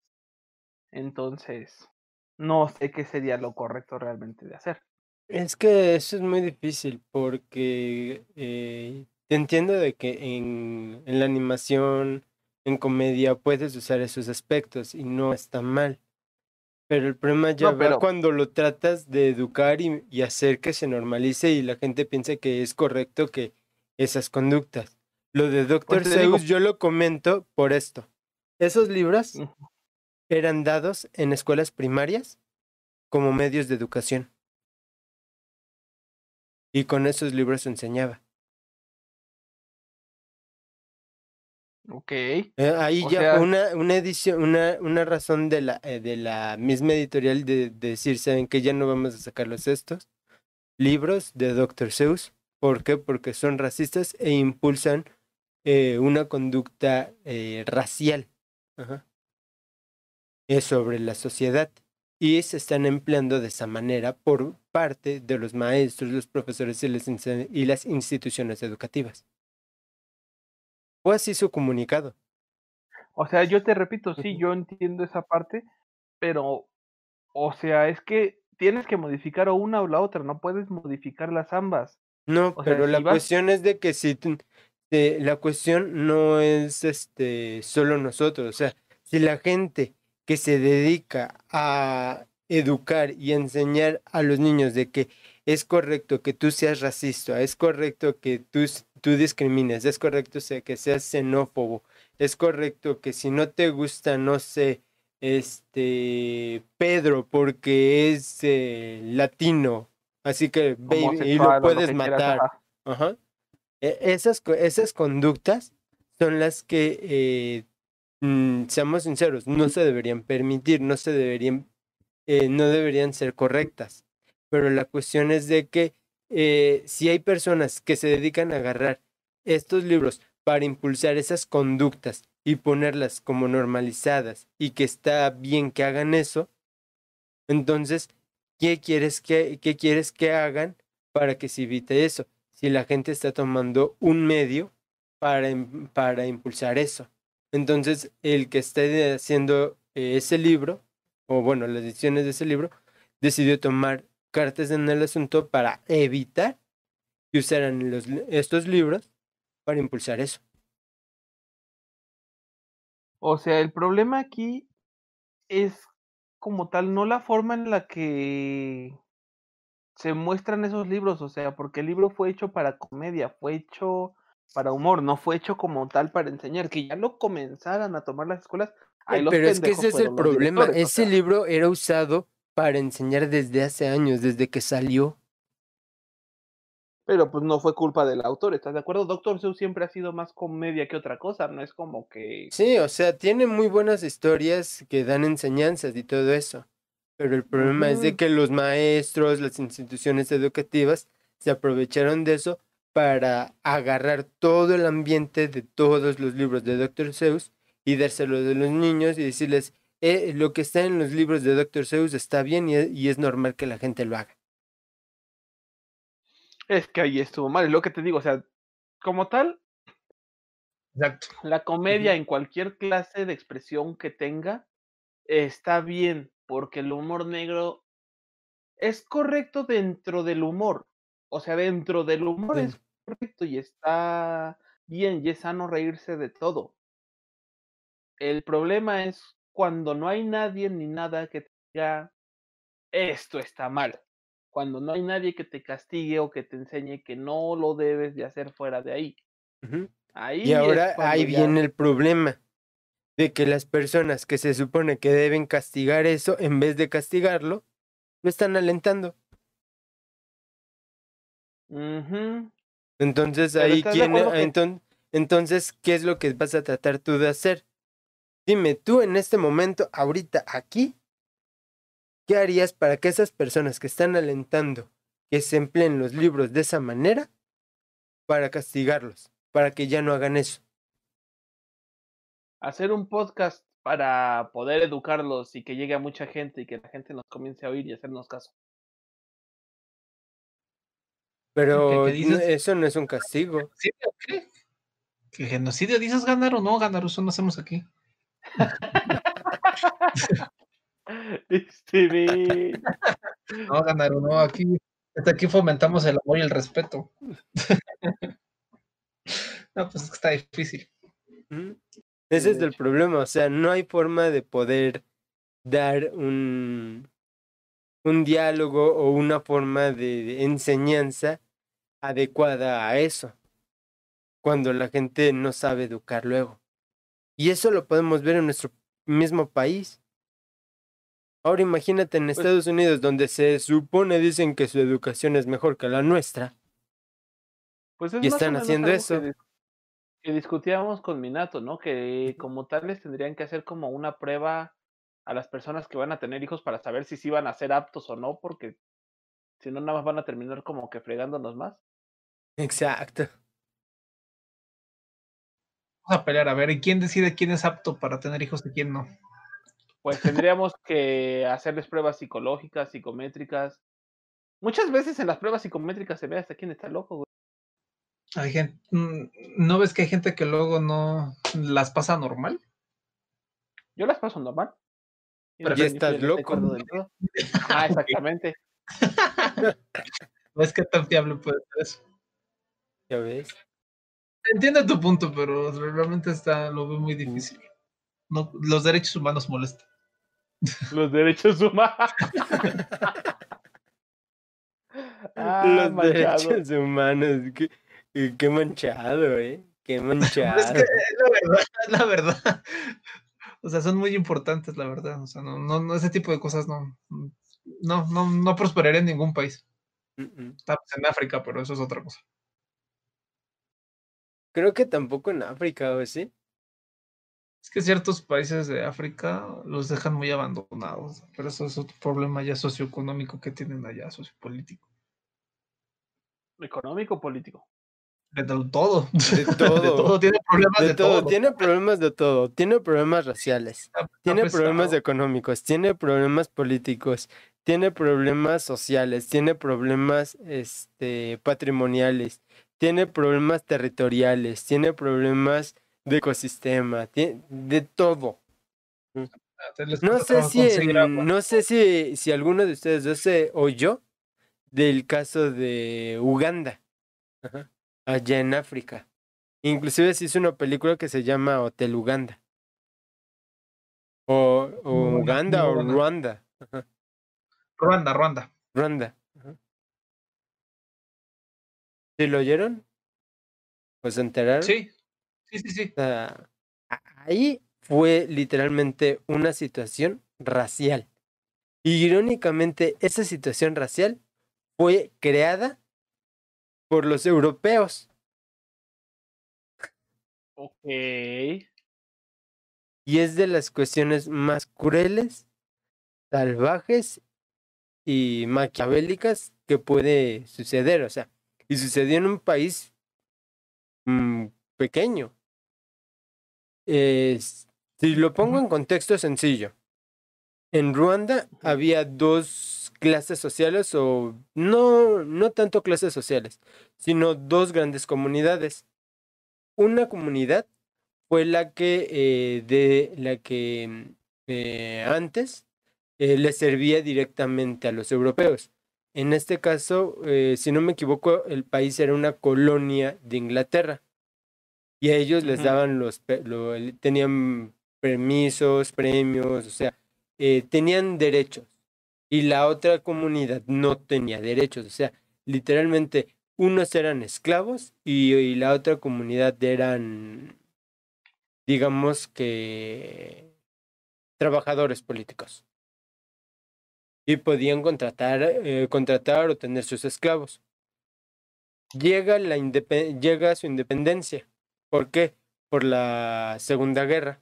Entonces, no sé qué sería lo correcto realmente de hacer. Es que eso es muy difícil porque eh, te entiendo de que en, en la animación, en comedia, puedes usar esos aspectos y no está mal. Pero el problema ya No, va cuando lo tratas de educar y, y hacer que se normalice y la gente piensa que es correcto que esas conductas. Lo de Dr. te digo- Seuss yo lo comento por esto. Esos libros eran dados en escuelas primarias como medios de educación. Y con esos libros se enseñaba. Ok. Eh, ahí O ya sea- una, una edición, una, una razón de la, eh, de la misma editorial de, de decir, ¿saben que Ya no vamos a sacarlos estos libros de Dr. Seuss. ¿Por qué? Porque son racistas e impulsan eh, una conducta eh, racial Ajá. Es sobre la sociedad. Y se están empleando de esa manera por parte de los maestros, los profesores y las, inst- y las instituciones educativas. Fue así su comunicado. O sea, yo te repito, sí, yo entiendo esa parte, pero, o sea, es que tienes que modificar o una o la otra, no puedes modificar las ambas. No, O sea, pero si la vas- cuestión es de que si eh, la cuestión no es este solo nosotros, o sea, si la gente que se dedica a educar y enseñar a los niños de que es correcto que tú seas racista, es correcto que tú, tú discrimines, es correcto que seas xenófobo, es correcto que si no te gusta, no sé, este Pedro porque es eh, latino, así que ve y- lo puedes matar. ajá. E- Esas, esas conductas son las que, eh, mm, seamos sinceros, no se deberían permitir, no se deberían, eh, no deberían ser correctas. Pero la cuestión es de que eh, si hay personas que se dedican a agarrar estos libros para impulsar esas conductas y ponerlas como normalizadas y que está bien que hagan eso, entonces, ¿qué quieres que, qué quieres que hagan para que se evite eso? Si la gente está tomando un medio para, para impulsar eso. Entonces, el que esté haciendo ese libro, o bueno, las ediciones de ese libro, decidió tomar cartas en el asunto para evitar que usaran los, estos libros para impulsar eso. O sea, el problema aquí es como tal, no la forma en la que se muestran esos libros, o sea, porque el libro fue hecho para comedia, fue hecho para humor, no fue hecho como tal para enseñar, que ya lo comenzaran a tomar las escuelas. Pero es que ese es el problema. o Ese sea. libro era usado para enseñar desde hace años, desde que salió. Pero pues no fue culpa del autor, ¿estás de acuerdo? Doctor Seuss siempre ha sido más comedia que otra cosa, no es como que... Sí, o sea, tiene muy buenas historias que dan enseñanzas y todo eso. Pero el problema es de que los maestros, las instituciones educativas se aprovecharon de eso para agarrar todo el ambiente de todos los libros de Dr. Seuss y dárselo de los niños y decirles, "Eh, lo que está en los libros de Dr. Seuss está bien y es, y es normal que la gente lo haga. Es que ahí estuvo mal, es lo que te digo, o sea, como tal, Exacto. la comedia en cualquier clase de expresión que tenga está bien, porque el humor negro es correcto dentro del humor. O sea, dentro del humor Sí. es correcto y está bien y es sano reírse de todo. El problema es cuando no hay nadie ni nada que te diga esto está mal. Cuando no hay nadie que te castigue o que te enseñe que no lo debes de hacer fuera de ahí. Ahí Y ahora ahí ya- viene el problema de que las personas que se supone que deben castigar eso, en vez de castigarlo, lo están alentando. Entonces Pero ahí ¿estás de quién, que- entonces, ¿qué es lo que vas a tratar tú de hacer? Dime tú en este momento, ahorita, aquí, ¿qué harías para que esas personas que están alentando que se empleen los libros de esa manera para castigarlos, para que ya no hagan eso? Hacer un podcast para poder educarlos y que llegue a mucha gente y que la gente nos comience a oír y hacernos caso. Pero qué eso no es un castigo. ¿Genocidio o qué? ¿Que genocidio dices ganar o no ganar? Eso no hacemos aquí. Este, No ganar o no. Aquí, hasta aquí fomentamos el amor y el respeto. no, pues es que está difícil. Ese es el problema, o sea, no hay forma de poder dar un, un diálogo o una forma de, enseñanza adecuada a eso, cuando la gente no sabe educar luego. Y eso lo podemos ver en nuestro mismo país. Ahora imagínate en Estados Unidos, donde se supone dicen que su educación es mejor que la nuestra. Pues es Y están haciendo eso. Que, que discutíamos con Minato, ¿no? Que como tales tendrían que hacer como una prueba a las personas que van a tener hijos para saber si sí van a ser aptos o no, porque si no, nada más van a terminar como que fregándonos más. Exacto. Vamos a pelear a ver, ¿y quién decide quién es apto para tener hijos y quién no? Pues tendríamos que hacerles pruebas psicológicas, psicométricas. Muchas veces en las pruebas psicométricas se ve hasta quién está loco, güey. Hay gente, mm, ¿No ves que hay gente que luego no las pasa normal? Yo las paso normal. Y Pero ya estás loco. Ah, exactamente. ¿Ves qué tan fiable puede ser eso? ¿Ya ves? Entiendo tu punto, pero realmente está, lo veo muy difícil. No, los derechos humanos molestan. Los derechos humanos. Ah, Los manchado. derechos humanos. Qué, qué manchado, ¿eh? Qué manchado. Es que es la verdad, es la verdad. O sea, son muy importantes, la verdad. O sea, no, no, no ese tipo de cosas no, no, no, no prosperaría en ningún país. Vez en África, pero eso es otra cosa. Creo que tampoco en África, ¿o sí? Es que ciertos países de África los dejan muy abandonados, pero eso es otro problema ya socioeconómico que tienen allá, sociopolítico. ¿Económico o político? De to- todo. De todo. De todo, tiene problemas de, De todo, todo. tiene problemas de todo. Tiene problemas raciales, Está- tiene problemas económicos, tiene problemas políticos, tiene problemas sociales, tiene problemas este, patrimoniales, tiene problemas territoriales, tiene problemas de ecosistema, tiene de todo. Les No sé si, no sé si, si alguno de ustedes dos se oyó del caso de Uganda, Ajá, allá en África. Inclusive se hizo una película que se llama Hotel Uganda. O, Uganda o. Ruanda. Ajá, Ruanda, Ruanda. Ruanda. ajá. ¿Sí lo oyeron? ¿O se enteraron? Sí, sí, sí, sí. O sea, a- ahí fue literalmente una situación racial. Y irónicamente, esa situación racial fue creada por los europeos. Ok. Y es de las cuestiones más crueles, salvajes y maquiavélicas que puede suceder. O sea, y sucedió en un país mm, pequeño. Si lo pongo en contexto sencillo, en Ruanda había dos clases sociales, o no, no tanto clases sociales, sino dos grandes comunidades. Una comunidad fue la que eh, de la que mm, eh, antes eh, le servía directamente a los europeos. En este caso, eh, si no me equivoco, el país era una colonia de Inglaterra. Y a ellos les daban los, lo- tenían permisos, premios, o sea, tenían derechos y la otra comunidad no tenía derechos, o sea, literalmente unos eran esclavos y, y la otra comunidad eran, digamos que, trabajadores políticos y podían contratar, eh, contratar o tener sus esclavos. Llega, la llega su independencia. ¿Por qué? Por la Segunda Guerra.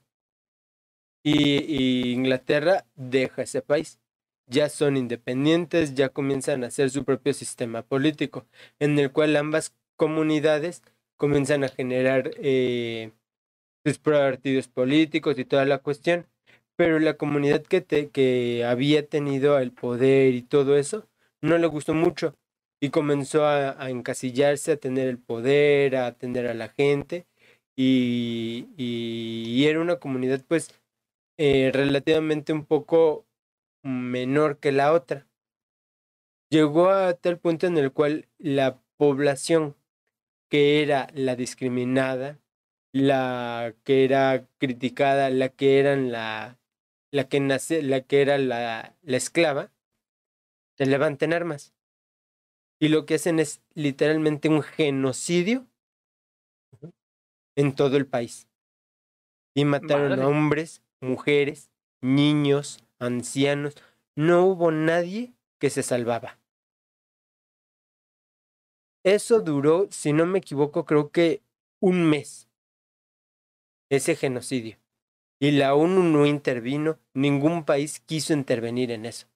Y, Inglaterra deja ese país. Ya son independientes, ya comienzan a hacer su propio sistema político, en el cual ambas comunidades comienzan a generar eh, sus partidos políticos y toda la cuestión. Pero la comunidad que, te, que había tenido el poder y todo eso no le gustó mucho y comenzó a, encasillarse, a tener el poder, a atender a la gente. Y, y, era una comunidad pues eh, relativamente un poco menor que la otra. Llegó a tal punto en el cual la población que era la discriminada, la que era criticada, la que eran la la que, nace, la que era la, la esclava, se levanten armas. Y lo que hacen es literalmente un genocidio en todo el país. Y mataron a hombres, mujeres, niños, ancianos. No hubo nadie que se salvaba. Eso duró, si no me equivoco, creo que un mes. Ese genocidio y la ONU no intervino, ningún país quiso intervenir en eso.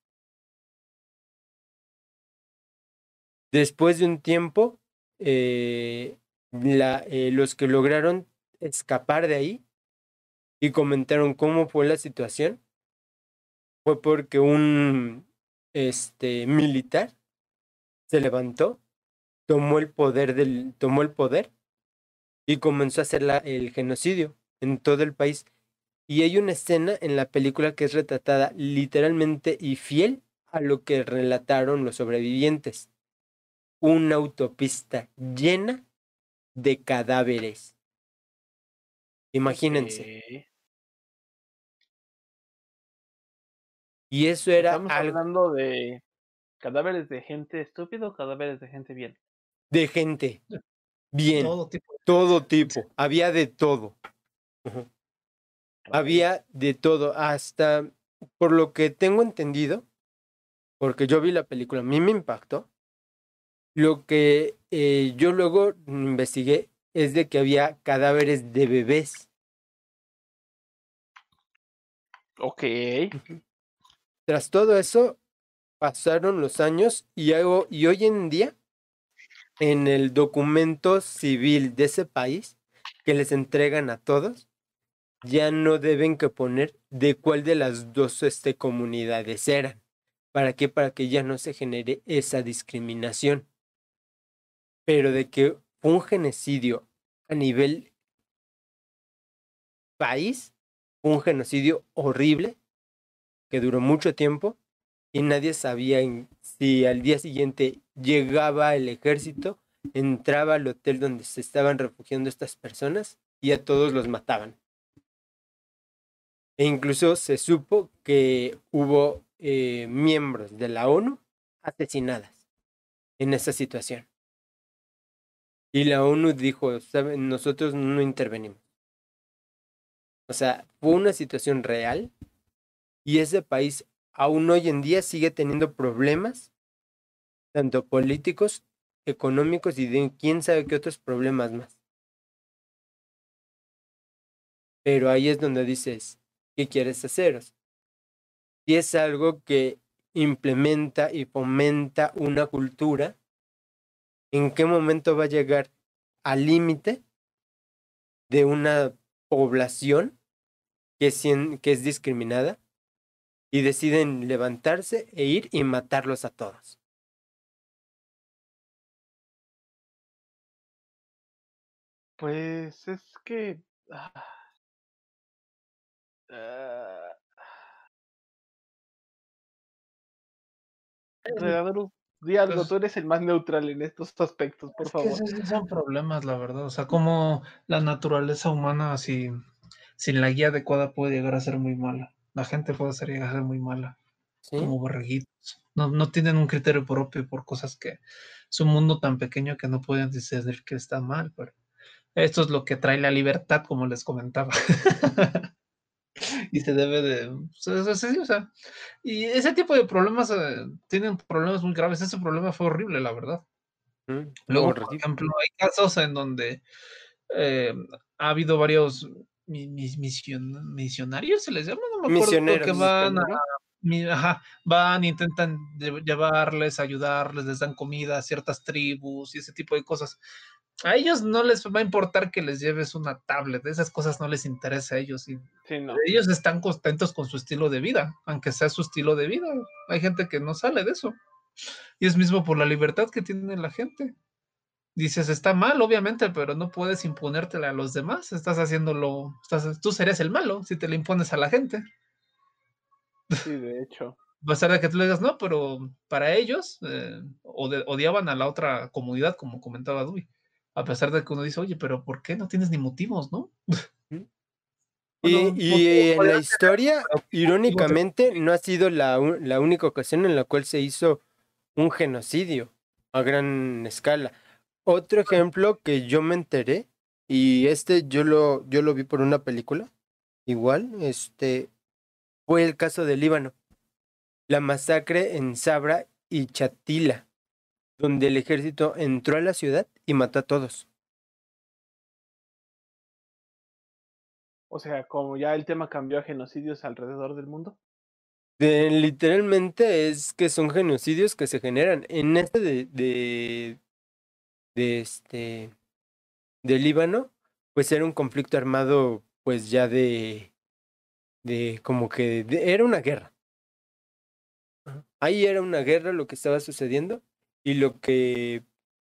Después de un tiempo, eh, eh, los que lograron escapar de ahí y comentaron cómo fue la situación, fue porque un este, militar se levantó, tomó el poder del, tomó el poder y comenzó a hacer el genocidio en todo el país y hay una escena en la película que es retratada literalmente y fiel a lo que relataron los sobrevivientes. Una autopista llena de cadáveres. Imagínense. Y eso era Estamos hablando de cadáveres de gente estúpida o cadáveres de gente bien. De gente. Bien. Todo tipo. Todo tipo. Había de todo. Había de todo, hasta por lo que tengo entendido, porque yo vi la película, a mí me impactó. Lo que eh, yo luego investigué es de que había cadáveres de bebés. Ok. Tras todo eso, pasaron los años y, hago, y hoy en día, en el documento civil de ese país que les entregan a todos, ya no deben que poner de cuál de las dos este, comunidades eran. ¿Para qué? Para que ya no se genere esa discriminación. Pero de que un genocidio a nivel país, un genocidio horrible, que duró mucho tiempo, y nadie sabía si al día siguiente llegaba el ejército, entraba al hotel donde se estaban refugiando estas personas y a todos los mataban. E incluso se supo que hubo eh, miembros de la ONU asesinadas en esa situación. Y la ONU dijo, ¿saben? nosotros no intervenimos. O sea, fue una situación real y ese país aún hoy en día sigue teniendo problemas, tanto políticos, económicos y de quién sabe qué otros problemas más. Pero ahí es donde dices, ¿Qué quieres hacer. Si es algo que implementa y fomenta una cultura, ¿en qué momento va a llegar al límite de una población que que es discriminada y deciden levantarse e ir y matarlos a todos? Pues es que... Ah, Uh, di algo, pues tú eres el más neutral en estos aspectos, por favor. son problemas, la verdad. O sea, como la naturaleza humana, así sin la guía adecuada puede llegar a ser muy mala. La gente puede ser, llegar a ser muy mala, ¿sí? como borreguitos. No, no tienen un criterio propio por cosas que es un mundo tan pequeño que no pueden decidir que está mal, pero esto es lo que trae la libertad, como les comentaba. y se debe de... o sea, sea, y ese tipo de problemas eh, tienen problemas muy graves. Ese problema fue horrible, la verdad. Mm, Luego, por ejemplo, hay casos en donde eh, ha habido varios mis- mision- misionarios, se les llama, no me acuerdo, que Misioneros, van a, van, intentan lle- llevarles, ayudarles, les dan comida a ciertas tribus y ese tipo de cosas. A ellos no les va a importar que les lleves una tablet, esas cosas no les interesa a ellos. Y Sí, no. ellos están contentos con su estilo de vida, aunque sea su estilo de vida. Hay gente que no sale de eso. Y es mismo por la libertad que tiene la gente. Dices, está mal, obviamente, pero no puedes imponértela a los demás. Estás haciéndolo, estás, tú serías el malo si te le impones a la gente. Sí, de hecho. A pesar de que tú le digas, no, pero para ellos eh, odiaban a la otra comunidad, como comentaba Dewey. A pesar de que uno dice, oye, pero ¿por qué no tienes ni motivos, no? Y, Bueno, y en la historia, irónicamente, no ha sido la, la única ocasión en la cual se hizo un genocidio a gran escala. Otro ejemplo que yo me enteré, y este yo lo, yo lo vi por una película, igual, este, fue el caso del Líbano. La masacre en Sabra y Chatila, donde el ejército entró a la ciudad y mató a todos. O sea, como ya el tema cambió a genocidios alrededor del mundo. De- literalmente es que son genocidios que se generan. En este de, de, de este de Líbano, pues era un conflicto armado, pues ya de, de como que de- era una guerra. Ahí era una guerra lo que estaba sucediendo y lo que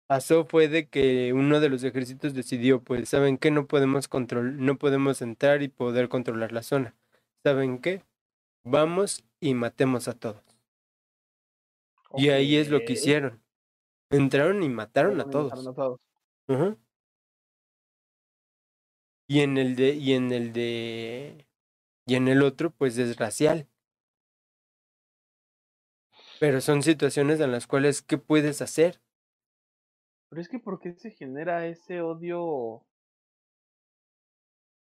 pasó fue de que uno de los ejércitos decidió, pues, ¿saben qué? No podemos control, no podemos entrar y poder controlar la zona. ¿Saben qué? Vamos y matemos a todos. Y ahí es lo que hicieron. Entraron y mataron a todos. mataron a todos. Y en el de, y en el de, y en el otro, pues es racial. Pero son situaciones en las cuales, ¿qué puedes hacer? Pero es que ¿por qué se genera ese odio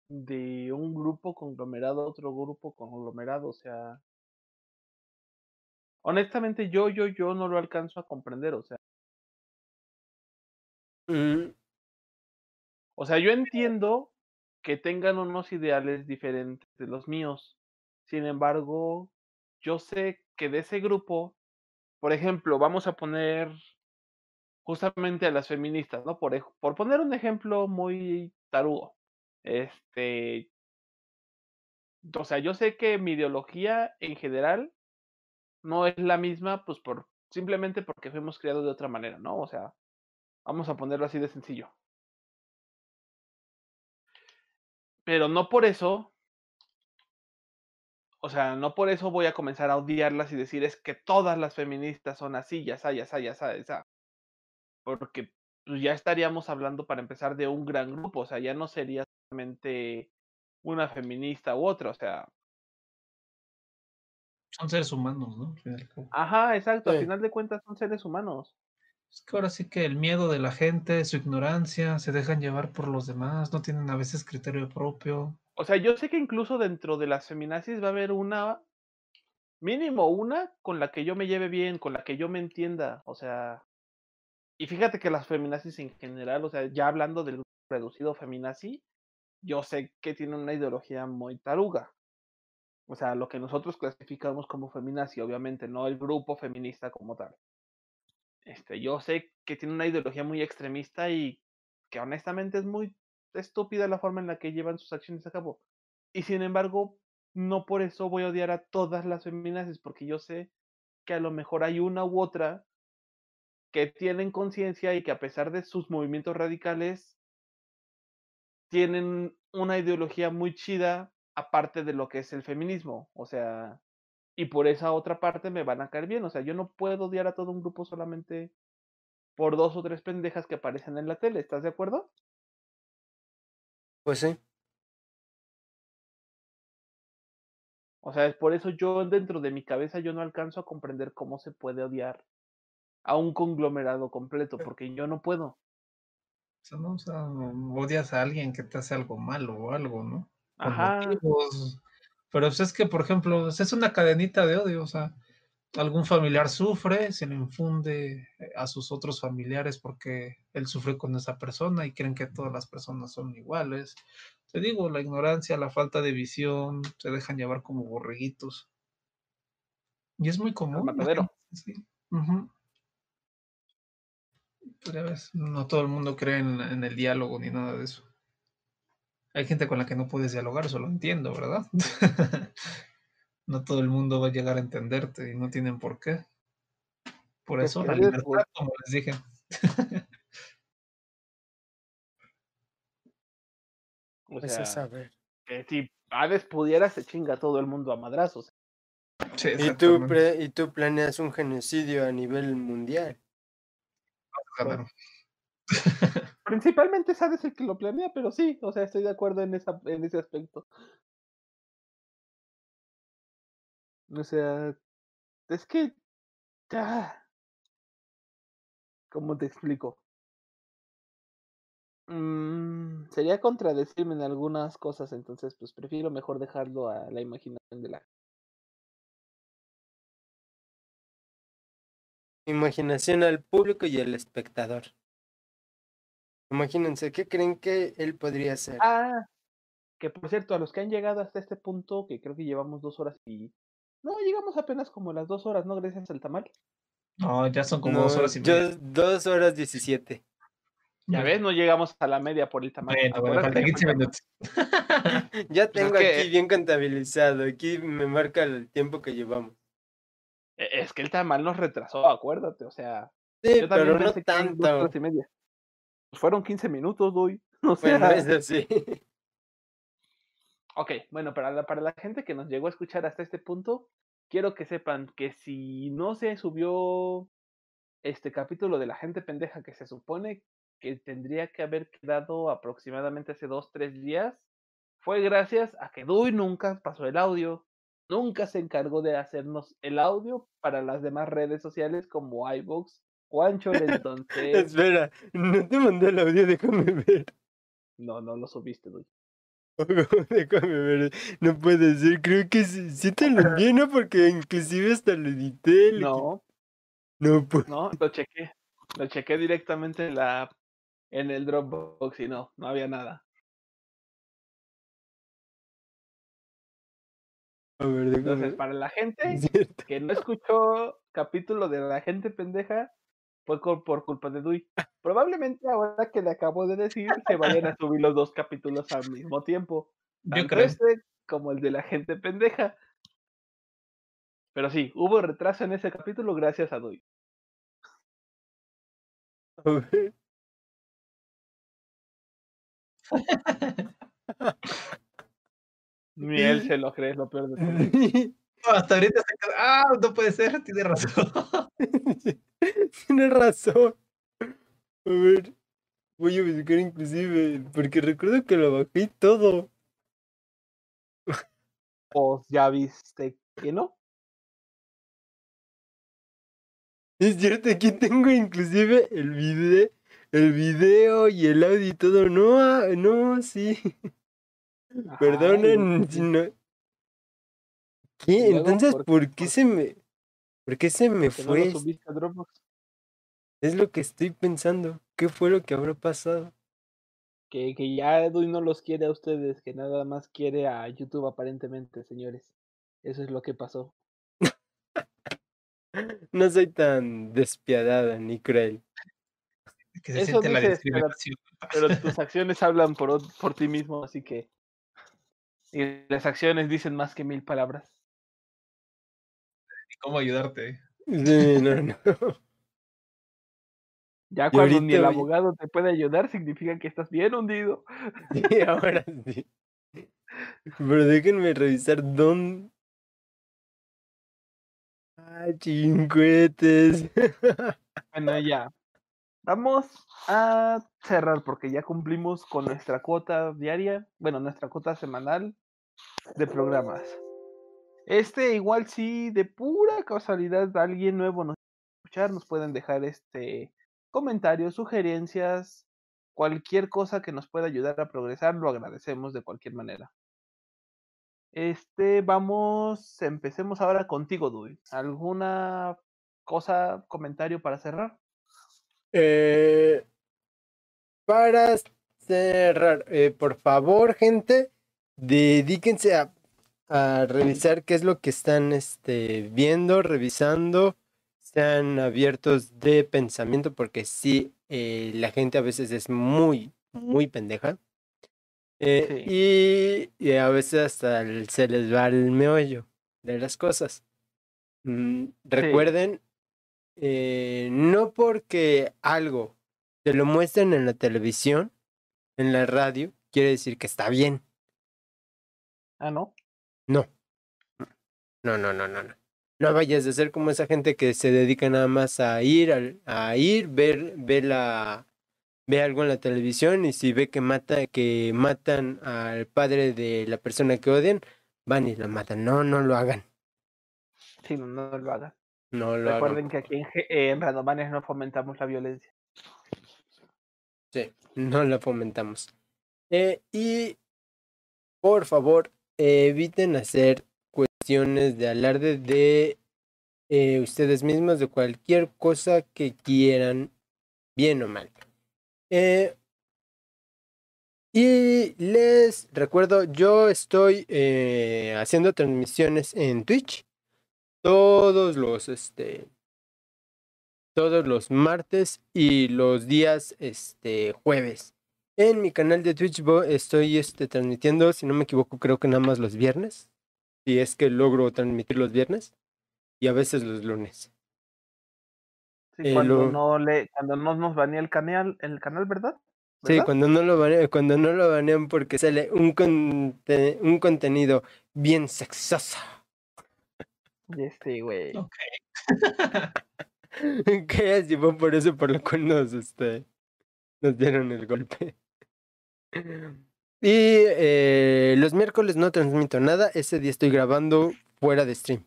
de un grupo conglomerado a otro grupo conglomerado? O sea, honestamente yo, yo, yo no lo alcanzo a comprender. O sea, O sea, yo entiendo que tengan unos ideales diferentes de los míos. Sin embargo, yo sé que de ese grupo, por ejemplo, vamos a poner justamente a las feministas, ¿no? Por, por poner un ejemplo muy tarugo. Este, o sea, yo sé que mi ideología en general no es la misma, pues por simplemente porque fuimos criados de otra manera, ¿no? O sea, vamos a ponerlo así de sencillo. Pero no por eso, o sea, no por eso voy a comenzar a odiarlas y decir es que todas las feministas son así, ya está, ya está, ya está, ya. Porque pues, ya estaríamos hablando para empezar de un gran grupo, o sea, ya no sería solamente una feminista u otra, o sea, Son seres humanos, ¿no? Ajá, exacto, Sí. al final de cuentas son seres humanos. Es que ahora sí que el miedo de la gente, su ignorancia, se dejan llevar por los demás, no tienen a veces criterio propio. O sea, yo sé que incluso dentro de las feminazis va a haber una, mínimo una, con la que yo me lleve bien, con la que yo me entienda. O sea, y fíjate que las feminazis en general, o sea, ya hablando del reducido feminazi, yo sé que tienen una ideología muy taruga. O sea, lo que nosotros clasificamos como feminazi, obviamente, no el grupo feminista como tal. Este, yo sé que tiene una ideología muy extremista y que honestamente es muy estúpida la forma en la que llevan sus acciones a cabo. Y sin embargo, no por eso voy a odiar a todas las feminazis, porque yo sé que a lo mejor hay una u otra que tienen conciencia y que a pesar de sus movimientos radicales, tienen una ideología muy chida aparte de lo que es el feminismo. O sea, y por esa otra parte me van a caer bien. O sea, yo no puedo odiar a todo un grupo solamente por dos o tres pendejas que aparecen en la tele. ¿Estás de acuerdo? Pues sí. O sea, es por eso yo dentro de mi cabeza yo no alcanzo a comprender cómo se puede odiar a un conglomerado completo, porque yo no puedo. O sea, ¿no? O sea, odias a alguien que te hace algo malo o algo, ¿no? Ajá. motivos. Pero pues, es que, por ejemplo, es una cadenita de odio, o sea, algún familiar sufre, se le infunde eh, a sus otros familiares porque él sufre con esa persona y creen que todas las personas son iguales. Te digo, la ignorancia, la falta de visión, se dejan llevar como borreguitos. Y es muy común. matadero. sí. Pues no todo el mundo cree en, en el diálogo ni nada de eso. Hay gente con la que no puedes dialogar, eso lo entiendo, ¿verdad? no todo el mundo va a llegar a entenderte y no tienen por qué. Por Pues eso la libertad, pues. como les dije. O Eso sea, es saber. que si Hades pudiera, se chinga a todo el mundo a madrazos. Sí, Y tú, pre- y tú planeas un genocidio a nivel mundial. Claro. Principalmente es Hades el que lo planea, pero sí, o sea, estoy de acuerdo en, esa, en ese aspecto. O sea, es que... ah, ¿Cómo te explico? Mm, sería contradecirme en algunas cosas, entonces pues prefiero mejor dejarlo a la imaginación de la... Imaginación al público y al espectador. Imagínense, ¿qué creen que él podría hacer? Ah, que por cierto, a los que han llegado hasta este punto, que creo que llevamos dos horas y... No, llegamos apenas como a las dos horas, ¿no? Gracias al tamal. No, ya son como No, dos horas y yo- media. dos horas diecisiete. Ya ves, no llegamos a la media por el tamal. Bueno, bueno, falta que 15 falta- minutos. Ya Pues es tengo que- aquí bien contabilizado. Aquí me marca el tiempo que llevamos. E- Es que el tamal nos retrasó, acuérdate, o sea... Sí, Yo también pero no tanto. horas y media. Pues fueron 15 minutos, doy. O sea, Bueno, eso sí. Ok, bueno, para la, para la gente que nos llegó a escuchar hasta este punto, quiero que sepan que si no se subió este capítulo de la gente pendeja que se supone que tendría que haber quedado aproximadamente hace dos, tres días, fue gracias a que Dui nunca pasó el audio, nunca se encargó de hacernos el audio para las demás redes sociales como iVoox o Anchor, entonces... Espera, no te mandé el audio, déjame ver. no, no lo subiste, Dui. Déjame ver. No puede ser, creo que sí, sí te lo envié, ¿no? Porque inclusive hasta lo edité. No, No, pues. No, lo chequé. Lo chequé directamente en la en el Dropbox y no, no había nada. A ver, Entonces, para la gente que no escuchó capítulo de la gente pendeja, fue por culpa de Dui. Probablemente ahora que le acabo de decir, se vayan a subir los dos capítulos al mismo tiempo. Yo creo. este como el de la gente pendeja. Pero sí, hubo retraso en ese capítulo gracias a Dui. Ni él se lo cree, es lo peor de todo. No, hasta ahorita se Ah, no puede ser, tiene razón. Tienes razón. A ver. Voy a buscar inclusive, porque recuerdo que lo bajé todo. Pues ya viste que no. Es cierto, aquí tengo inclusive el video, el video y el audio y todo. No, ah, no, sí. Ajá, Perdonen no. ¿Qué? luego, Entonces, ¿por- ¿por qué por- se me, por qué se me no lo fue? subiste a Dropbox. Es lo que estoy pensando. ¿Qué fue lo que habrá pasado? Que, que ya Edwin no los quiere a ustedes, que nada más quiere a YouTube aparentemente, señores. Eso es lo que pasó. No soy tan despiadada ni cruel. Que se Eso siente la pero-. Pero tus acciones hablan por, por ti mismo, así que... Y las acciones dicen más que mil palabras. ¿Y ¿Cómo ayudarte? Sí, no, no. Ya cuando ni el voy- abogado te puede ayudar, significa que estás bien hundido. Sí, ahora sí. Pero déjenme revisar dónde. Ah, chincuetes. Bueno, ya. Vamos a cerrar porque ya cumplimos con nuestra cuota diaria, bueno, nuestra cuota semanal de programas. Este igual si de pura casualidad alguien nuevo nos escuchar, nos pueden dejar este comentarios, sugerencias, cualquier cosa que nos pueda ayudar a progresar, lo agradecemos de cualquier manera. Este, vamos, empecemos ahora contigo, Dui. ¿Alguna cosa, comentario para cerrar? Eh, para cerrar, eh, por favor, gente, dedíquense a, a revisar qué es lo que están este, viendo, revisando, sean abiertos de pensamiento, porque sí, eh, la gente a veces es muy, muy pendeja. Eh, y, y a veces hasta se les va el meollo de las cosas. Mm, recuerden, eh, no porque algo te lo muestren en la televisión, en la radio, quiere decir que está bien. Ah, ¿no? No. No, no, no, no, no. No vayas a ser como esa gente que se dedica nada más a ir, a ir, ver, ver la, ve algo en la televisión y si ve que mata, que matan al padre de la persona que odian, van y lo matan. No, no lo hagan. Sí, no, no lo hagan. No lo Recuerden hagan. que aquí en, Randomanes no fomentamos la violencia. Sí, no la fomentamos. Eh, y por favor, eviten hacer cuestiones de alarde de eh, ustedes mismos, de cualquier cosa que quieran, bien o mal. Eh, y les recuerdo, yo estoy eh, haciendo transmisiones en Twitch todos los, este, todos los martes y los días, este, jueves. En mi canal de Twitch estoy, este, transmitiendo, si no me equivoco, creo que nada más los viernes. Si es que logro transmitir los viernes y a veces los lunes. Sí, Eh, cuando lo- no le, cuando no nos banea el canal, el canal, ¿verdad? Sí, cuando no lo banean, cuando no lo banean porque sale un, conte- un contenido bien sexoso. Este, güey. No. que así fue por eso por lo cual nos, este, nos dieron el golpe. Y eh, los miércoles no transmito nada, ese día estoy grabando fuera de stream.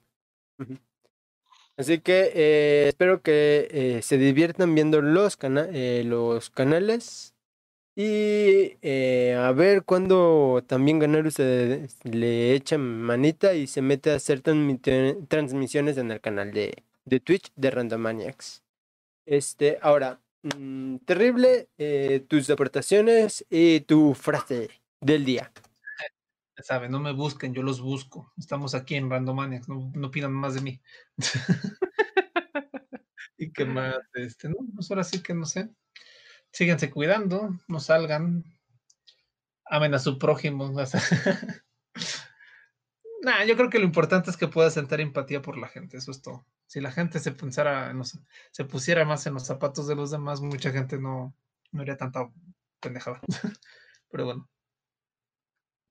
Así que eh, espero que eh, se diviertan viendo los, cana- los canales. Y a ver cuándo también Ganaru se le echa manita y se mete a hacer transmisiones en el canal de, de Twitch de Randomaniacs. Este, ahora, mm, terrible, eh, tus aportaciones y tu frase del día. Ya saben, no me busquen, yo los busco. Estamos aquí en Randomaniacs, no, no pidan más de mí. y qué más, este, no, pues ahora sí que no sé. Síganse cuidando, no salgan. Amen a su prójimo. Nah, yo creo que lo importante es que puedas sentar empatía por la gente, eso es todo. Si la gente se pensara, no sé, se pusiera más en los zapatos de los demás, mucha gente no, no haría tanta pendejada. Pero bueno.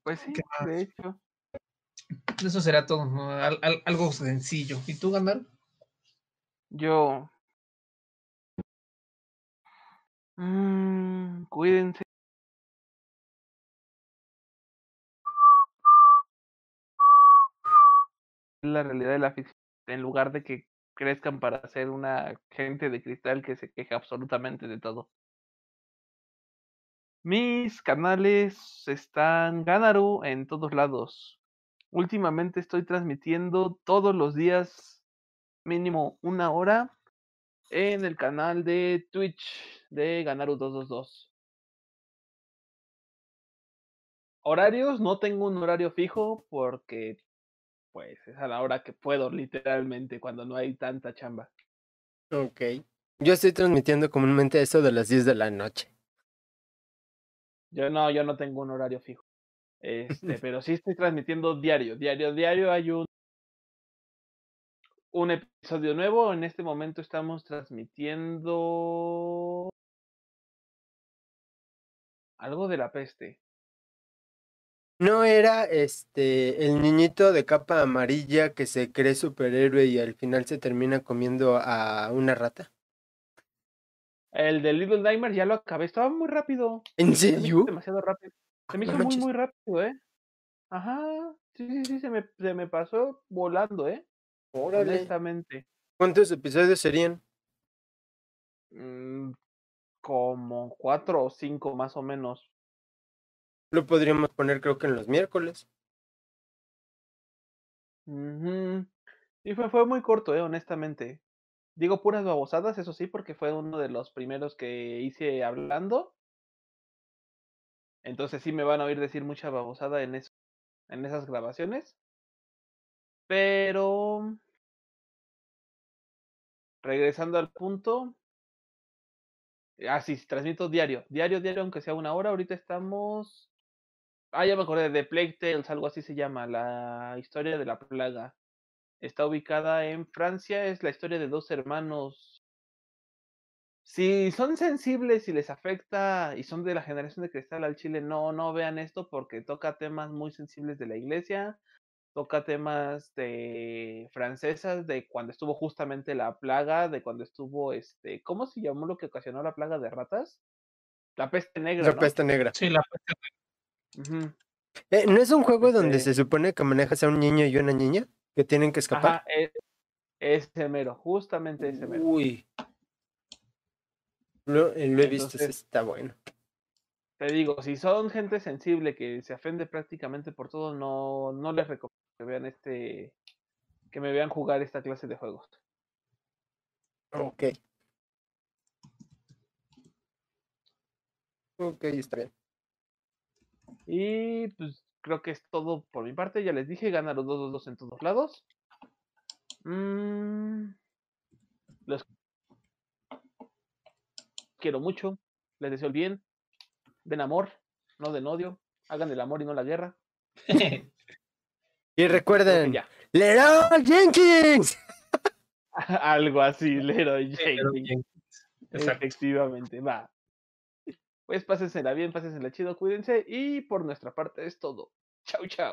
Pues sí, de hecho. Eso será todo, ¿no? Al- al- algo sencillo. ¿Y tú, Gandalf? Yo. Mm, cuídense. La realidad de la ficción. En lugar de que crezcan para ser una gente de cristal que se queja absolutamente de todo. Mis canales están Ganaru en todos lados. Últimamente estoy transmitiendo todos los días, mínimo una hora, en el canal de Twitch de Ganaru222. Horarios, no tengo un horario fijo porque pues es a la hora que puedo, literalmente, cuando no hay tanta chamba. Ok. Yo estoy transmitiendo comúnmente eso de las 10 de la noche. Yo no, yo no tengo un horario fijo. Este, pero sí estoy transmitiendo diario, diario, diario hay un un episodio nuevo. En este momento estamos transmitiendo algo de la peste. ¿No era este el niñito de capa amarilla que se cree superhéroe y al final se termina comiendo a una rata? El de Little Nightmares ya lo acabé, estaba muy rápido. ¿En Se serio? demasiado rápido. Se me hizo muy, muy rápido, ¿eh? Ajá. Sí, sí, sí, se me, se me pasó volando, ¿eh? Órale. Honestamente. ¿Cuántos episodios serían? Mm, como cuatro o cinco más o menos. Lo podríamos poner creo que en los miércoles. Y fue, fue muy corto, eh, honestamente. Digo puras babosadas, eso sí, porque fue uno de los primeros que hice hablando. Entonces sí me van a oír decir mucha babosada en eso, en esas grabaciones. Pero regresando al punto. Ah, sí, transmito diario. Diario, diario, aunque sea una hora. Ahorita estamos. Ah, ya me acordé de Plague Tales, algo así se llama, la historia de la plaga. Está ubicada en Francia, es la historia de dos hermanos. Si son sensibles y les afecta y son de la generación de cristal al chile, no, no vean esto porque toca temas muy sensibles de la iglesia, toca temas de francesas, de cuando estuvo justamente la plaga, de cuando estuvo este, ¿cómo se llamó lo que ocasionó la plaga de ratas? La peste negra. La ¿no? peste negra. Sí, la Eh, ¿No es un juego donde Este- se supone que manejas a un niño y una niña que tienen que escapar? Ajá, e- ese mero, justamente ese mero. Uy. Lo, eh, lo he visto, está bueno. Te digo, si son gente sensible que se ofende prácticamente por todo, no, no les recomiendo que vean este, que me vean jugar esta clase de juegos. Ok. Ok, está bien. Y pues creo que es todo por mi parte. Ya les dije, gana los 2-2-2 en todos lados. Mm, los quiero mucho. Les deseo el bien. Den amor, no den odio. Hagan el amor y no la guerra. Y recuerden, ya. ¡Leroy Jenkins! Algo así, Leroy Jenkins. Efectivamente, va. Pues pásensela bien, pásensela chido, cuídense. Y por nuestra parte es todo. Chau, chau.